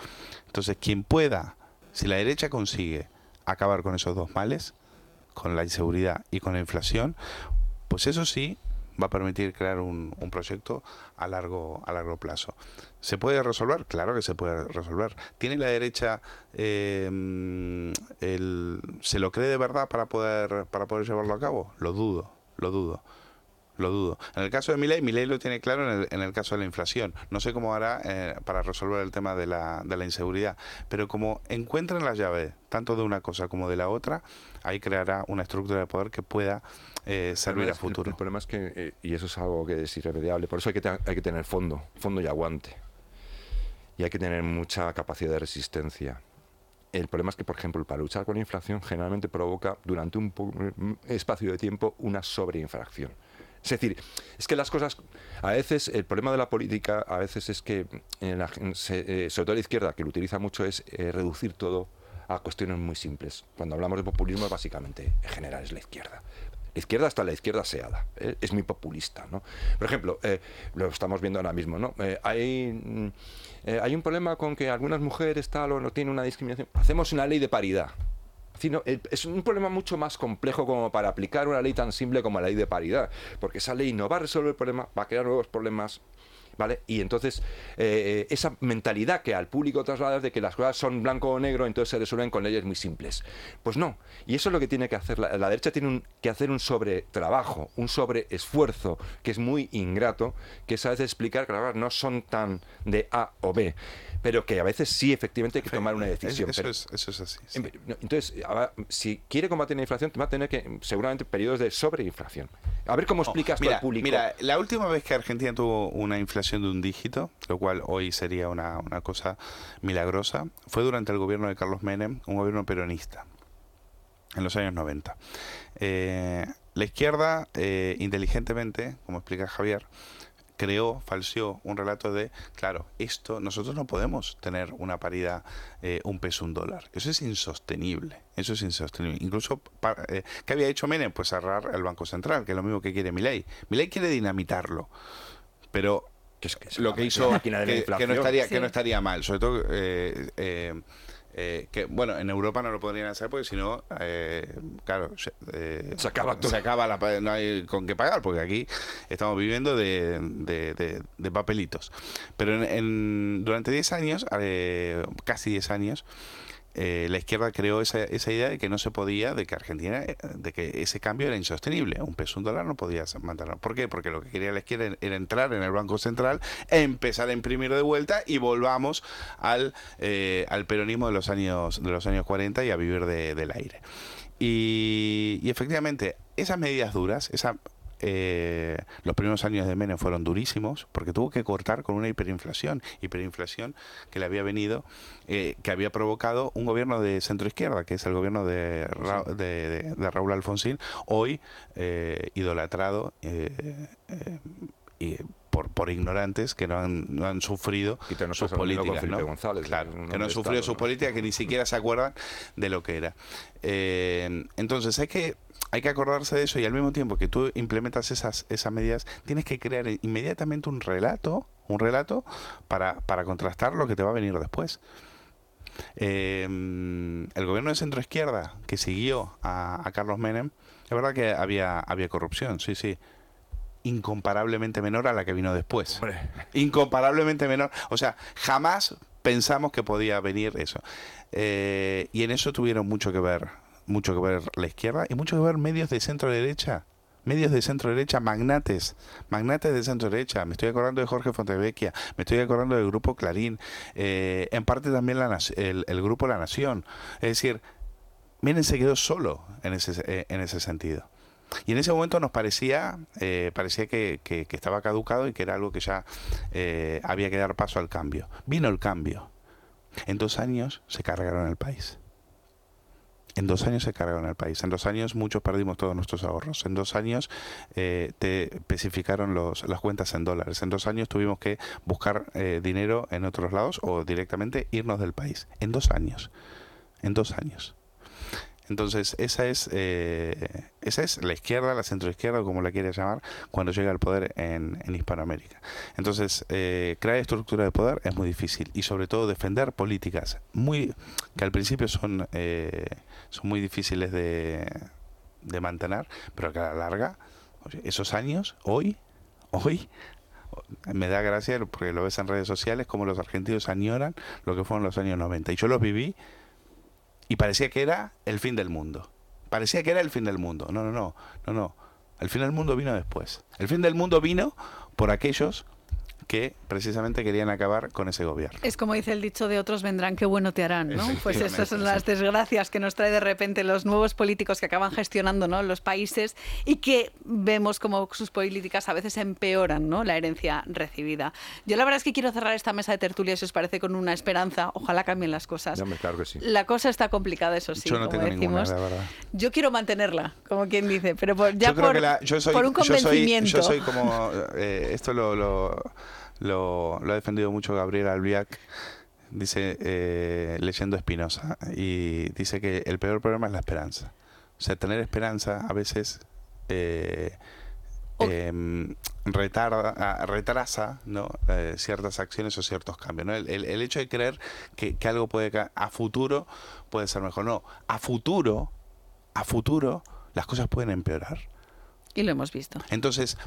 Entonces, quien pueda, si la derecha consigue acabar con esos dos males, con la inseguridad y con la inflación, pues eso sí va a permitir crear un, un, proyecto a largo, a largo plazo. ¿Se puede resolver? Claro que se puede resolver. ¿Tiene la derecha, eh, el, se lo cree de verdad para poder, para poder llevarlo a cabo? Lo dudo, lo dudo lo dudo. En el caso de Milei, Milei lo tiene claro en el, en el caso de la inflación. No sé cómo hará eh, para resolver el tema de la, de la inseguridad, pero como encuentran las llaves tanto de una cosa como de la otra, ahí creará una estructura de poder que pueda eh, servir a futuro. El, problema es que, eh, y eso es algo que es irremediable, por eso hay que, hay que tener fondo, fondo y aguante. Y hay que tener mucha capacidad de resistencia. El problema es que, por ejemplo, para luchar con la inflación generalmente provoca durante un espacio de tiempo una sobreinfracción. Es decir, es que las cosas, a veces, el problema de la política, a veces es que, eh, sobre todo la izquierda, que lo utiliza mucho, es eh, reducir todo a cuestiones muy simples. Cuando hablamos de populismo, básicamente, en general, es la izquierda. La izquierda hasta la izquierda seada, ¿eh? es muy populista. ¿no? Por ejemplo, lo estamos viendo ahora mismo, ¿no? hay, mm, hay un problema con que algunas mujeres tal o no tienen una discriminación. Hacemos una ley de paridad es un problema mucho más complejo como para aplicar una ley tan simple como la ley de paridad, porque esa ley no va a resolver el problema, va a crear nuevos problemas ¿Vale? Y entonces, eh, eh, esa mentalidad que al público trasladas de que las cosas son blanco o negro, entonces se resuelven con leyes muy simples. Pues no. Y eso es lo que tiene que hacer. La, la derecha tiene un- que hacer un sobretrabajo, un sobreesfuerzo, que es muy ingrato, que es a veces explicar que las cosas no son tan de A o B, pero que a veces sí, efectivamente, hay que tomar una decisión. eso, Pero- es, eso es así. sí. Entonces, ahora, si quiere combatir la inflación, va a tener que, seguramente, periodos de sobreinflación. A ver cómo explicas tú Oh, Mira, al público. mira, la última vez que Argentina tuvo una inflación de un dígito, lo cual hoy sería una, una cosa milagrosa, fue durante el gobierno de Carlos Menem, un gobierno peronista, en los años 90. Eh, la izquierda, eh, inteligentemente, como explica Javier, creó, falseó un relato de, claro, esto, nosotros no podemos tener una paridad, eh, un peso, un dólar. Eso es insostenible. Eso es insostenible. Incluso, pa- eh, ¿qué había hecho Menem? Pues cerrar el Banco Central, que es lo mismo que quiere Milei. Milei quiere dinamitarlo. Pero Que es- que es lo que hizo que, que inflación. no estaría que Sí. no estaría mal sobre todo eh, eh, eh, que bueno en Europa no lo podrían hacer porque si no eh, claro se, eh, Se acaba todo. se acaba la no hay con qué pagar porque aquí estamos viviendo de, de- de- de papelitos pero en, en- durante 10 años casi 10 años eh, la izquierda creó esa, esa idea de que no se podía, de que Argentina, eh, de que ese cambio era insostenible. Un peso, un dólar no podía mantenerlo. ¿Por qué? Porque lo que quería la izquierda era entrar en el Banco Central, empezar a imprimir de vuelta y volvamos al, eh, al peronismo de los años de los años 40 y a vivir de- del aire. Y efectivamente, esas medidas duras, esa, eh, los primeros años de Menem fueron durísimos porque tuvo que cortar con una hiperinflación, hiperinflación que le había venido, eh, que había provocado un gobierno de centro izquierda, que es el gobierno de, Ra- de, de- de Raúl Alfonsín, hoy eh, idolatrado eh, eh, y por, por ignorantes que no han, no han sufrido Y te sus políticas. Felipe ¿no? González, claro, un que no han sufrido Estado, sus ¿no? políticas, que ni siquiera se acuerdan de lo que era. Eh, entonces hay que hay que acordarse de eso y al mismo tiempo que tú implementas esas esas medidas tienes que crear inmediatamente un relato un relato para, para contrastar lo que te va a venir después Eh, el gobierno de centro izquierda que siguió a, a Carlos Menem es verdad que había había corrupción sí sí incomparablemente menor a la que vino después Hombre. incomparablemente menor. O sea, jamás pensamos que podía venir eso. Eh, y en eso tuvieron mucho que ver, mucho que ver la izquierda y mucho que ver medios de centro derecha. Medios de centro derecha, magnates, magnates de centro derecha. Me estoy acordando de Jorge Fontevecchia, me estoy acordando del grupo Clarín, eh, en parte también la, el, el grupo La Nación. Es decir, Menem se quedó solo en ese, eh, en ese sentido. Y en ese momento nos parecía, eh, parecía que, que- estaba caducado y que era algo que ya eh, había que dar paso al cambio. Vino el cambio. En dos años se cargaron el país. En dos años se cargaron el país. En dos años muchos perdimos todos nuestros ahorros. En dos años eh, te especificaron los, las cuentas en dólares. En dos años tuvimos que buscar eh, dinero en otros lados o directamente irnos del país. En dos años. En dos años. Entonces, esa es, eh, esa es la izquierda, la centroizquierda, como la quieras llamar, cuando llega al poder en, Hispanoamérica. Entonces, eh, crear estructura de poder es muy difícil y sobre todo defender políticas muy que al principio son, eh, son muy difíciles de, de mantener, pero que a la larga, esos años, hoy, hoy, me da gracia porque lo ves en redes sociales como los argentinos añoran lo que fueron los años 90. Y yo los viví y parecía que era el fin del mundo. Parecía que era el fin del mundo. No, no, no, no, no. El fin del mundo vino después. El fin del mundo vino por aquellos que precisamente querían acabar con ese gobierno. Es como dice el dicho de otros vendrán, qué bueno te harán, ¿no? Pues esas son las desgracias que nos trae de repente los nuevos políticos que acaban gestionando ¿no? los países y que vemos como sus políticas a veces empeoran ¿no? la herencia recibida. Yo la verdad es que quiero cerrar esta mesa de tertulia, si os parece, con una esperanza. Ojalá cambien las cosas. Hombre, claro que sí. La cosa está complicada, eso sí, yo no como tengo ninguna, decimos. la verdad. Yo quiero mantenerla, como quien dice, pero por- ya yo creo por, que la- yo soy, por un yo soy- convencimiento. Yo soy, como. eh, esto lo, lo, lo, lo ha defendido mucho Gabriel Albiac. Dice, eh, leyendo Espinosa, y dice que el peor problema es la esperanza. O sea, tener esperanza a veces eh, em, retarda, ah, retrasa ¿no? Eh, ciertas acciones o ciertos cambios. ¿no? El, el- el hecho de creer que, que algo puede a futuro puede ser mejor. No, a futuro, a futuro, las cosas pueden empeorar. Y lo hemos visto. Entonces,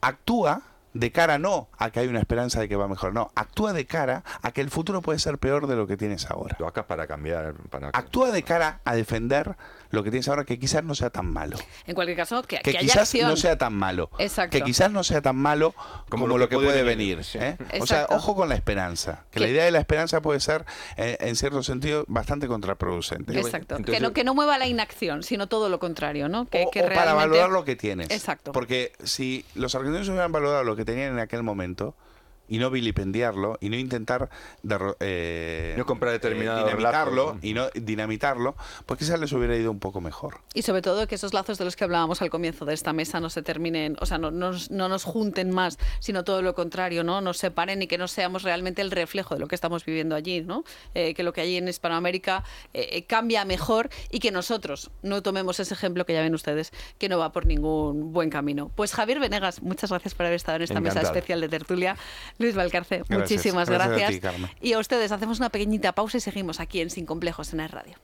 actúa de cara no a que hay una esperanza de que va a mejorar, no, actúa de cara a que el futuro puede ser peor de lo que tienes ahora. Lo acá para cambiar. Para... Actúa de cara a defender lo que tienes ahora, que quizás no sea tan malo. En cualquier caso, que, Que, que haya quizás acción. no sea tan malo. Exacto. Que quizás no sea tan malo como, lo, que puede, venir. sí. ¿eh? O sea, ojo con la esperanza. Que la idea de la esperanza puede ser, eh, en cierto sentido, bastante contraproducente. Exacto. Entonces- que, no, que no mueva la inacción, sino todo lo contrario, ¿no? Que, o, que o para valorar lo que tienes. Exacto. Porque si los argentinos hubieran valorado lo que tenían en aquel momento y no vilipendiarlo y no intentar derro- eh, No comprar determinados dinamitarlo lazos, ¿no? y no dinamitarlo, pues quizás les hubiera ido un poco mejor. Y sobre todo que esos lazos de los que hablábamos al comienzo de esta mesa no se terminen, o sea, no, no nos- no nos junten más, sino todo lo contrario, ¿no? Nos separen y que no seamos realmente el reflejo de lo que estamos viviendo allí, ¿no? Eh, que lo que hay en Hispanoamérica eh, eh, cambia mejor y que nosotros no tomemos ese ejemplo que ya ven ustedes, que no va por ningún buen camino. Pues Javier Venegas, muchas gracias por haber estado en esta mesa especial de tertulia. Luis Valcarce, Gracias. muchísimas Gracias a gracias. ti, Carmen. y a ustedes, hacemos una pequeñita pausa y seguimos aquí en Sin Complejos en el Radio.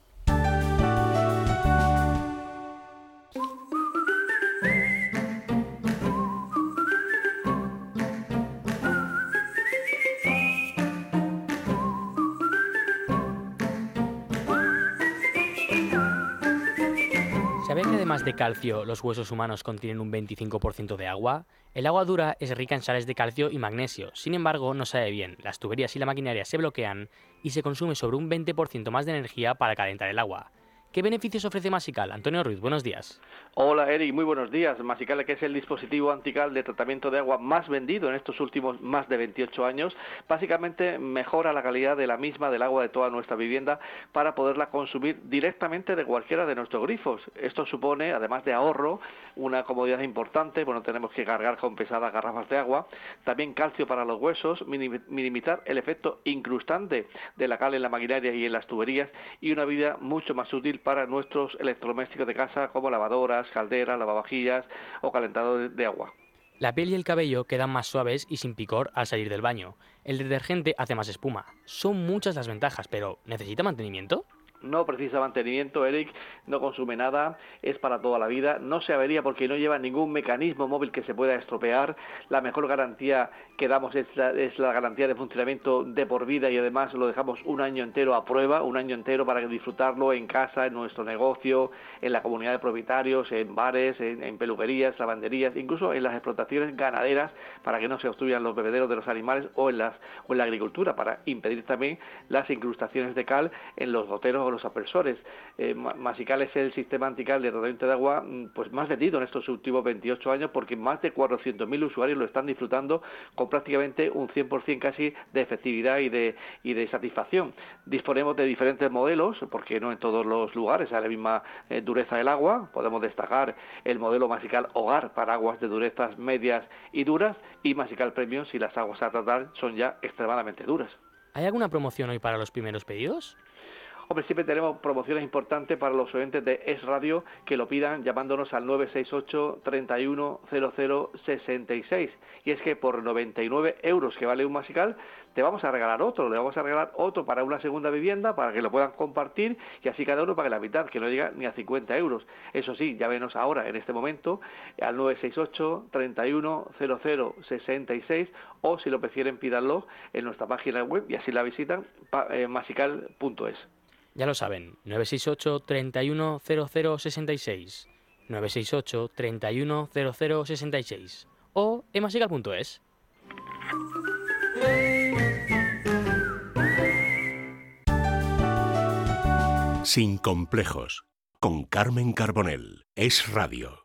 ¿Sabía que además de calcio, los huesos humanos contienen un 25% de agua? El agua dura es rica en sales de calcio y magnesio, sin embargo no sabe bien, las tuberías y la maquinaria se bloquean y se consume sobre un 20% más de energía para calentar el agua. ¿Qué beneficios ofrece Masical? Antonio Ruiz, buenos días. Hola Eric, muy buenos días. Masical, que es el dispositivo antical de tratamiento de agua más vendido en estos últimos más de 28 años, básicamente mejora la calidad de la misma del agua de toda nuestra vivienda para poderla consumir directamente de cualquiera de nuestros grifos. Esto supone, además de ahorro, una comodidad importante, bueno, tenemos que cargar con pesadas garrafas de agua, también calcio para los huesos, minim- minimizar el efecto incrustante de la cal en la maquinaria y en las tuberías y una vida mucho más útil para nuestros electrodomésticos de casa como lavadoras, calderas, lavavajillas o calentadores de agua. La piel y el cabello quedan más suaves y sin picor al salir del baño. El detergente hace más espuma. Son muchas las ventajas, pero ¿necesita mantenimiento? No precisa mantenimiento, Eric, no consume nada, es para toda la vida, no se avería porque no lleva ningún mecanismo móvil que se pueda estropear. La mejor garantía que damos es la, es la garantía de funcionamiento de por vida y además lo dejamos un año entero a prueba, un año entero para disfrutarlo en casa, en nuestro negocio, en la comunidad de propietarios, en bares, en, peluquerías, lavanderías, incluso en las explotaciones ganaderas para que no se obstruyan los bebederos de los animales o en, las, o en la agricultura para impedir también las incrustaciones de cal en los goteros los aspersores. Eh, Ma- Masical es el sistema antical de tratamiento de agua mm, pues más vendido en estos últimos 28 años porque más de 400.000 usuarios lo están disfrutando con prácticamente un 100% casi de efectividad y de, y de satisfacción. Disponemos de diferentes modelos porque no en todos los lugares hay la misma eh, dureza del agua. Podemos destacar el modelo Masical Hogar para aguas de durezas medias y duras y Masical Premium si las aguas a tratar son ya extremadamente duras. ¿Hay alguna promoción hoy para los primeros pedidos? Hombre, siempre tenemos promociones importantes para los oyentes de Es Radio que lo pidan llamándonos al 968 31 00 66. Y es que por 99 euros que vale un masical, te vamos a regalar otro, le vamos a regalar otro para una segunda vivienda, para que lo puedan compartir y así cada uno pague la mitad, que no llega ni a 50 euros. Eso sí, llámenos ahora, en este momento, al 968 31 00 66 o si lo prefieren pídanlo en nuestra página web y así la visitan, eh, masical.es. Ya lo saben, 968 31 00 66. 968 31 00 66. O emasical.es. Sin complejos. Con Carmen Carbonell. Es Radio.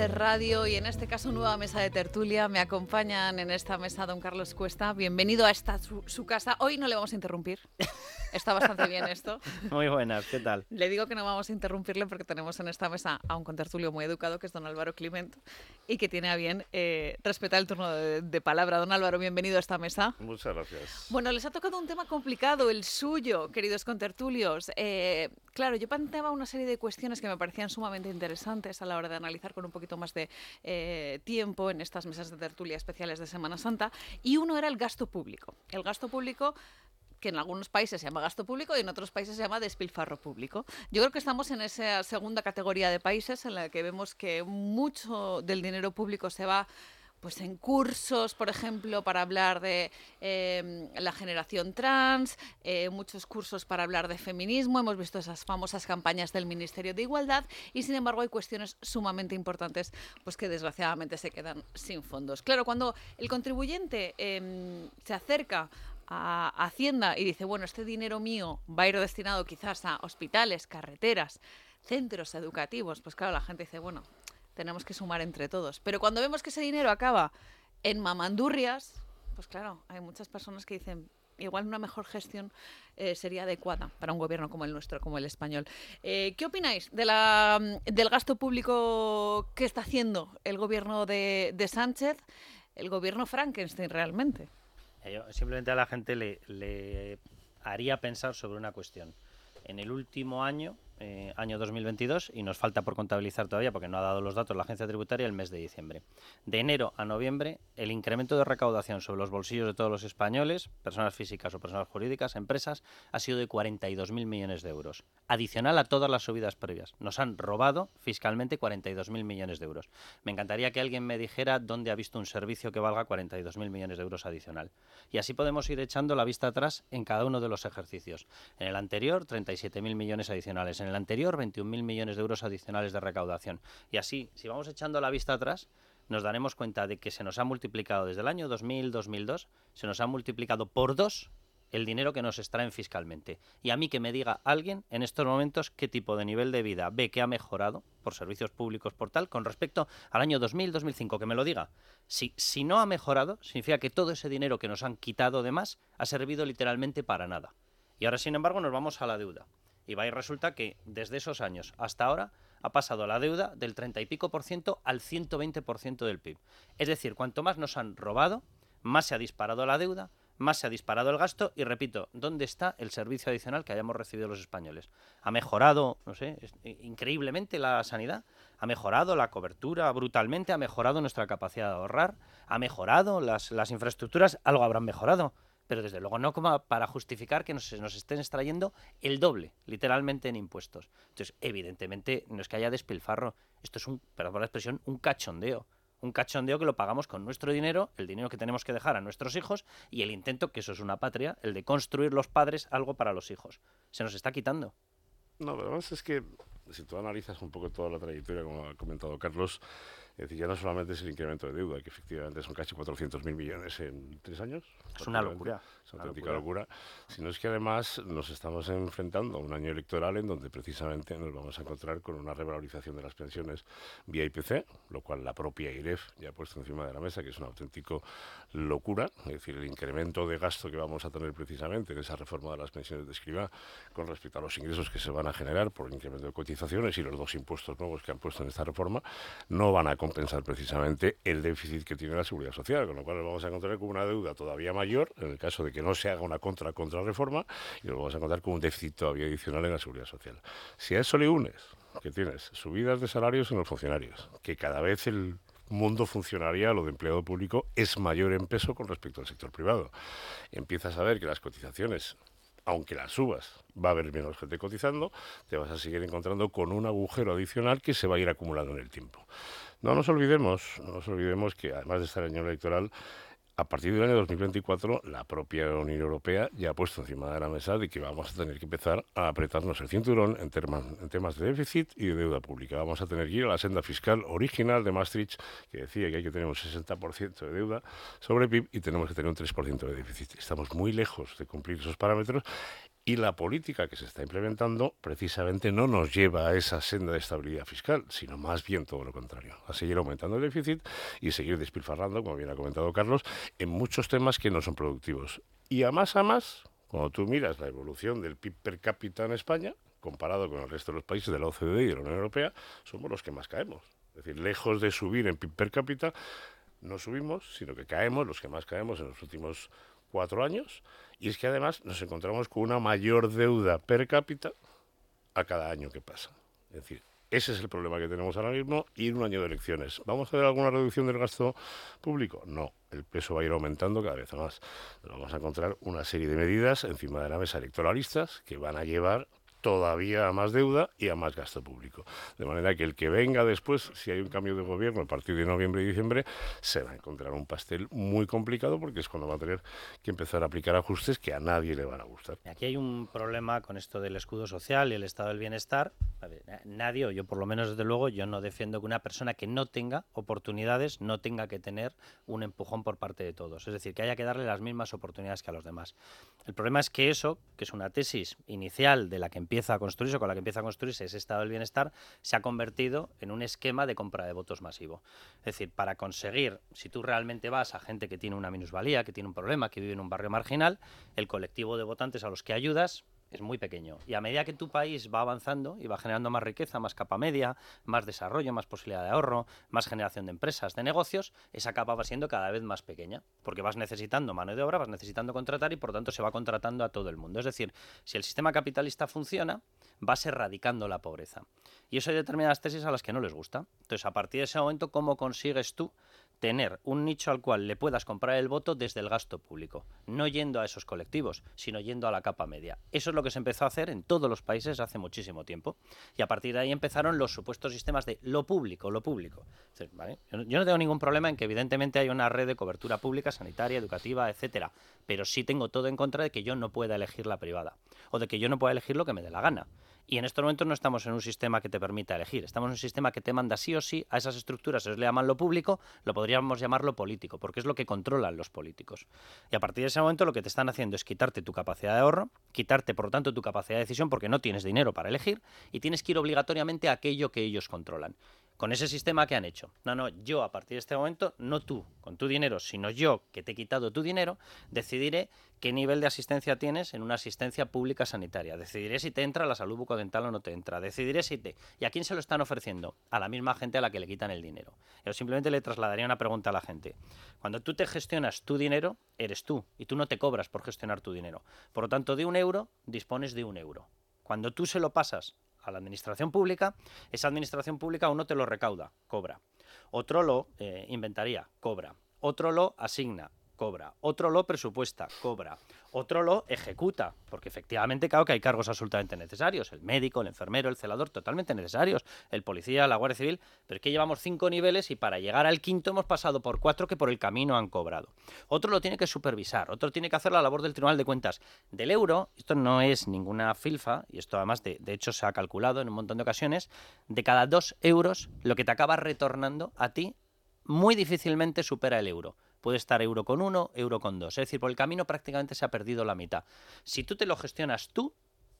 De Radio y en este caso nueva mesa de tertulia. Me acompañan en esta mesa don Carlos Cuesta. Bienvenido a esta su, su casa. Hoy no le vamos a interrumpir. Está bastante bien esto. Muy buenas, ¿qué tal? Le digo que no vamos a interrumpirle porque tenemos en esta mesa a un contertulio muy educado que es don Álvaro Clement y que tiene a bien eh, respetar el turno de, de palabra. Don Álvaro, bienvenido a esta mesa. Muchas gracias. Bueno, les ha tocado un tema complicado, el suyo, queridos contertulios. Eh, claro, yo planteaba una serie de cuestiones que me parecían sumamente interesantes a la hora de analizar con un poquito más de eh, tiempo en estas mesas de tertulia especiales de Semana Santa, y uno era el gasto público. El gasto público que en algunos países se llama gasto público y en otros países se llama despilfarro público. Yo creo que estamos en esa segunda categoría de países en la que vemos que mucho del dinero público se va pues en cursos, por ejemplo, para hablar de em, la generación trans, eh, muchos cursos para hablar de feminismo, hemos visto esas famosas campañas del Ministerio de Igualdad y sin embargo hay cuestiones sumamente importantes pues que desgraciadamente se quedan sin fondos. Claro, cuando el contribuyente em, se acerca a Hacienda y dice, bueno, este dinero mío va a ir destinado quizás a hospitales, carreteras, centros educativos, pues claro, la gente dice, bueno, tenemos que sumar entre todos. Pero cuando vemos que ese dinero acaba en mamandurrias, pues claro, hay muchas personas que dicen, igual una mejor gestión eh, sería adecuada para un gobierno como el nuestro, como el español. Eh, ¿Qué opináis de la, del gasto público que está haciendo el gobierno de, Sánchez, el gobierno Frankenstein realmente? Eh, simplemente a la gente le haría pensar sobre una cuestión. En el último año, eh, año 2022 y nos falta por contabilizar todavía porque no ha dado los datos la agencia tributaria el mes de diciembre. De enero a noviembre, el incremento de recaudación sobre los bolsillos de todos los españoles, personas físicas o personas jurídicas, empresas, ha sido de 42.000 millones de euros, adicional a todas las subidas previas. Nos han robado fiscalmente 42.000 millones de euros. Me encantaría que alguien me dijera dónde ha visto un servicio que valga 42.000 millones de euros adicional. Y así podemos ir echando la vista atrás en cada uno de los ejercicios. En el anterior, 37.000 millones adicionales. El anterior 21.000 millones de euros adicionales de recaudación. Y así, si vamos echando la vista atrás, nos daremos cuenta de que se nos ha multiplicado desde el año 2000-2002, se nos ha multiplicado por dos el dinero que nos extraen fiscalmente. Y a mí que me diga alguien en estos momentos qué tipo de nivel de vida ve que ha mejorado por servicios públicos por tal con respecto al año 2000-2005, que me lo diga. Si, si no ha mejorado, significa que todo ese dinero que nos han quitado de más ha servido literalmente para nada. Y ahora, sin embargo, nos vamos a la deuda. Y va y resulta que desde esos años hasta ahora ha pasado la deuda del 30 y pico por ciento al 120 por ciento del PIB. Es decir, cuanto más nos han robado, más se ha disparado la deuda, más se ha disparado el gasto y repito, ¿dónde está el servicio adicional que hayamos recibido los españoles? ¿Ha mejorado, no sé, increíblemente la sanidad? ¿Ha mejorado la cobertura brutalmente? ¿Ha mejorado nuestra capacidad de ahorrar? ¿Ha mejorado las, las infraestructuras? Algo habrán mejorado pero desde luego no como para justificar que nos, nos estén extrayendo el doble, literalmente en impuestos. Entonces, evidentemente, no es que haya despilfarro, esto es un, perdón por la expresión, un cachondeo. Un cachondeo que lo pagamos con nuestro dinero, el dinero que tenemos que dejar a nuestros hijos y el intento, que eso es una patria, el de construir los padres algo para los hijos. Se nos está quitando. No, pero además es que si tú analizas un poco toda la trayectoria, como ha comentado Carlos, es decir, ya no solamente es el incremento de deuda, que efectivamente son casi 400.000 millones en tres años. Es una locura. Es una auténtica locura. Sino es que además nos estamos enfrentando a un año electoral en donde precisamente nos vamos a encontrar con una revalorización de las pensiones vía IPC, lo cual la propia IREF ya ha puesto encima de la mesa, que es una auténtica locura. Es decir, el incremento de gasto que vamos a tener precisamente en esa reforma de las pensiones de escriba con respecto a los ingresos que se van a generar por el incremento de cotizaciones y los dos impuestos nuevos que han puesto en esta reforma, no van a compensar precisamente el déficit que tiene la seguridad social, con lo cual nos vamos a encontrar con una deuda todavía mayor en el caso de que no se haga una contra contra reforma y nos vamos a encontrar con un déficit todavía adicional en la seguridad social. Si a eso le unes que tienes subidas de salarios en los funcionarios, que cada vez el mundo funcionaría, lo de empleado público, es mayor en peso con respecto al sector privado. Empiezas a ver que las cotizaciones aunque las subas, va a haber menos gente cotizando, te vas a seguir encontrando con un agujero adicional que se va a ir acumulando en el tiempo. No nos olvidemos, no nos olvidemos que además de estar en año electoral, a partir del año 2024, la propia Unión Europea ya ha puesto encima de la mesa de que vamos a tener que empezar a apretarnos el cinturón en, en temas de déficit y de deuda pública. Vamos a tener que ir a la senda fiscal original de Maastricht, que decía que hay que tener un 60% de deuda sobre PIB y tenemos que tener un 3% de déficit. Estamos muy lejos de cumplir esos parámetros y la política que se está implementando precisamente no nos lleva a esa senda de estabilidad fiscal, sino más bien todo lo contrario, a seguir aumentando el déficit y seguir despilfarrando, como bien ha comentado Carlos, en muchos temas que no son productivos. Y a más a más, cuando tú miras la evolución del PIB per cápita en España, comparado con el resto de los países de la OCDE y de la Unión Europea, somos los que más caemos. Es decir, lejos de subir en PIB per cápita, no subimos, sino que caemos, los que más caemos en los últimos cuatro años, y es que además nos encontramos con una mayor deuda per cápita a cada año que pasa. Es decir, Ese es el problema que tenemos ahora mismo y en un año de elecciones. ¿Vamos a ver alguna reducción del gasto público? No, el peso va a ir aumentando cada vez más. Vamos a encontrar una serie de medidas encima de la mesa electoralistas que van a llevar todavía a más deuda y a más gasto público. De manera que el que venga después, si hay un cambio de gobierno a partir de noviembre y diciembre, se va a encontrar un pastel muy complicado porque es cuando va a tener que empezar a aplicar ajustes que a nadie le van a gustar. Aquí hay un problema con esto del escudo social y el estado del bienestar. nadie, o yo por lo menos desde luego, yo no defiendo que una persona que no tenga oportunidades no tenga que tener un empujón por parte de todos. Es decir, que haya que darle las mismas oportunidades que a los demás. El problema es que eso, que es una tesis inicial de la que empieza a construirse, con la que empieza a construirse ese estado del bienestar, se ha convertido en un esquema de compra de votos masivo. Es decir, para conseguir, si tú realmente vas a gente que tiene una minusvalía, que tiene un problema, que vive en un barrio marginal, el colectivo de votantes a los que ayudas es muy pequeño. Y a medida que tu país va avanzando y va generando más riqueza, más capa media, más desarrollo, más posibilidad de ahorro, más generación de empresas, de negocios, esa capa va siendo cada vez más pequeña, porque vas necesitando mano de obra, vas necesitando contratar y por tanto se va contratando a todo el mundo. Es decir, si el sistema capitalista funciona, vas erradicando la pobreza. Y eso hay determinadas tesis a las que no les gusta. Entonces, a partir de ese momento, ¿cómo consigues tú tener un nicho al cual le puedas comprar el voto desde el gasto público, no yendo a esos colectivos, sino yendo a la capa media. Eso es lo que se empezó a hacer en todos los países hace muchísimo tiempo. Y a partir de ahí empezaron los supuestos sistemas de lo público, lo público. Yo no tengo ningún problema en que evidentemente hay una red de cobertura pública, sanitaria, educativa, etcétera, pero sí tengo todo en contra de que yo no pueda elegir la privada o de que yo no pueda elegir lo que me dé la gana. Y en estos momentos no estamos en un sistema que te permita elegir, estamos en un sistema que te manda sí o sí a esas estructuras, ellos le llaman lo público, lo podríamos llamar lo político, porque es lo que controlan los políticos. Y a partir de ese momento lo que te están haciendo es quitarte tu capacidad de ahorro, quitarte por lo tanto tu capacidad de decisión porque no tienes dinero para elegir y tienes que ir obligatoriamente a aquello que ellos controlan con ese sistema que han hecho. No, no, yo a partir de este momento, no tú con tu dinero, sino yo que te he quitado tu dinero, decidiré qué nivel de asistencia tienes en una asistencia pública sanitaria. Decidiré si te entra la salud bucodental o no te entra. Decidiré si te... ¿Y a quién se lo están ofreciendo? A la misma gente a la que le quitan el dinero. Yo simplemente le trasladaría una pregunta a la gente. Cuando tú te gestionas tu dinero, eres tú y tú no te cobras por gestionar tu dinero. Por lo tanto, de un euro dispones de un euro. Cuando tú se lo pasas a la administración pública, esa administración pública uno te lo recauda, cobra. Otro lo eh, inventaría, cobra. Otro lo asigna, cobra. Otro lo presupuesta, cobra. Otro lo ejecuta, porque efectivamente claro que hay cargos absolutamente necesarios. El médico, el enfermero, el celador, totalmente necesarios. El policía, la Guardia Civil. Pero es que llevamos cinco niveles y para llegar al quinto hemos pasado por cuatro que por el camino han cobrado. Otro lo tiene que supervisar. Otro tiene que hacer la labor del Tribunal de Cuentas. Del euro, esto no es ninguna filfa, y esto además de, de hecho se ha calculado en un montón de ocasiones, de cada dos euros lo que te acaba retornando a ti muy difícilmente supera el euro puede estar euro con uno, euro con dos. Es decir, por el camino prácticamente se ha perdido la mitad. Si tú te lo gestionas tú,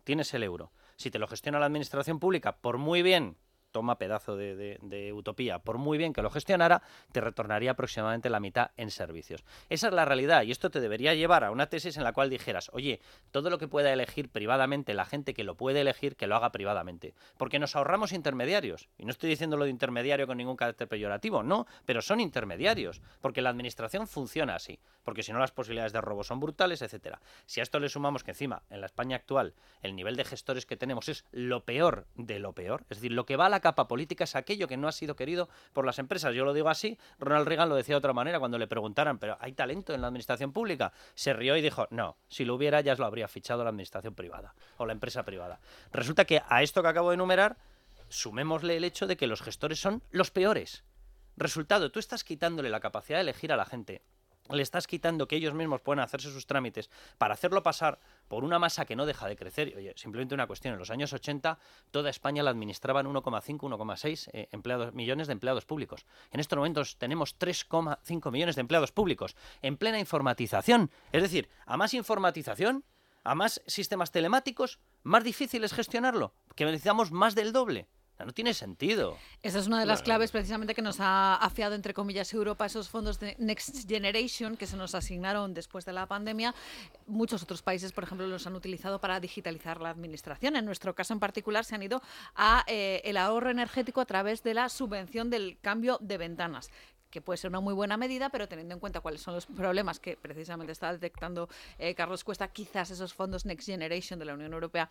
tienes el euro. Si te lo gestiona la administración pública, por muy bien toma pedazo de, utopía, por muy bien que lo gestionara, te retornaría aproximadamente la mitad en servicios. Esa es la realidad y esto te debería llevar a una tesis en la cual dijeras, oye, todo lo que pueda elegir privadamente la gente que lo puede elegir, que lo haga privadamente. Porque nos ahorramos intermediarios. Y no estoy diciendo lo de intermediario con ningún carácter peyorativo, no, pero son intermediarios. Porque la administración funciona así. Porque si no las posibilidades de robo son brutales, etcétera. Si a esto le sumamos que encima, en la España actual, el nivel de gestores que tenemos es lo peor de lo peor, es decir, lo que va a la capa política es aquello que no ha sido querido por las empresas. Yo lo digo así, Ronald Reagan lo decía de otra manera cuando le preguntaran, pero ¿hay talento en la administración pública? Se rió y dijo, no, si lo hubiera ya lo habría fichado la administración privada o la empresa privada. Resulta que a esto que acabo de enumerar, sumémosle el hecho de que los gestores son los peores. Resultado, tú estás quitándole la capacidad de elegir a la gente le estás quitando que ellos mismos puedan hacerse sus trámites para hacerlo pasar por una masa que no deja de crecer. Oye, simplemente una cuestión, en los años 80 toda España la administraban 1,5, 1,6 eh, millones de empleados públicos. En estos momentos tenemos 3,5 millones de empleados públicos en plena informatización. Es decir, a más informatización, a más sistemas telemáticos, más difícil es gestionarlo, que necesitamos más del doble. No tiene sentido. Esa es una de las claves precisamente que nos ha afiado, entre comillas, Europa, esos fondos de Next Generation que se nos asignaron después de la pandemia. Muchos otros países, por ejemplo, los han utilizado para digitalizar la administración. En nuestro caso en particular se han ido a eh, el ahorro energético a través de la subvención del cambio de ventanas que puede ser una muy buena medida, pero teniendo en cuenta cuáles son los problemas que precisamente está detectando eh, Carlos Cuesta, quizás esos fondos Next Generation de la Unión Europea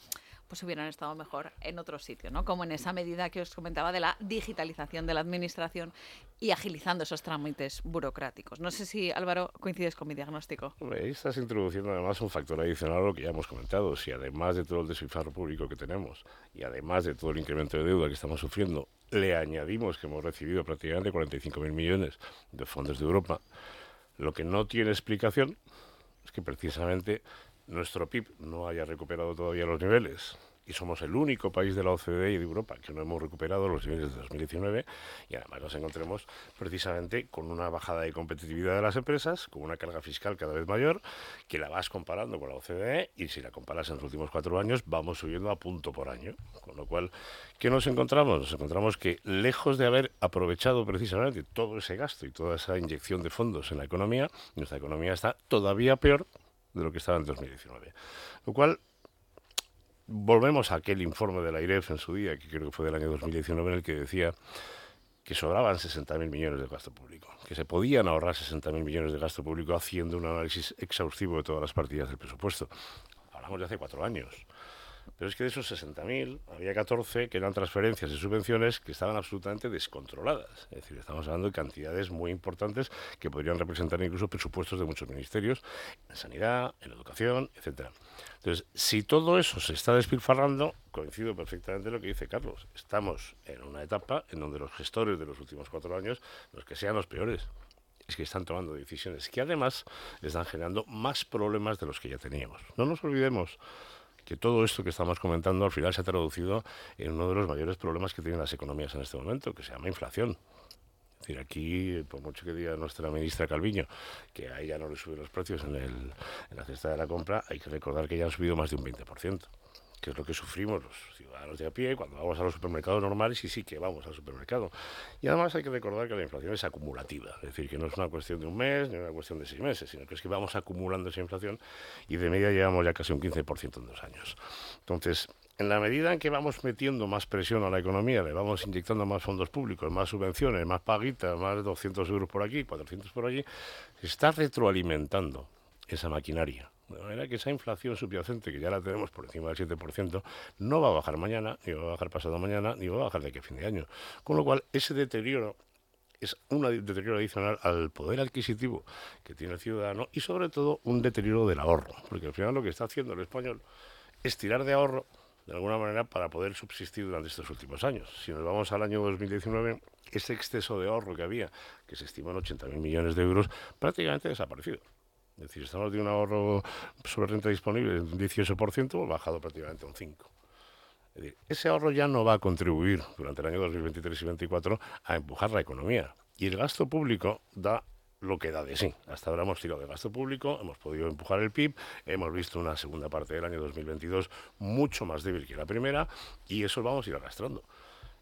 pues hubieran estado mejor en otro sitio, ¿no? Como en esa medida que os comentaba de la digitalización de la administración y agilizando esos trámites burocráticos. No sé si, Álvaro, coincides con mi diagnóstico. Estás introduciendo además un factor adicional a lo que ya hemos comentado. Si además de todo el despilfarro público que tenemos y además de todo el incremento de deuda que estamos sufriendo, le añadimos que hemos recibido prácticamente 45.000 millones de fondos de Europa, lo que no tiene explicación es que precisamente nuestro PIB no haya recuperado todavía los niveles y somos el único país de la OCDE y de Europa que no hemos recuperado los niveles de 2019 y además nos encontremos precisamente con una bajada de competitividad de las empresas, con una carga fiscal cada vez mayor, que la vas comparando con la OCDE y si la comparas en los últimos cuatro años vamos subiendo a punto por año. Con lo cual, ¿qué nos encontramos? Nos encontramos que lejos de haber aprovechado precisamente todo ese gasto y toda esa inyección de fondos en la economía, nuestra economía está todavía peor de lo que estaba en 2019. Lo cual volvemos a aquel informe de la IREF en su día, que creo que fue del año 2019, en el que decía que sobraban 60.000 millones de gasto público, que se podían ahorrar 60.000 millones de gasto público haciendo un análisis exhaustivo de todas las partidas del presupuesto. Hablamos de hace cuatro años. Pero es que de esos 60.000 había 14 que eran transferencias y subvenciones que estaban absolutamente descontroladas. Es decir, estamos hablando de cantidades muy importantes que podrían representar incluso presupuestos de muchos ministerios, en sanidad, en educación, etcétera. Entonces, si todo eso se está despilfarrando, coincido perfectamente en lo que dice Carlos. Estamos en una etapa en donde los gestores de los últimos cuatro años, los que sean los peores, es que están tomando decisiones que además están generando más problemas de los que ya teníamos. No nos olvidemos que todo esto que estamos comentando al final se ha traducido en uno de los mayores problemas que tienen las economías en este momento, que se llama inflación. Es decir, aquí, por mucho que diga nuestra ministra Calviño que a ella no le suben los precios en, el, en la cesta de la compra, hay que recordar que ya han subido más de un 20% que es lo que sufrimos los ciudadanos de a pie cuando vamos a los supermercados normales y sí que vamos al supermercado. Y además hay que recordar que la inflación es acumulativa, es decir, que no es una cuestión de un mes ni una cuestión de seis meses, sino que es que vamos acumulando esa inflación y de media llevamos ya casi un 15% en dos años. Entonces, en la medida en que vamos metiendo más presión a la economía, le vamos inyectando más fondos públicos, más subvenciones, más paguitas, más de 200 euros por aquí, 400 por allí, se está retroalimentando esa maquinaria de manera que esa inflación subyacente, que ya la tenemos por encima del 7%, no va a bajar mañana, ni va a bajar pasado mañana, ni va a bajar de aquí a fin de año. Con lo cual, ese deterioro es un deterioro adicional al poder adquisitivo que tiene el ciudadano y sobre todo un deterioro del ahorro, porque al final lo que está haciendo el español es tirar de ahorro de alguna manera para poder subsistir durante estos últimos años. Si nos vamos al año 2019, ese exceso de ahorro que había, que se estima en 80.000 millones de euros, prácticamente ha desaparecido. Es decir, estamos de un ahorro sobre renta disponible de un 18%, bajado prácticamente un 5%. Es decir, ese ahorro ya no va a contribuir durante el año 2023 y 2024 a empujar la economía. Y el gasto público da lo que da de sí. Hasta ahora hemos tirado de gasto público, hemos podido empujar el PIB, hemos visto una segunda parte del año 2022 mucho más débil que la primera y eso lo vamos a ir arrastrando.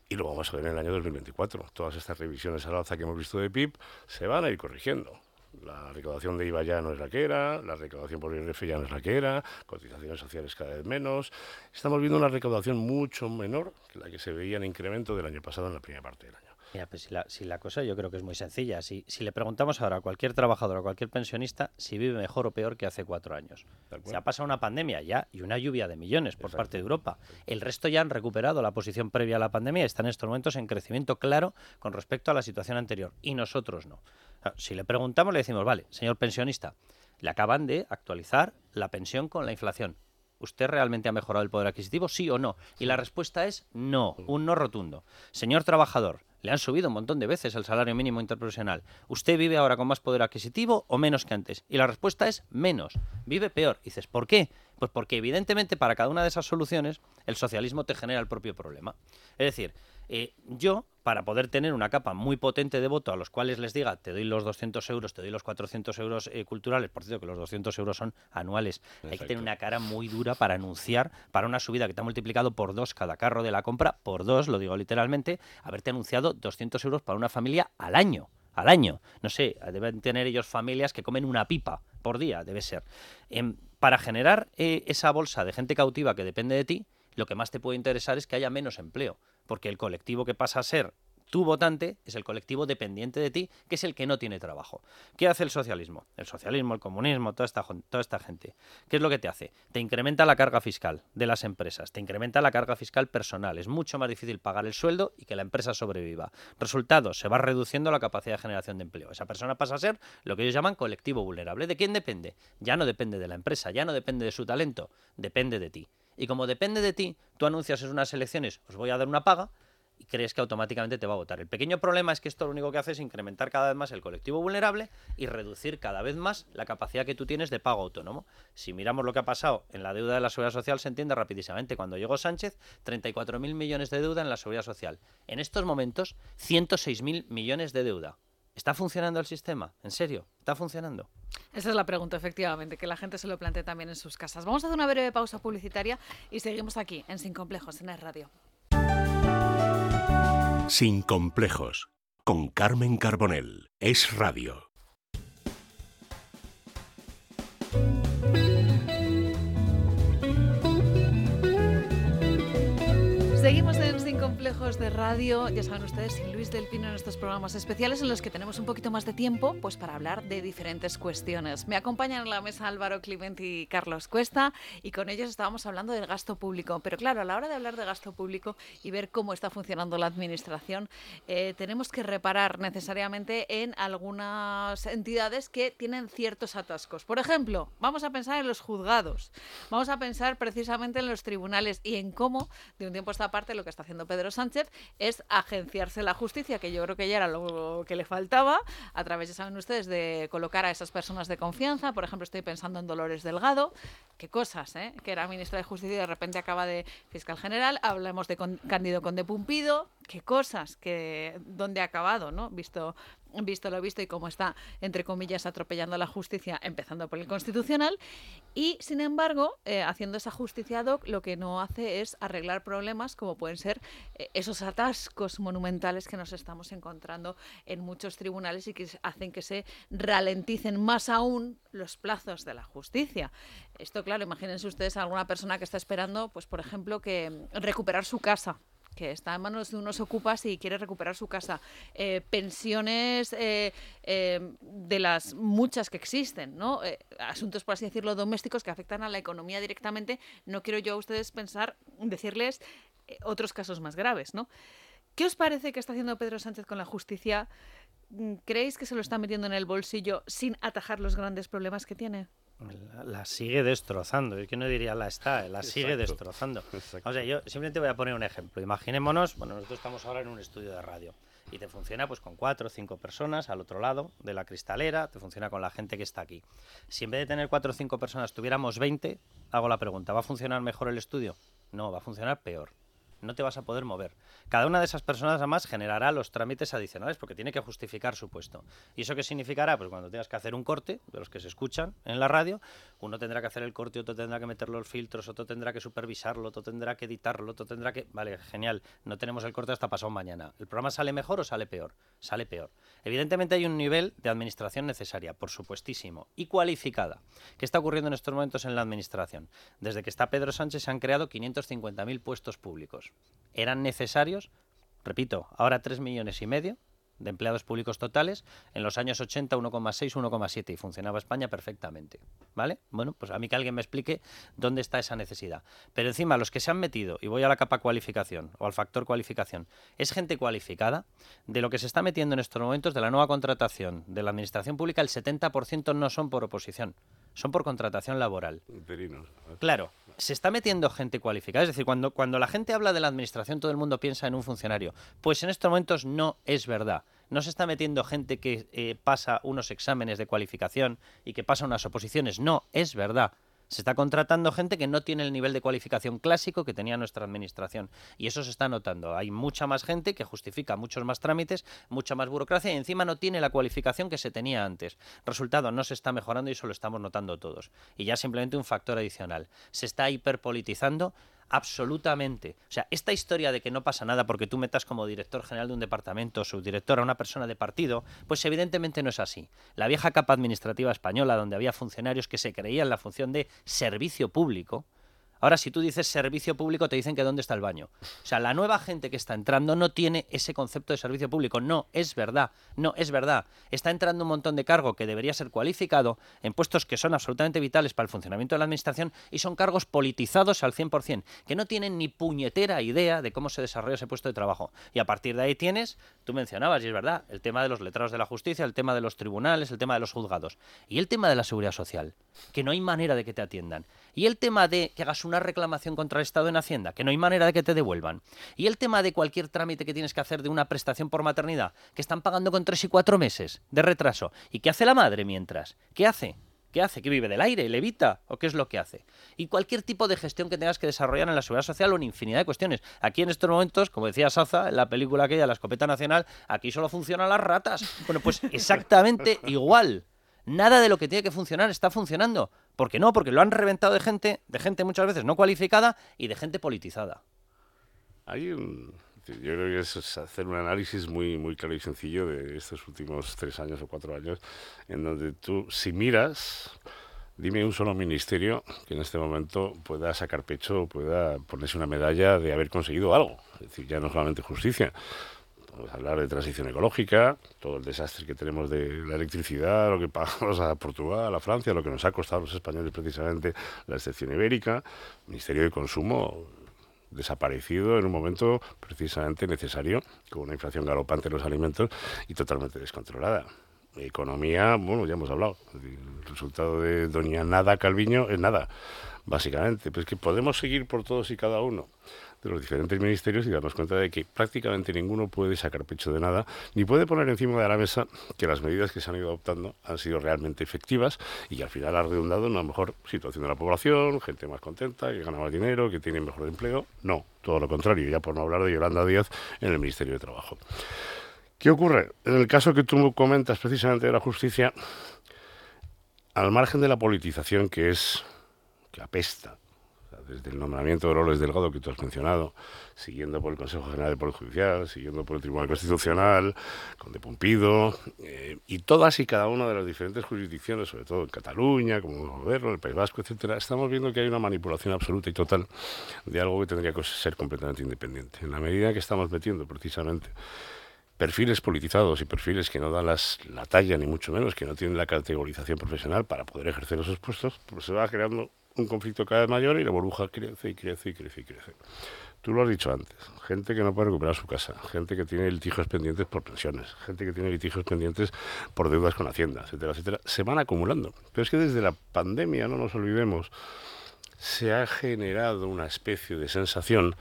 Y lo vamos a ver en el año 2024. Todas estas revisiones al alza que hemos visto de PIB se van a ir corrigiendo. La recaudación de IVA ya no es la que era, la recaudación por IRF ya no es la que era, cotizaciones sociales cada vez menos. Estamos viendo una recaudación mucho menor que la que se veía en incremento del año pasado en la primera parte del año. Mira, pues si la, si la, cosa yo creo que es muy sencilla. Si, si, le preguntamos ahora a cualquier trabajador o a cualquier pensionista si vive mejor o peor que hace cuatro años. Se ha pasado una pandemia ya y una lluvia de millones por parte de Europa. El resto ya han recuperado la posición previa a la pandemia y están en estos momentos en crecimiento claro con respecto a la situación anterior. Y nosotros no. Si le preguntamos, le decimos, vale, señor pensionista, le acaban de actualizar la pensión con la inflación. ¿Usted realmente ha mejorado el poder adquisitivo, sí o no? Y la respuesta es no, un no rotundo. Señor trabajador, le han subido un montón de veces el salario mínimo interprofesional. ¿Usted vive ahora con más poder adquisitivo o menos que antes? Y la respuesta es menos. Vive peor. Dices, ¿por qué? Pues porque evidentemente para cada una de esas soluciones el socialismo te genera el propio problema. Es decir, eh, yo, para poder tener una capa muy potente de voto a los cuales les diga, te doy los 200 euros, te doy los 400 euros eh, culturales, por cierto que los 200 euros son anuales, hay que tener una cara muy dura para anunciar, para una subida que te ha multiplicado por dos cada carro de la compra, por dos, lo digo literalmente, haberte anunciado 200 euros para una familia al año al año. No sé, deben tener ellos familias que comen una pipa por día, debe ser. Em, para generar eh, esa bolsa de gente cautiva que depende de ti, lo que más te puede interesar es que haya menos empleo porque el colectivo que pasa a ser Tu votante es el colectivo dependiente de ti, que es el que no tiene trabajo. ¿Qué hace el socialismo? El socialismo, el comunismo, toda esta, gente. ¿Qué es lo que te hace? Te incrementa la carga fiscal de las empresas, te incrementa la carga fiscal personal. Es mucho más difícil pagar el sueldo y que la empresa sobreviva. Resultado, se va reduciendo la capacidad de generación de empleo. Esa persona pasa a ser lo que ellos llaman colectivo vulnerable. ¿De quién depende? Ya no depende de la empresa, ya no depende de su talento, depende de ti. Y como depende de ti, tú anuncias en unas elecciones, os voy a dar una paga, y crees que automáticamente te va a votar. El pequeño problema es que esto lo único que hace es incrementar cada vez más el colectivo vulnerable y reducir cada vez más la capacidad que tú tienes de pago autónomo. Si miramos lo que ha pasado en la deuda de la seguridad social, se entiende rapidísimamente. Cuando llegó Sánchez, 34.000 millones de deuda en la seguridad social. En estos momentos, 106.000 millones de deuda. ¿Está funcionando el sistema? ¿En serio? ¿Está funcionando? Esa es la pregunta, efectivamente, que la gente se lo plantee también en sus casas. Vamos a hacer una breve pausa publicitaria y seguimos aquí, en Sin Complejos, en el radio. Sin complejos, con Carmen Carbonell. Es radio. Complejos de Radio, ya saben ustedes, Luis del Pino en estos programas especiales en los que tenemos un poquito más de tiempo pues para hablar de diferentes cuestiones. Me acompañan en la mesa Álvaro Clement y Carlos Cuesta y con ellos estábamos hablando del gasto público. Pero claro, a la hora de hablar de gasto público y ver cómo está funcionando la administración, eh, tenemos que reparar necesariamente en algunas entidades que tienen ciertos atascos. Por ejemplo, vamos a pensar en los juzgados, vamos a pensar precisamente en los tribunales y en cómo de un tiempo a esta parte lo que está haciendo Pedro Sánchez es agenciarse la justicia, que yo creo que ya era lo que le faltaba, a través, ya saben ustedes, de colocar a esas personas de confianza. Por ejemplo, estoy pensando en Dolores Delgado. Qué cosas, ¿eh? Que era ministra de Justicia y de repente acaba de fiscal general. Hablemos de Cándido Conde Pumpido. Qué cosas, que dónde ha acabado, ¿no? Visto visto lo visto y cómo está, entre comillas, atropellando la justicia, empezando por el constitucional, y sin embargo, eh, haciendo esa justicia doc, lo que no hace es arreglar problemas como pueden ser eh, esos atascos monumentales que nos estamos encontrando en muchos tribunales y que hacen que se ralenticen más aún los plazos de la justicia. Esto, claro, imagínense ustedes a alguna persona que está esperando, pues por ejemplo, que recuperar su casa que está en manos de unos ocupas y quiere recuperar su casa. Eh, pensiones eh, eh, de las muchas que existen, ¿no? asuntos, por así decirlo, domésticos que afectan a la economía directamente. No quiero yo a ustedes pensar, decirles otros casos más graves, ¿no? ¿Qué os parece que está haciendo Pedro Sánchez con la justicia? ¿Creéis que se lo está metiendo en el bolsillo sin atajar los grandes problemas que tiene? La, sigue destrozando. Es que no diría la está, la sigue destrozando. O sea, yo simplemente voy a poner un ejemplo. Imaginémonos, bueno, nosotros estamos ahora en un estudio de radio y te funciona pues con cuatro o cinco personas al otro lado de la cristalera, te funciona con la gente que está aquí. Si en vez de tener cuatro o cinco personas tuviéramos 20, hago la pregunta, ¿va a funcionar mejor el estudio? No, va a funcionar peor no te vas a poder mover. Cada una de esas personas además generará los trámites adicionales porque tiene que justificar su puesto. ¿Y eso qué significará? Pues cuando tengas que hacer un corte, de los que se escuchan en la radio, uno tendrá que hacer el corte, otro tendrá que meter los filtros, otro tendrá que supervisarlo, otro tendrá que editarlo, otro tendrá que... Vale, genial, no tenemos el corte hasta pasado mañana. ¿El programa sale mejor o sale peor? Sale peor. Evidentemente hay un nivel de administración necesaria, por supuestísimo, y cualificada. ¿Qué está ocurriendo en estos momentos en la administración? Desde que está Pedro Sánchez se han creado 550.000 puestos públicos. Eran necesarios, repito, ahora 3 millones y medio de empleados públicos totales, en los años 80 1,6, 1,7 y funcionaba España perfectamente. ¿Vale? Bueno, pues a mí que alguien me explique dónde está esa necesidad. Pero encima, los que se han metido, y voy a la capa cualificación o al factor cualificación, es gente cualificada. De lo que se está metiendo en estos momentos de la nueva contratación de la administración pública, el 70% no son por oposición, son por contratación laboral. Claro, se está metiendo gente cualificada. Es decir, cuando, cuando la gente habla de la administración, todo el mundo piensa en un funcionario. Pues en estos momentos no es verdad. No se está metiendo gente que eh, pasa unos exámenes de cualificación y que pasa unas oposiciones. No, es verdad. Se está contratando gente que no tiene el nivel de cualificación clásico que tenía nuestra administración. Y eso se está notando. Hay mucha más gente que justifica muchos más trámites, mucha más burocracia y encima no tiene la cualificación que se tenía antes. Resultado, no se está mejorando y eso lo estamos notando todos. Y ya simplemente un factor adicional. Se está hiperpolitizando absolutamente. O sea, esta historia de que no pasa nada porque tú metas como director general de un departamento, subdirector a una persona de partido, pues evidentemente no es así. La vieja capa administrativa española, donde había funcionarios que se creían la función de servicio público, Ahora, si tú dices servicio público, te dicen que dónde está el baño. O sea, la nueva gente que está entrando no tiene ese concepto de servicio público. No, es verdad. No, es verdad. Está entrando un montón de cargo que debería ser cualificado en puestos que son absolutamente vitales para el funcionamiento de la administración y son cargos politizados al 100%, que no tienen ni puñetera idea de cómo se desarrolla ese puesto de trabajo. Y a partir de ahí tienes, tú mencionabas, y es verdad, el tema de los letrados de la justicia, el tema de los tribunales, el tema de los juzgados y el tema de la seguridad social, que no hay manera de que te atiendan. Y el tema de que hagas una reclamación contra el Estado en Hacienda, que no hay manera de que te devuelvan. Y el tema de cualquier trámite que tienes que hacer de una prestación por maternidad, que están pagando con tres y cuatro meses de retraso. ¿Y qué hace la madre mientras? ¿Qué hace? ¿Qué hace? ¿Que vive del aire? ¿Levita? ¿O qué es lo que hace? Y cualquier tipo de gestión que tengas que desarrollar en la seguridad social o en infinidad de cuestiones. Aquí en estos momentos, como decía Saza, en la película aquella, La escopeta nacional, aquí solo funcionan las ratas. Bueno, pues exactamente igual. Nada de lo que tiene que funcionar está funcionando. ¿Por qué no? Porque lo han reventado de gente, de gente muchas veces no cualificada y de gente politizada. Hay yo creo que es hacer un análisis muy, muy claro y sencillo de estos últimos tres años o cuatro años, en donde tú, si miras, dime un solo ministerio que en este momento pueda sacar pecho pueda ponerse una medalla de haber conseguido algo. Es decir, ya no solamente justicia, A hablar de transición ecológica, todo el desastre que tenemos de la electricidad, lo que pagamos a Portugal, a Francia, lo que nos ha costado a los españoles precisamente la excepción ibérica, Ministerio de Consumo desaparecido en un momento precisamente necesario, con una inflación galopante en los alimentos y totalmente descontrolada. Economía, bueno, ya hemos hablado, el resultado de doña Nada Calviño es nada, básicamente. Pues que podemos seguir por todos y cada uno de los diferentes ministerios y darnos cuenta de que prácticamente ninguno puede sacar pecho de nada, ni puede poner encima de la mesa que las medidas que se han ido adoptando han sido realmente efectivas y al final ha redundado en una mejor situación de la población, gente más contenta, que gana más dinero, que tiene mejor empleo. No, todo lo contrario, ya por no hablar de Yolanda Díaz en el Ministerio de Trabajo. ¿Qué ocurre? En el caso que tú comentas precisamente de la justicia, al margen de la politización que es que apesta desde el nombramiento de Loles Delgado que tú has mencionado, siguiendo por el Consejo General del Poder Judicial, siguiendo por el Tribunal Constitucional, con De Pompido, eh, y todas y cada una de las diferentes jurisdicciones, sobre todo en Cataluña, como el Gobierno, el País Vasco, etcétera, estamos viendo que hay una manipulación absoluta y total de algo que tendría que ser completamente independiente. En la medida que estamos metiendo precisamente perfiles politizados y perfiles que no dan las, la talla, ni mucho menos, que no tienen la categorización profesional para poder ejercer esos puestos, pues se va creando un conflicto cada vez mayor y la burbuja crece y crece y crece y crece. Tú lo has dicho antes, gente que no puede recuperar su casa, gente que tiene litigios pendientes por pensiones, gente que tiene litigios pendientes por deudas con Hacienda, etcétera, etcétera, se van acumulando. Pero es que desde la pandemia, no nos olvidemos, se ha generado una especie de sensación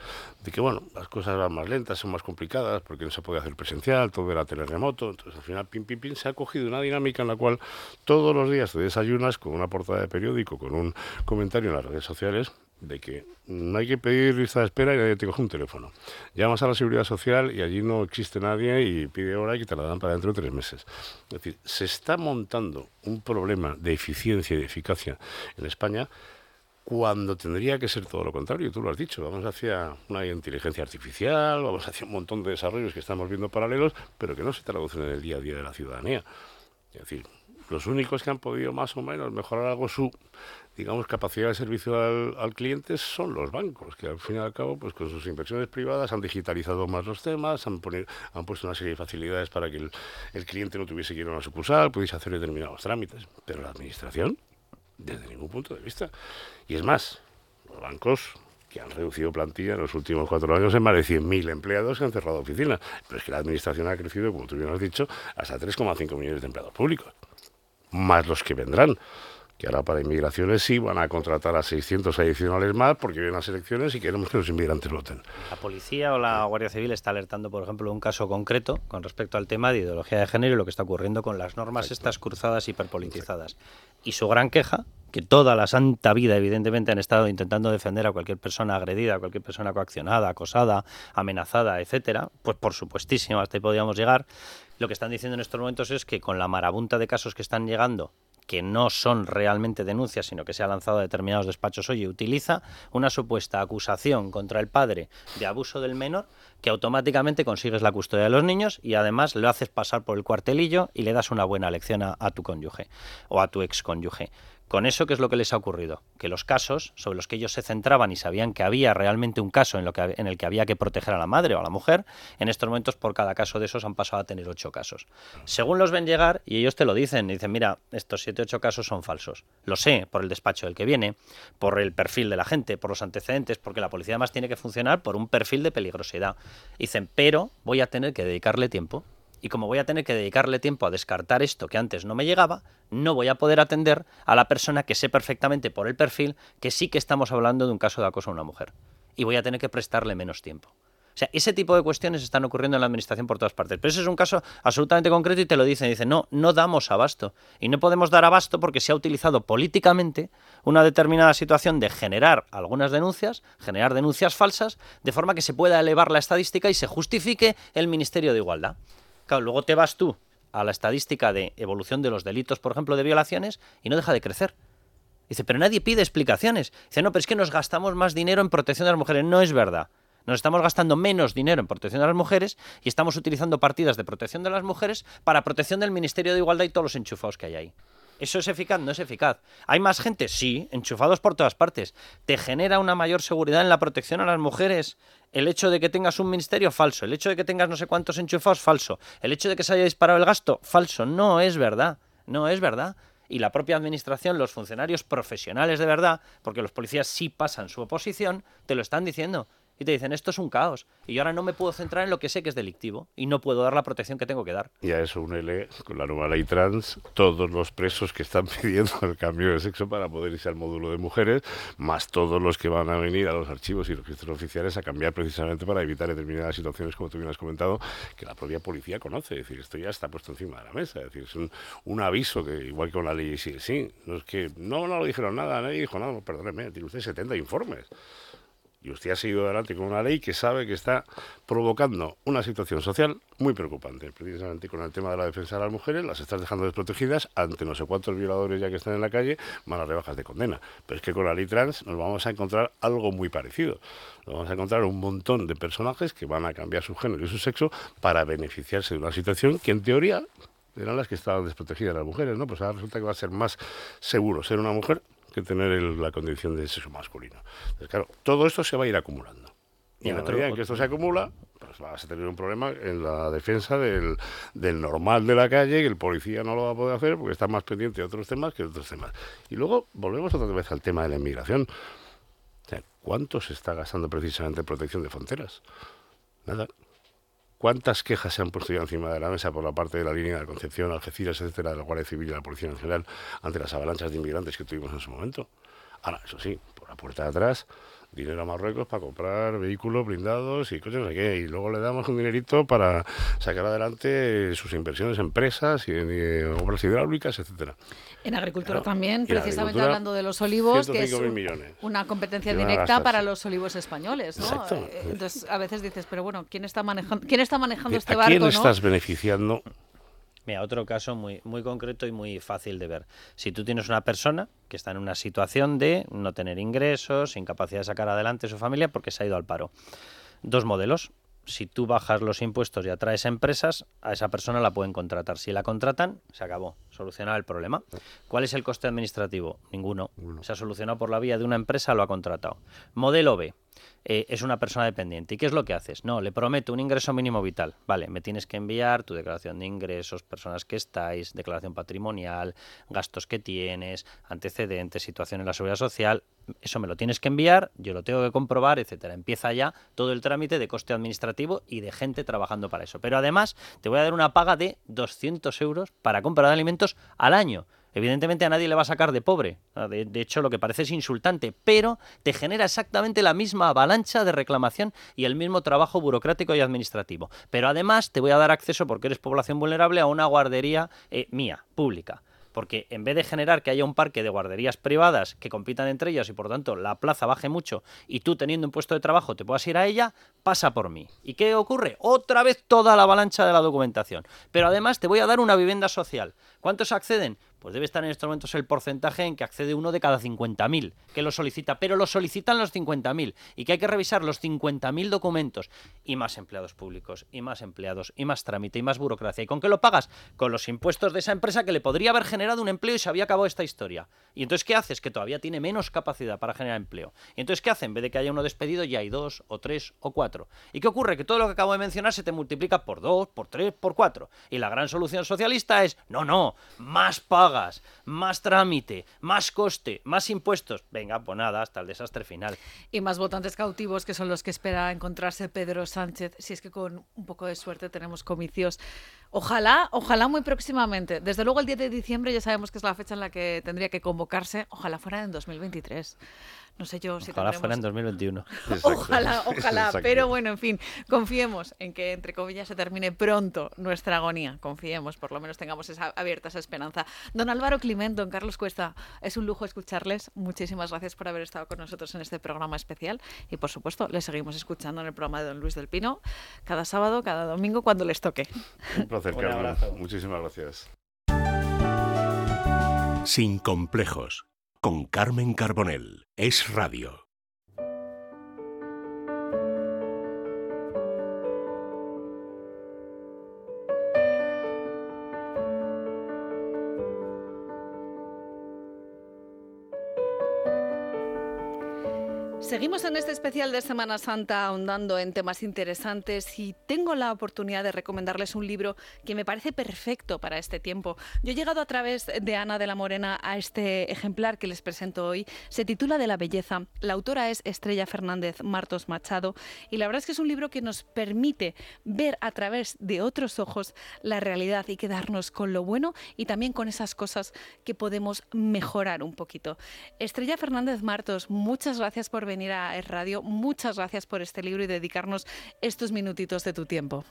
de que, bueno, las cosas van más lentas, son más complicadas, porque no se puede hacer presencial, todo era teleremoto, entonces al final, pim, pim, pim, se ha cogido una dinámica en la cual todos los días te desayunas con una portada de periódico, con un comentario en las redes sociales, de que no hay que pedir lista de espera y nadie te coge un teléfono. Llamas a la seguridad social y allí no existe nadie y pide hora y te la dan para dentro de tres meses. Es decir, se está montando un problema de eficiencia y de eficacia en España cuando tendría que ser todo lo contrario, tú lo has dicho, vamos hacia una inteligencia artificial, vamos hacia un montón de desarrollos que estamos viendo paralelos, pero que no se traducen en el día a día de la ciudadanía. Es decir, los únicos que han podido más o menos mejorar algo su, digamos, capacidad de servicio al, cliente son los bancos, que al fin y al cabo, pues con sus inversiones privadas han digitalizado más los temas, han, han puesto una serie de facilidades para que el, el cliente no tuviese que ir a una sucursal, pudiese hacer determinados trámites, pero la administración desde ningún punto de vista. Y es más, los bancos que han reducido plantilla en los últimos cuatro años en más de 100.000 empleados que han cerrado oficinas. Pero es que la administración ha crecido, como tú bien has dicho, hasta 3,5 millones de empleados públicos. Más los que vendrán que ahora para inmigraciones sí van a contratar a 600 adicionales más porque vienen las elecciones y queremos que los inmigrantes voten. La policía o la Guardia Civil está alertando, por ejemplo, un caso concreto con respecto al tema de ideología de género y lo que está ocurriendo con las normas estas cruzadas hiperpolitizadas. Y su gran queja, que toda la santa vida evidentemente han estado intentando defender a cualquier persona agredida, a cualquier persona coaccionada, acosada, amenazada, etcétera, pues por supuestísimo, hasta ahí podríamos llegar. Lo que están diciendo en estos momentos es que con la marabunta de casos que están llegando que no son realmente denuncias, sino que se ha lanzado a determinados despachos, oye, utiliza una supuesta acusación contra el padre de abuso del menor, que automáticamente consigues la custodia de los niños y además lo haces pasar por el cuartelillo y le das una buena lección a, tu cónyuge o a tu ex cónyuge. Con eso, ¿qué es lo que les ha ocurrido? Que los casos sobre los que ellos se centraban y sabían que había realmente un caso en, el que había que proteger a la madre o a la mujer, en estos momentos por cada caso de esos han pasado a tener ocho casos. Según los ven llegar, y ellos te lo dicen, dicen, mira, estos siete ocho casos son falsos. Lo sé por el despacho del que viene, por el perfil de la gente, por los antecedentes, porque la policía además tiene que funcionar por un perfil de peligrosidad. Dicen, pero voy a tener que dedicarle tiempo y como voy a tener que dedicarle tiempo a descartar esto que antes no me llegaba, no voy a poder atender a la persona que sé perfectamente por el perfil que sí que estamos hablando de un caso de acoso a una mujer. Y voy a tener que prestarle menos tiempo. O sea, ese tipo de cuestiones están ocurriendo en la administración por todas partes. Pero ese es un caso absolutamente concreto y te lo dicen. Dicen, no, no damos abasto. Y no podemos dar abasto porque se ha utilizado políticamente una determinada situación de generar algunas denuncias, generar denuncias falsas, de forma que se pueda elevar la estadística y se justifique el Ministerio de Igualdad. Claro, luego te vas tú a la estadística de evolución de los delitos, por ejemplo, de violaciones, y no deja de crecer. Dice, pero nadie pide explicaciones. Dice, no, pero es que nos gastamos más dinero en protección de las mujeres. No es verdad. Nos estamos gastando menos dinero en protección de las mujeres y estamos utilizando partidas de protección de las mujeres para protección del Ministerio de Igualdad y todos los enchufados que hay ahí. ¿Eso es eficaz? No es eficaz. ¿Hay más gente? Sí, enchufados por todas partes. ¿Te genera una mayor seguridad en la protección a las mujeres? El hecho de que tengas un ministerio, falso. El hecho de que tengas no sé cuántos enchufados, falso. El hecho de que se haya disparado el gasto, falso. No es verdad. No es verdad. Y la propia administración, los funcionarios profesionales de verdad, porque los policías sí pasan su oposición, te lo están diciendo y te dicen esto es un caos y yo ahora no me puedo centrar en lo que sé que es delictivo y no puedo dar la protección que tengo que dar. Y a eso únele con la nueva ley trans todos los presos que están pidiendo el cambio de sexo para poder irse al módulo de mujeres, más todos los que van a venir a los archivos y los registros oficiales a cambiar precisamente para evitar determinadas situaciones, como tú bien has comentado, que la propia policía conoce. Es decir, esto ya está puesto encima de la mesa. Es decir, es un, un aviso que, igual que con la ley sí, sí, no es que no, no lo dijeron nada, nadie dijo nada, perdóneme, tiene usted 70 informes. Y usted ha seguido adelante con una ley que sabe que está provocando una situación social muy preocupante, precisamente con el tema de la defensa de las mujeres, las estás dejando desprotegidas ante no sé cuántos violadores ya que están en la calle, malas rebajas de condena. Pero es que con la ley trans nos vamos a encontrar algo muy parecido. Nos vamos a encontrar un montón de personajes que van a cambiar su género y su sexo para beneficiarse de una situación que en teoría eran las que estaban desprotegidas las mujeres, ¿no? Pues ahora resulta que va a ser más seguro ser una mujer que tener la condición de sexo masculino. Entonces, claro, todo esto se va a ir acumulando. Y en la medida en que esto se acumula, pues vas a tener un problema en la defensa del, del, normal de la calle, que el policía no lo va a poder hacer porque está más pendiente de otros temas que de otros temas. Y luego volvemos otra vez al tema de la inmigración. O sea, ¿Cuánto se está gastando precisamente en protección de fronteras? Nada. ¿Cuántas quejas se han puesto ya encima de la mesa por la parte de la línea de Concepción, Algeciras, etcétera, de la Guardia Civil y la Policía Nacional ante las avalanchas de inmigrantes que tuvimos en su momento? Ahora, eso sí, por la puerta de atrás, dinero a Marruecos para comprar vehículos blindados y coches, no sé qué. Y luego le damos un dinerito para sacar adelante sus inversiones en empresas y en, obras hidráulicas, etcétera. En agricultura también, precisamente hablando de los olivos, que es una competencia directa para los olivos españoles, ¿no? Eh, entonces, a veces dices, pero bueno, ¿quién está manejando, quién está manejando este barco? ¿A quién estás beneficiando? Mira, otro caso muy, muy concreto y muy fácil de ver. Si tú tienes una persona que está en una situación de no tener ingresos, incapacidad de sacar adelante su familia porque se ha ido al paro. Dos modelos. Si tú bajas los impuestos y atraes empresas, a esa persona la pueden contratar. Si la contratan, se acabó, solucionado el problema. ¿Cuál es el coste administrativo? Ninguno. Se ha solucionado por la vía de una empresa, lo ha contratado. Modelo B. Eh, es una persona dependiente. ¿Y qué es lo que haces? No, le prometo un ingreso mínimo vital. Vale, me tienes que enviar tu declaración de ingresos, personas que estáis, declaración patrimonial, gastos que tienes, antecedentes, situación en la seguridad social. Eso me lo tienes que enviar, yo lo tengo que comprobar, etcétera. Empieza ya todo el trámite de coste administrativo y de gente trabajando para eso. Pero además te voy a dar una paga de 200 euros para compra de alimentos al año. Evidentemente a nadie le va a sacar de pobre. De, hecho, lo que parece es insultante, pero te genera exactamente la misma avalancha de reclamación y el mismo trabajo burocrático y administrativo. Pero además te voy a dar acceso, porque eres población vulnerable, a una guardería eh, mía, pública porque en vez de generar que haya un parque de guarderías privadas que compitan entre ellas y por tanto la plaza baje mucho y tú teniendo un puesto de trabajo te puedas ir a ella, pasa por mí. ¿Y qué ocurre? Otra vez toda la avalancha de la documentación. Pero además te voy a dar una vivienda social. ¿Cuántos acceden? Pues debe estar en estos momentos el porcentaje en que accede uno de cada 50.000 que lo solicita, pero lo solicitan los 50.000 y que hay que revisar los 50.000 documentos y más empleados públicos y más empleados y más trámite y más burocracia. ¿Y con qué lo pagas? Con los impuestos de esa empresa que le podría haber generado un empleo y se había acabado esta historia. ¿Y entonces qué haces? Que todavía tiene menos capacidad para generar empleo. ¿Y entonces qué hace? En vez de que haya uno despedido ya hay dos o tres o cuatro. ¿Y qué ocurre? Que todo lo que acabo de mencionar se te multiplica por dos, por tres, por cuatro. Y la gran solución socialista es, no, no, más más trámite, más coste, más impuestos. Venga, pues nada, hasta el desastre final. Y más votantes cautivos que son los que espera encontrarse Pedro Sánchez, si es que con un poco de suerte tenemos comicios. Ojalá, ojalá muy próximamente. Desde luego el 10 de diciembre ya sabemos que es la fecha en la que tendría que convocarse. Ojalá fuera en 2023. No sé yo si Ojalá fuera en 2021. Ojalá, ojalá. Pero bueno, en fin, confiemos en que, entre comillas, se termine pronto nuestra agonía. Confiemos, por lo menos tengamos esa, abierta esa esperanza. Don Álvaro Climent, don Carlos Cuesta, es un lujo escucharles. Muchísimas gracias por haber estado con nosotros en este programa especial. Y, por supuesto, les seguimos escuchando en el programa de don Luis del Pino cada sábado, cada domingo, cuando les toque. Un placer, Carlos. Muchísimas gracias. Sin complejos con Carmen Carbonell. Es Radio. Seguimos en este especial de Semana Santa ahondando en temas interesantes y tengo la oportunidad de recomendarles un libro que me parece perfecto para este tiempo. Yo he llegado a través de Ana de la Morena a este ejemplar que les presento hoy. Se titula De la belleza. La autora es Estrella Fernández Martos Machado y la verdad es que es un libro que nos permite ver a través de otros ojos la realidad y quedarnos con lo bueno y también con esas cosas que podemos mejorar un poquito. Estrella Fernández Martos, muchas gracias por venir venir a Radio. Muchas gracias por este libro y dedicarnos estos minutitos de tu tiempo.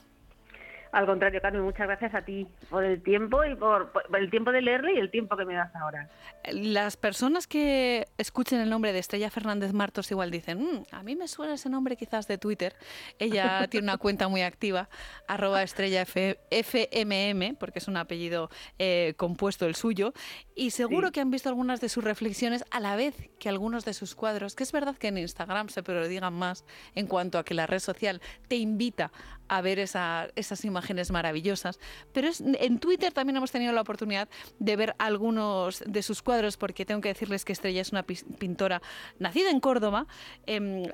Al contrario, Carmen, muchas gracias a ti por el tiempo y por, el tiempo de leerle y el tiempo que me das ahora. Las personas que escuchen el nombre de Estrella Fernández Martos igual dicen, mm, a mí me suena ese nombre quizás de Twitter. Ella tiene una cuenta muy activa, arroba estrella FMM, porque es un apellido eh, compuesto el suyo, y seguro que han visto algunas de sus reflexiones a la vez que algunos de sus cuadros, que es verdad que en Instagram se digan más en cuanto a que la red social te invita a ver esas imágenes maravillosas. Pero en Twitter también hemos tenido la oportunidad de ver algunos de sus cuadros, porque tengo que decirles que Estrella es una pintora nacida en Córdoba. Em,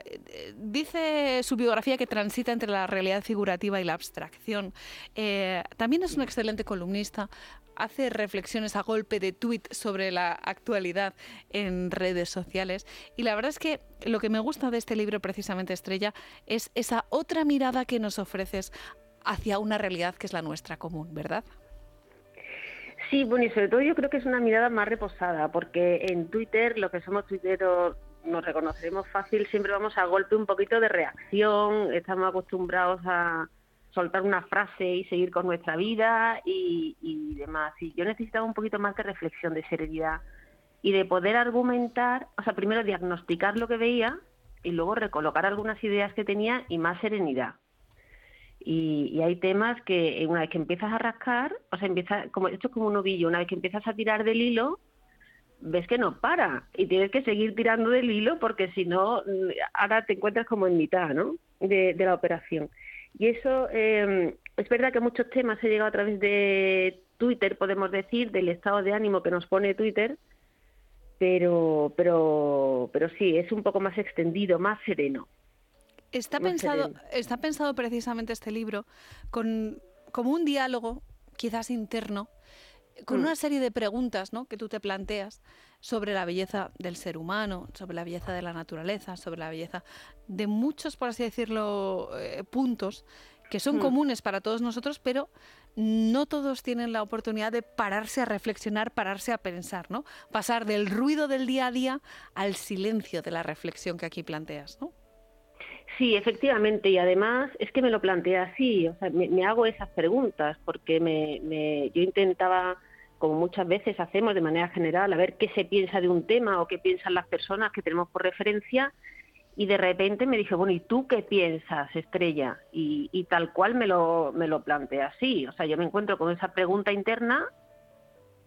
dice su biografía que transita entre la realidad figurativa y la abstracción. Eh, también es un excelente columnista, hace reflexiones a golpe de tweet sobre la actualidad en redes sociales. Y la verdad es que lo que me gusta de este libro, precisamente Estrella, es esa otra mirada que nos ofreces hacia una realidad que es la nuestra común, ¿verdad? Sí, bueno, y sobre todo yo creo que es una mirada más reposada, porque en Twitter, lo que somos tuiteros nos reconoceremos fácil, siempre vamos a golpe un poquito de reacción, estamos acostumbrados a, soltar una frase y seguir con nuestra vida y, demás. Y yo necesitaba un poquito más de reflexión, de serenidad y de poder argumentar, o sea, primero diagnosticar lo que veía y luego recolocar algunas ideas que tenía y más serenidad. Y, hay temas que una vez que empiezas a rascar, o sea, empieza, como, esto es como un ovillo, una vez que empiezas a tirar del hilo, ves que no para y tienes que seguir tirando del hilo porque si no, ahora te encuentras como en mitad, ¿no? de la operación. Y eso eh, es verdad que muchos temas se llegado a través de Twitter, podemos decir, del estado de ánimo que nos pone Twitter, pero, pero, pero sí, es un poco más extendido, más sereno. Está pensado, está pensado precisamente este libro con, como un diálogo, quizás interno, con mm. una serie de preguntas ¿no? que tú te planteas sobre la belleza del ser humano, sobre la belleza de la naturaleza, sobre la belleza de muchos, por así decirlo, eh, puntos que son mm. comunes para todos nosotros, pero no todos tienen la oportunidad de pararse a reflexionar, pararse a pensar, ¿no? Pasar del ruido del día a día al silencio de la reflexión que aquí planteas, ¿no? Sí, efectivamente, y además es que me lo planteé así, o sea, me, hago esas preguntas porque me, yo intentaba, como muchas veces hacemos de manera general, a ver qué se piensa de un tema o qué piensan las personas que tenemos por referencia, y de repente me dije, bueno, ¿y tú qué piensas, Estrella? Y, y tal cual me lo, me lo planteé así, o sea, yo me encuentro con esa pregunta interna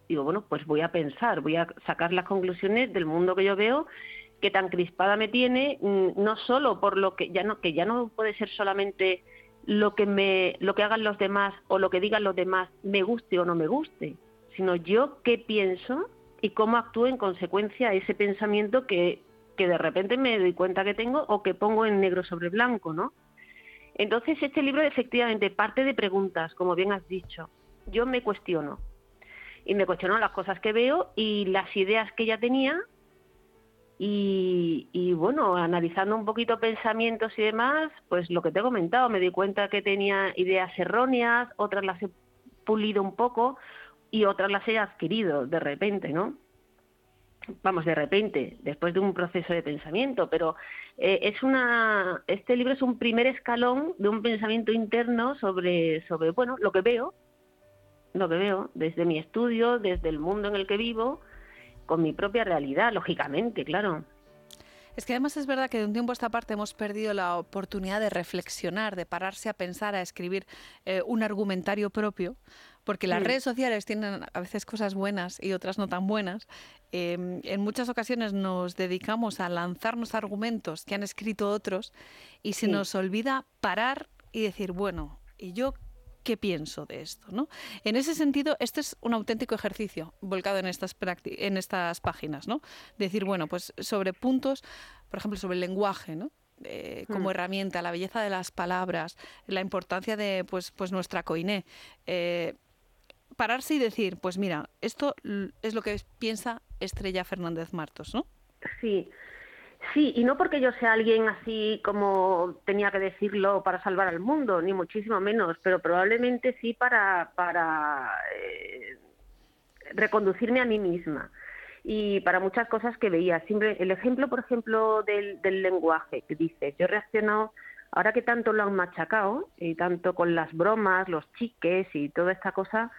digo, bueno, pues voy a pensar, voy a sacar las conclusiones del mundo que yo veo que tan crispada me tiene, mm, no solo por lo que ya no que ya no puede ser solamente lo que me lo que hagan los demás o lo que digan los demás me guste o no me guste, sino yo qué pienso y cómo actúo en consecuencia a ese pensamiento que, que de repente me doy cuenta que tengo o que pongo en negro sobre blanco, ¿no? Entonces este libro efectivamente parte de preguntas, como bien has dicho. Yo me cuestiono y me cuestiono las cosas que veo y las ideas que ya tenía y, bueno, analizando un poquito pensamientos y demás, pues lo que te he comentado, me di cuenta que tenía ideas erróneas, otras las he pulido un poco y otras las he adquirido de repente, ¿no? Vamos, de repente, después de un proceso de pensamiento, pero eh, es una, este libro es un primer escalón de un pensamiento interno sobre, sobre, bueno, lo que veo, lo que veo desde mi estudio, desde el mundo en el que vivo, con mi propia realidad, lógicamente, claro. Es que además es verdad que de un tiempo a esta parte hemos perdido la oportunidad de reflexionar, de pararse a pensar, a escribir eh, un argumentario propio, porque las redes sociales tienen a veces cosas buenas y otras no tan buenas. Em, en muchas ocasiones nos dedicamos a lanzarnos argumentos que han escrito otros y se nos olvida parar y decir, bueno, ¿y yo qué pienso de esto. ¿no? En ese sentido, este es un auténtico ejercicio volcado en estas, en estas páginas. ¿no? Decir, bueno, pues sobre puntos, por ejemplo, sobre el lenguaje, ¿no? Eh, como mm. herramienta, la belleza de las palabras, la importancia de pues, pues nuestra coiné. Eh, pararse y decir, pues mira, esto es lo que piensa Estrella Fernández Martos, ¿no? Sí, Sí, y no porque yo sea alguien así como tenía que decirlo para salvar al mundo, ni muchísimo menos, pero probablemente sí para, para eh, reconducirme a mí misma y para muchas cosas que veía. Siempre el ejemplo, por ejemplo, del, lenguaje que dices, yo he reaccionado ahora que tanto lo han machacado y tanto con las bromas, los chiques y toda esta cosa,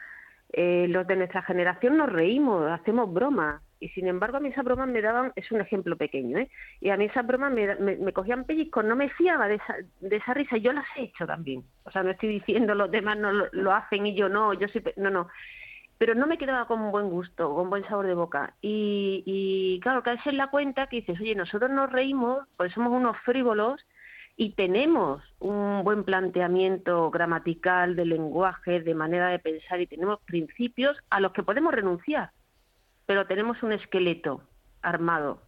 eh, los de nuestra generación nos reímos, hacemos bromas y sin embargo a mí esas bromas me daban, es un ejemplo pequeño, ¿eh? y a mí esas bromas me, me, cogían pellizcos, no me fiaba de esa, de esa risa, yo las he hecho también, o sea, no estoy diciendo los demás no lo, hacen y yo no, yo sí, no, no, pero no me quedaba con buen gusto, con buen sabor de boca, y, y claro, que es la cuenta que dices, oye, nosotros nos reímos, pues somos unos frívolos, y tenemos un buen planteamiento gramatical de lenguaje, de manera de pensar y tenemos principios a los que podemos renunciar pero tenemos un esqueleto armado.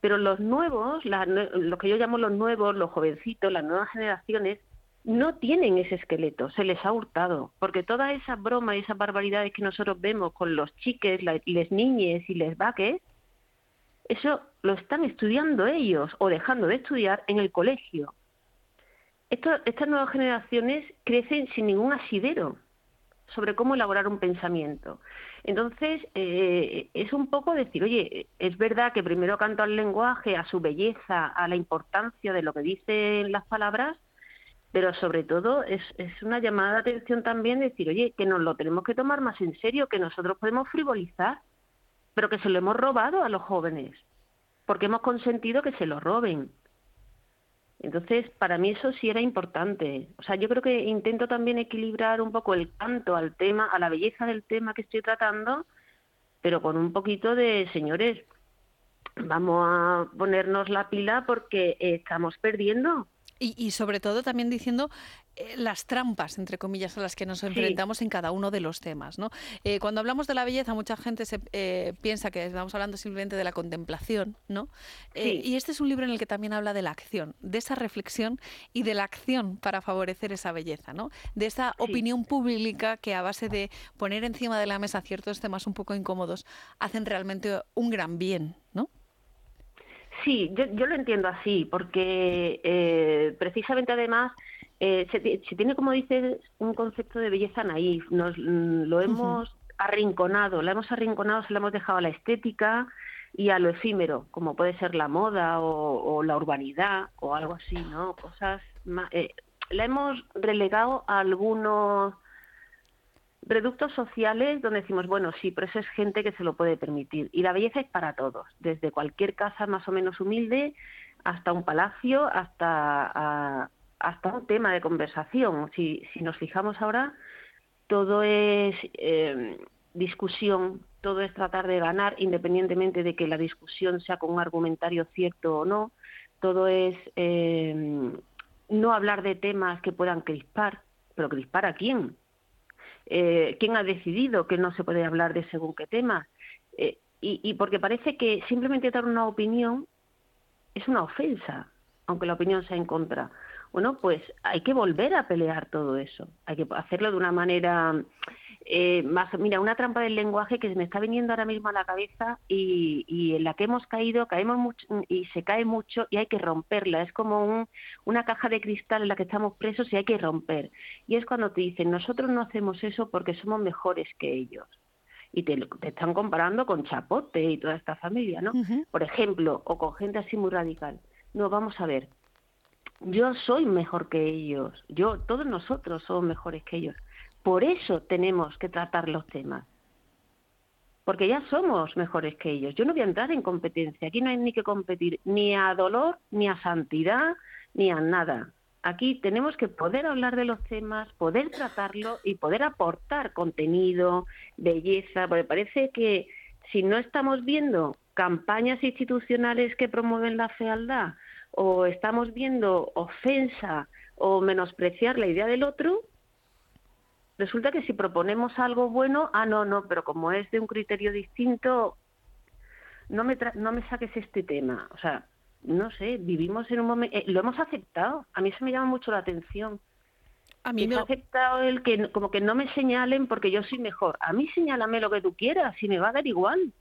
Pero los nuevos, lo que yo llamo los nuevos, los jovencitos, las nuevas generaciones, no tienen ese esqueleto, se les ha hurtado, porque toda esa broma y esas barbaridades que nosotros vemos con los chiques, las niñes y les vaques, eso lo están estudiando ellos o dejando de estudiar en el colegio. estas nuevas generaciones crecen sin ningún asidero sobre cómo elaborar un pensamiento. Entonces, eh, es un poco decir, oye, es verdad que primero canto al lenguaje, a su belleza, a la importancia de lo que dicen las palabras, pero sobre todo es, es una llamada de atención también decir, oye, que nos lo tenemos que tomar más en serio, que nosotros podemos frivolizar, pero que se lo hemos robado a los jóvenes, porque hemos consentido que se lo roben. Entonces, para mí eso sí era importante. O sea, yo creo que intento también equilibrar un poco el canto al tema, a la belleza del tema que estoy tratando, pero con un poquito de, señores, vamos a ponernos la pila porque estamos perdiendo. Y, sobre todo también diciendo eh, las trampas, entre comillas, a las que nos enfrentamos en cada uno de los temas. ¿no? Eh, cuando hablamos de la belleza, mucha gente se, eh, piensa que estamos hablando simplemente de la contemplación, ¿no? y este es un libro en el que también habla de la acción, de esa reflexión y de la acción para favorecer esa belleza, ¿no? de esa opinión pública que a base de poner encima de la mesa ciertos temas un poco incómodos hacen realmente un gran bien. Sí, yo, yo lo entiendo así, porque eh, precisamente además eh, se, tiene, como dices, un concepto de belleza naif. Nos mm, lo hemos arrinconado, la hemos arrinconado, se la hemos dejado a la estética y a lo efímero, como puede ser la moda o, la urbanidad o algo así, ¿no? Cosas más, eh, la hemos relegado a algunos reductos sociales donde decimos, bueno, sí, pero eso es gente que se lo puede permitir. Y la belleza es para todos, desde cualquier casa más o menos humilde hasta un palacio, hasta, hasta un tema de conversación. Si, si nos fijamos ahora, todo es, eh, discusión, todo es tratar de ganar, independientemente de que la discusión sea con un argumentario cierto o no, todo es eh, no hablar de temas que puedan crispar, pero crispar a quién, eh, quién ha decidido que no se puede hablar de según qué temas, eh, y, y porque parece que simplemente dar una opinión es una ofensa, aunque la opinión sea en contra. Bueno, pues hay que volver a pelear todo eso, hay que hacerlo de una manera eh, más, mira, una trampa del lenguaje que se me está viniendo ahora mismo a la cabeza y, y en la que hemos caído, caemos mucho y se cae mucho y hay que romperla. Es como un, una caja de cristal en la que estamos presos y hay que romper. Y es cuando te dicen, nosotros no hacemos eso porque somos mejores que ellos. Y te, te están comparando con Chapote y toda esta familia, ¿no? Por ejemplo, o con gente así muy radical. No, vamos a ver. Yo soy mejor que ellos. Yo, todos nosotros somos mejores que ellos. Por eso tenemos que tratar los temas. Porque ya somos mejores que ellos. Yo no voy a entrar en competencia. Aquí no hay ni que competir ni a dolor, ni a santidad, ni a nada. Aquí tenemos que poder hablar de los temas, poder tratarlo y poder aportar contenido, belleza, porque parece que si no estamos viendo campañas institucionales que promueven la fealdad o estamos viendo ofensa o menospreciar la idea del otro, resulta que si proponemos algo bueno, ah, no, no, pero como es de un criterio distinto, no me, no me saques este tema. O sea, no sé, vivimos en un momento, eh, lo hemos aceptado. A mí eso me llama mucho la atención. A mí me ha aceptado el que como que no me señalen porque yo soy mejor. A mí señálame lo que tú quieras, y me va a dar igual.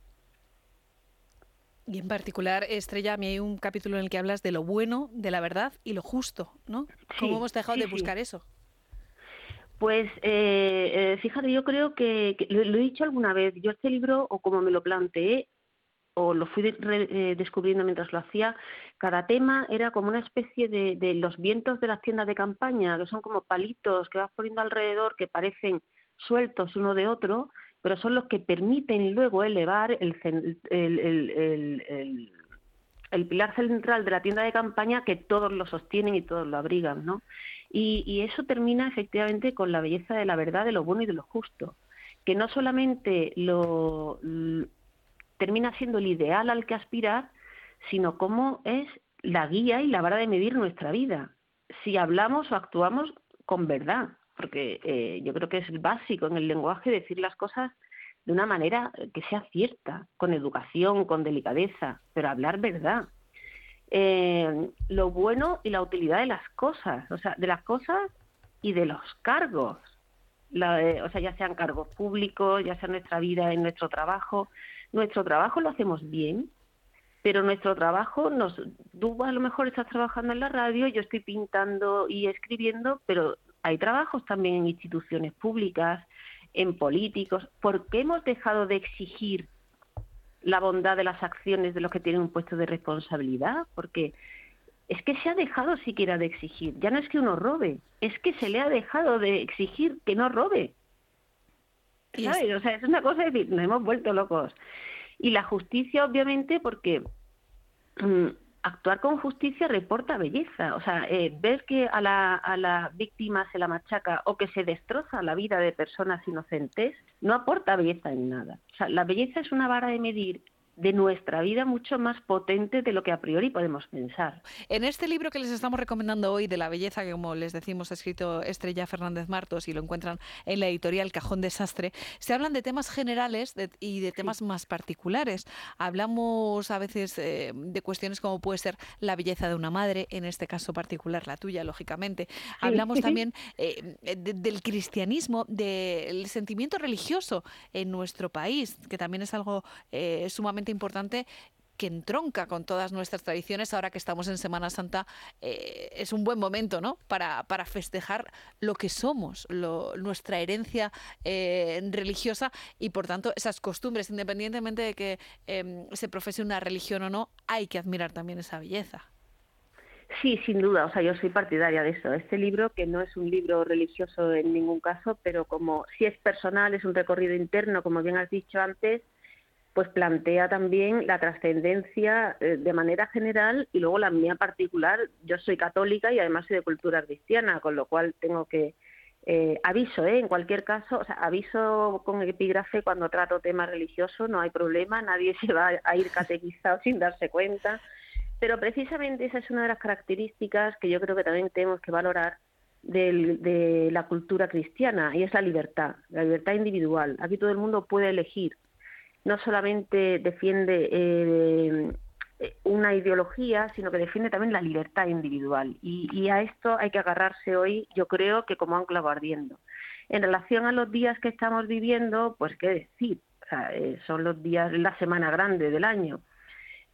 Y en particular, Estrella, a mí hay un capítulo en el que hablas de lo bueno, de la verdad y lo justo, ¿no? ¿Cómo hemos dejado sí, de sí. buscar eso? Pues eh, eh, fíjate, yo creo que, lo, he dicho alguna vez, yo este libro, o como me lo planteé, o lo fui re, eh, descubriendo mientras lo hacía, cada tema era como una especie de, de, los vientos de las tiendas de campaña, que son como palitos que vas poniendo alrededor que parecen sueltos uno de otro, pero son los que permiten luego elevar el, el, el, el pilar central de la tienda de campaña que todos lo sostienen y todos lo abrigan, ¿no? Y, eso termina efectivamente con la belleza de la verdad, de lo bueno y de lo justo, que no solamente lo termina siendo el ideal al que aspirar, sino cómo es la guía y la vara de medir nuestra vida, si hablamos o actuamos con verdad, porque eh, yo creo que es básico en el lenguaje decir las cosas de una manera que sea cierta, con educación, con delicadeza, pero hablar verdad eh, lo bueno y la utilidad de las cosas, o sea, de las cosas y de los cargos, la, o sea, ya sean cargos públicos, ya sea nuestra vida, en nuestro trabajo. Nuestro trabajo lo hacemos bien, pero nuestro trabajo, nos, tú a lo mejor estás trabajando en la radio, yo estoy pintando y escribiendo, pero hay trabajos también en instituciones públicas, en políticos. ¿Por qué hemos dejado de exigir la bondad de las acciones de los que tienen un puesto de responsabilidad, porque es que se ha dejado siquiera de exigir. Ya no es que uno robe, es que se le ha dejado de exigir que no robe. ¿Sabes? O sea, es una cosa de decir, nos hemos vuelto locos. Y la justicia, obviamente, porque mmm, actuar con justicia reporta belleza. O sea, eh, ver que a la, a la víctima se la machaca o que se destroza la vida de personas inocentes no aporta belleza en nada. O sea, la belleza es una vara de medir de nuestra vida mucho más potente de lo que a priori podemos pensar. En este libro que les estamos recomendando hoy de la belleza, que como les decimos ha escrito Estrella Fernández Martos y lo encuentran en la editorial Cajón Desastre, se hablan de temas generales de, y de temas sí. más particulares. Hablamos a veces eh, de cuestiones como puede ser la belleza de una madre, en este caso particular la tuya, lógicamente. Sí. Hablamos también eh, de, del cristianismo, del sentimiento religioso en nuestro país, que también es algo eh, sumamente importante que entronca con todas nuestras tradiciones. Ahora que estamos en Semana Santa, eh, es un buen momento ¿no? para, para festejar lo que somos, lo, nuestra herencia eh, religiosa y, por tanto, esas costumbres, independientemente de que eh, se profese una religión o no, hay que admirar también esa belleza. Sí, sin duda. O sea, yo soy partidaria de eso. Este libro, que no es un libro religioso en ningún caso, pero como si es personal, es un recorrido interno, como bien has dicho antes, pues plantea también la trascendencia eh, de manera general y luego la mía particular. Yo soy católica y además soy de cultura cristiana, con lo cual tengo que, Eh, aviso, ¿eh? en cualquier caso, o sea, aviso con epígrafe cuando trato temas religiosos, no hay problema, nadie se va a ir catequizado sin darse cuenta. Pero precisamente esa es una de las características que yo creo que también tenemos que valorar de la cultura cristiana y es la libertad, la libertad individual. Aquí todo el mundo puede elegir. No solamente defiende eh, una ideología, sino que defiende también la libertad individual. Y, a esto hay que agarrarse hoy, yo creo que como ancla ardiendo. En relación a los días que estamos viviendo, pues qué decir, eh, son los días, la semana grande del año.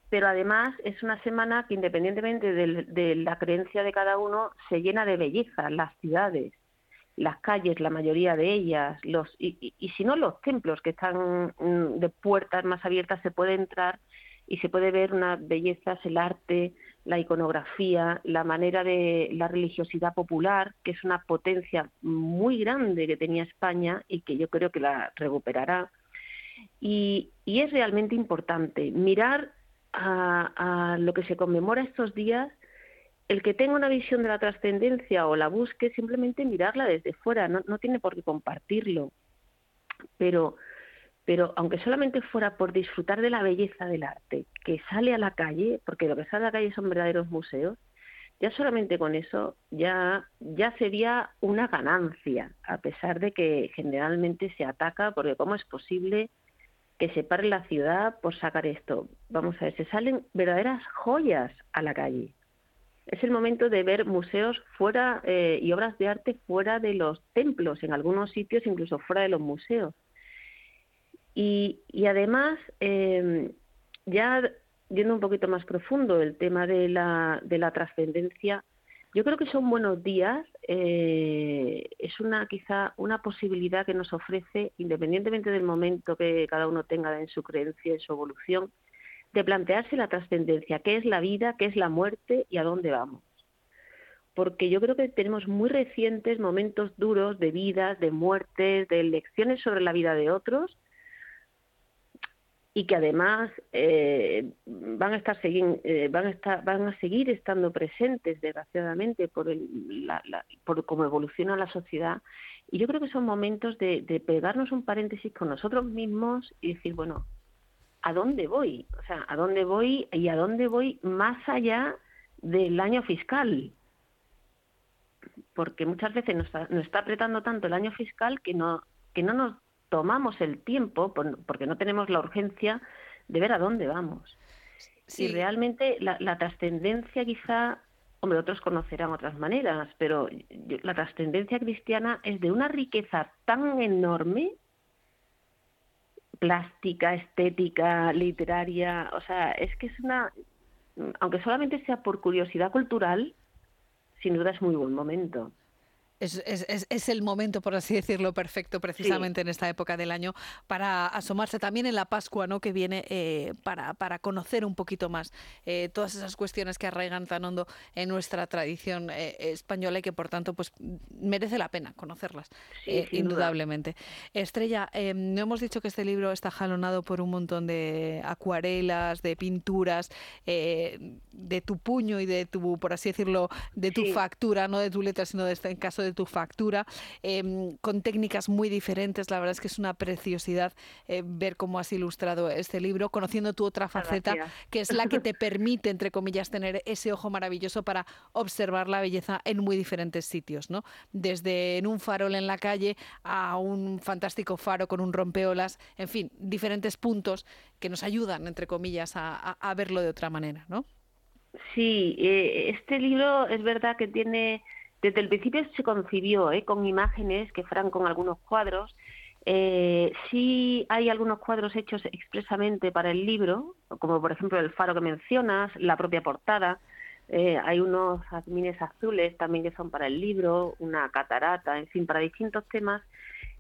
Pero además es una semana que independientemente de, la creencia de cada uno, se llena de belleza, las ciudades, las calles, la mayoría de ellas, los y, y si no los templos que están mm, de puertas más abiertas se puede entrar y se puede ver unas bellezas, el arte, la iconografía, la manera de la religiosidad popular, que es una potencia muy grande que tenía España y que yo creo que la recuperará. Y, es realmente importante mirar a, lo que se conmemora estos días, el que tenga una visión de la trascendencia o la busque, simplemente mirarla desde fuera, no, tiene por qué compartirlo. Pero pero aunque solamente fuera por disfrutar de la belleza del arte, que sale a la calle, porque lo que sale a la calle son verdaderos museos, ya solamente con eso ya, ya sería una ganancia, a pesar de que generalmente se ataca, porque ¿cómo es posible que se pare la ciudad por sacar esto? Vamos a ver, se salen verdaderas joyas a la calle. Es el momento de ver museos fuera eh, y obras de arte fuera de los templos, en algunos sitios incluso fuera de los museos. Y, además, em, ya yendo un poquito más profundo el tema de la, de la trascendencia, yo creo que son buenos días, eh, es una quizá una posibilidad que nos ofrece, independientemente del momento que cada uno tenga en su creencia, en su evolución, de plantearse la trascendencia, qué es la vida, qué es la muerte y a dónde vamos. Porque yo creo que tenemos muy recientes momentos duros de vidas, de muertes, de lecciones sobre la vida de otros, y que además eh, van a estar eh, van a estar van a seguir estando presentes desgraciadamente por el, la, por cómo evoluciona la sociedad y yo creo que son momentos de, de, pegarnos un paréntesis con nosotros mismos y decir bueno a dónde voy o sea a dónde voy y a dónde voy más allá del año fiscal porque muchas veces nos está, nos está apretando tanto el año fiscal que no que no nos tomamos el tiempo, porque no tenemos la urgencia de ver a dónde vamos. Si realmente la, trascendencia quizá, hombre, otros conocerán otras maneras, pero la trascendencia cristiana es de una riqueza tan enorme, plástica, estética, literaria, o sea, es que es una, aunque solamente sea por curiosidad cultural, sin duda es muy buen momento. Es, es, es, el momento, por así decirlo, perfecto precisamente en esta época del año para asomarse también en la Pascua, ¿no? Que viene eh, para, para, conocer un poquito más eh, todas esas cuestiones que arraigan tan hondo en nuestra tradición eh, española y que por tanto pues merece la pena conocerlas, indudablemente. Estrella, no hemos dicho que este libro está jalonado por un montón de acuarelas, de pinturas, de tu puño y de tu, por así decirlo, de tu factura, no de tu letra, sino de este en caso de tu factura, em, con técnicas muy diferentes. La verdad es que es una preciosidad eh, ver cómo has ilustrado este libro, conociendo tu otra faceta, que es la que te permite, entre comillas, tener ese ojo maravilloso para observar la belleza en muy diferentes sitios, ¿no? Desde en un farol en la calle a un fantástico faro con un rompeolas, en fin, diferentes puntos que nos ayudan, entre comillas, a, a verlo de otra manera, ¿no? Sí, eh, este libro es verdad que tiene desde el principio se concibió ¿eh? con imágenes que fueran con algunos cuadros. Eh, sí hay algunos cuadros hechos expresamente para el libro, como por ejemplo el faro que mencionas, la propia portada. Eh, hay unos admines azules también que son para el libro, una catarata, en fin, para distintos temas.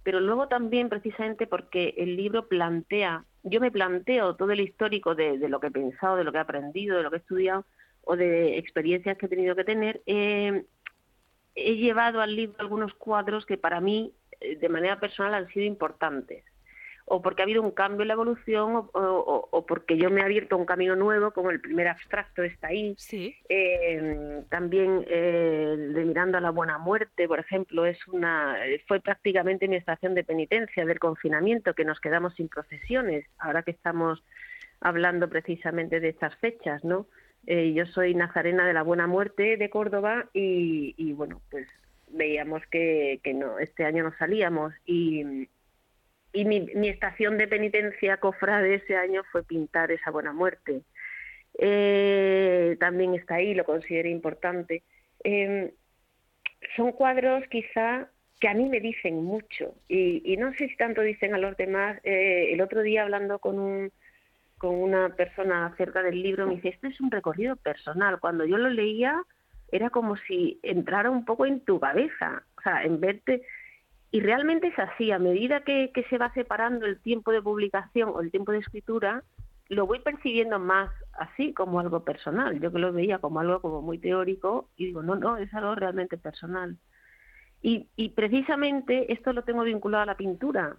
Pero luego también precisamente porque el libro plantea, yo me planteo todo el histórico de, de lo que he pensado, de lo que he aprendido, de lo que he estudiado o de experiencias que he tenido que tener, eh, he llevado al libro algunos cuadros que para mí, eh, de manera personal, han sido importantes. O porque ha habido un cambio en la evolución o, o porque yo me he abierto un camino nuevo, como el primer abstracto está ahí. Sí. Eh, también eh, de Mirando a la Buena Muerte, por ejemplo, es una fue prácticamente mi estación de penitencia del confinamiento, que nos quedamos sin procesiones, ahora que estamos hablando precisamente de estas fechas, ¿no? Eh, yo soy Nazarena de la Buena Muerte de Córdoba y, bueno, pues veíamos que, no este año no salíamos y mi, estación de penitencia cofrade ese año fue pintar esa buena muerte. Eh, también está ahí, lo considero importante. Eh, son cuadros quizá que a mí me dicen mucho y, y no sé si tanto dicen a los demás. Eh, el otro día hablando con, un, con una persona acerca del libro me dice, esto es un recorrido personal. Cuando yo lo leía era como si entrara un poco en tu cabeza, o sea, en verte y realmente es así, a medida que, que, se va separando el tiempo de publicación o el tiempo de escritura, lo voy percibiendo más así, como algo personal. Yo que lo veía como algo como muy teórico y digo, no, no, es algo realmente personal. Y, y precisamente esto lo tengo vinculado a la pintura,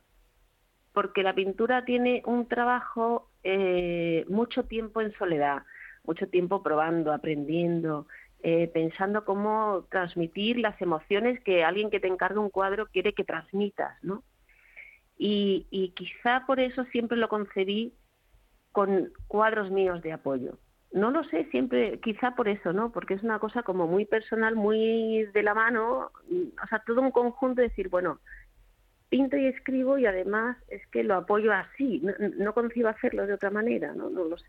porque la pintura tiene un trabajo eh, mucho tiempo en soledad, mucho tiempo probando, aprendiendo, eh, pensando cómo transmitir las emociones que alguien que te encarga un cuadro quiere que transmitas, ¿no? Y, y quizá por eso siempre lo concebí con cuadros míos de apoyo. No lo sé, siempre, quizá por eso, ¿no? Porque es una cosa como muy personal, muy de la mano, o sea, todo un conjunto de decir, bueno, pinto y escribo y además es que lo apoyo así, no, no concibo hacerlo de otra manera, ¿no? No lo sé.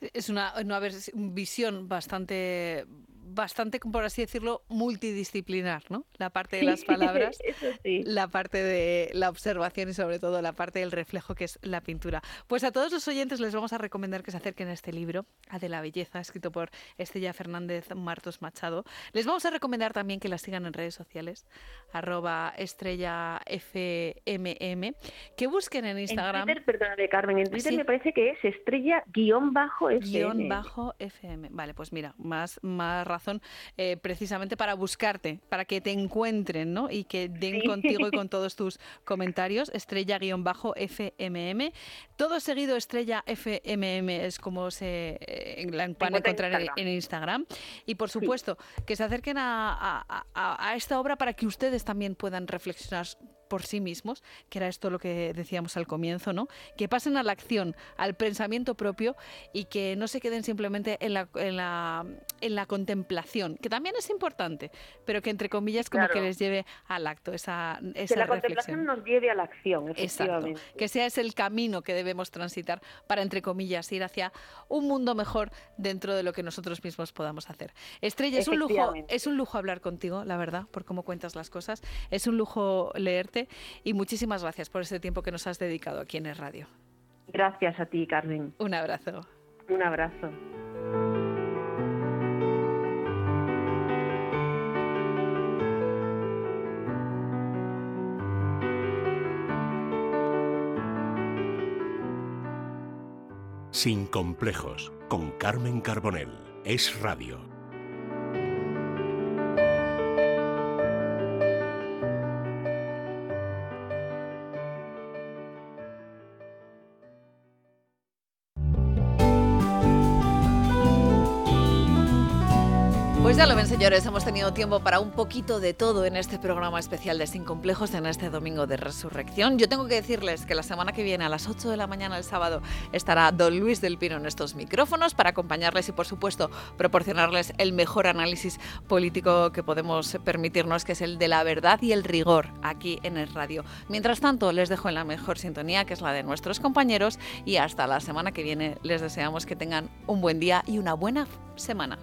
Es una, una visión bastante bastante, por así decirlo, multidisciplinar, ¿no? La parte de las palabras, sí. la parte de la observación y sobre todo la parte del reflejo que es la pintura. Pues a todos los oyentes les vamos a recomendar que se acerquen a este libro, A de la Belleza, escrito por Estella Fernández Martos Machado. Les vamos a recomendar también que la sigan en redes sociales, arroba estrella FMM, que busquen en Instagram. En Twitter, perdóname Carmen, en Twitter ¿Sí? me parece que es estrella guion bajo FM. Guión bajo FM. Vale, pues mira, más, más razón eh, precisamente para buscarte, para que te encuentren ¿no? y que den sí. contigo y con todos tus comentarios. Estrella-FMM. Todo seguido Estrella FMM es como se eh, la van a encontrar en Instagram. en Instagram. Y por supuesto, sí. que se acerquen a, a, a, a esta obra para que ustedes también puedan reflexionar por sí mismos, que era esto lo que decíamos al comienzo, ¿no? Que pasen a la acción, al pensamiento propio y que no se queden simplemente en la, en la, en la contemplación, que también es importante, pero que entre comillas como claro. que les lleve al acto, esa, esa que la reflexión. contemplación nos lleve a la acción, efectivamente. Exacto. Que sea ese el camino que debemos transitar para, entre comillas, ir hacia un mundo mejor dentro de lo que nosotros mismos podamos hacer. Estrella, es un lujo, es un lujo hablar contigo, la verdad, por cómo cuentas las cosas. Es un lujo leerte y muchísimas gracias por este tiempo que nos has dedicado aquí en el radio. Gracias a ti, Carmen. Un abrazo. Un abrazo. Sin complejos, con Carmen Carbonell. Es radio. Señores, hemos tenido tiempo para un poquito de todo en este programa especial de Sin Complejos en este domingo de resurrección. Yo tengo que decirles que la semana que viene, a las 8 de la mañana el sábado, estará don Luis del Pino en estos micrófonos para acompañarles y, por supuesto, proporcionarles el mejor análisis político que podemos permitirnos, que es el de la verdad y el rigor aquí en el radio. Mientras tanto, les dejo en la mejor sintonía, que es la de nuestros compañeros, y hasta la semana que viene les deseamos que tengan un buen día y una buena semana.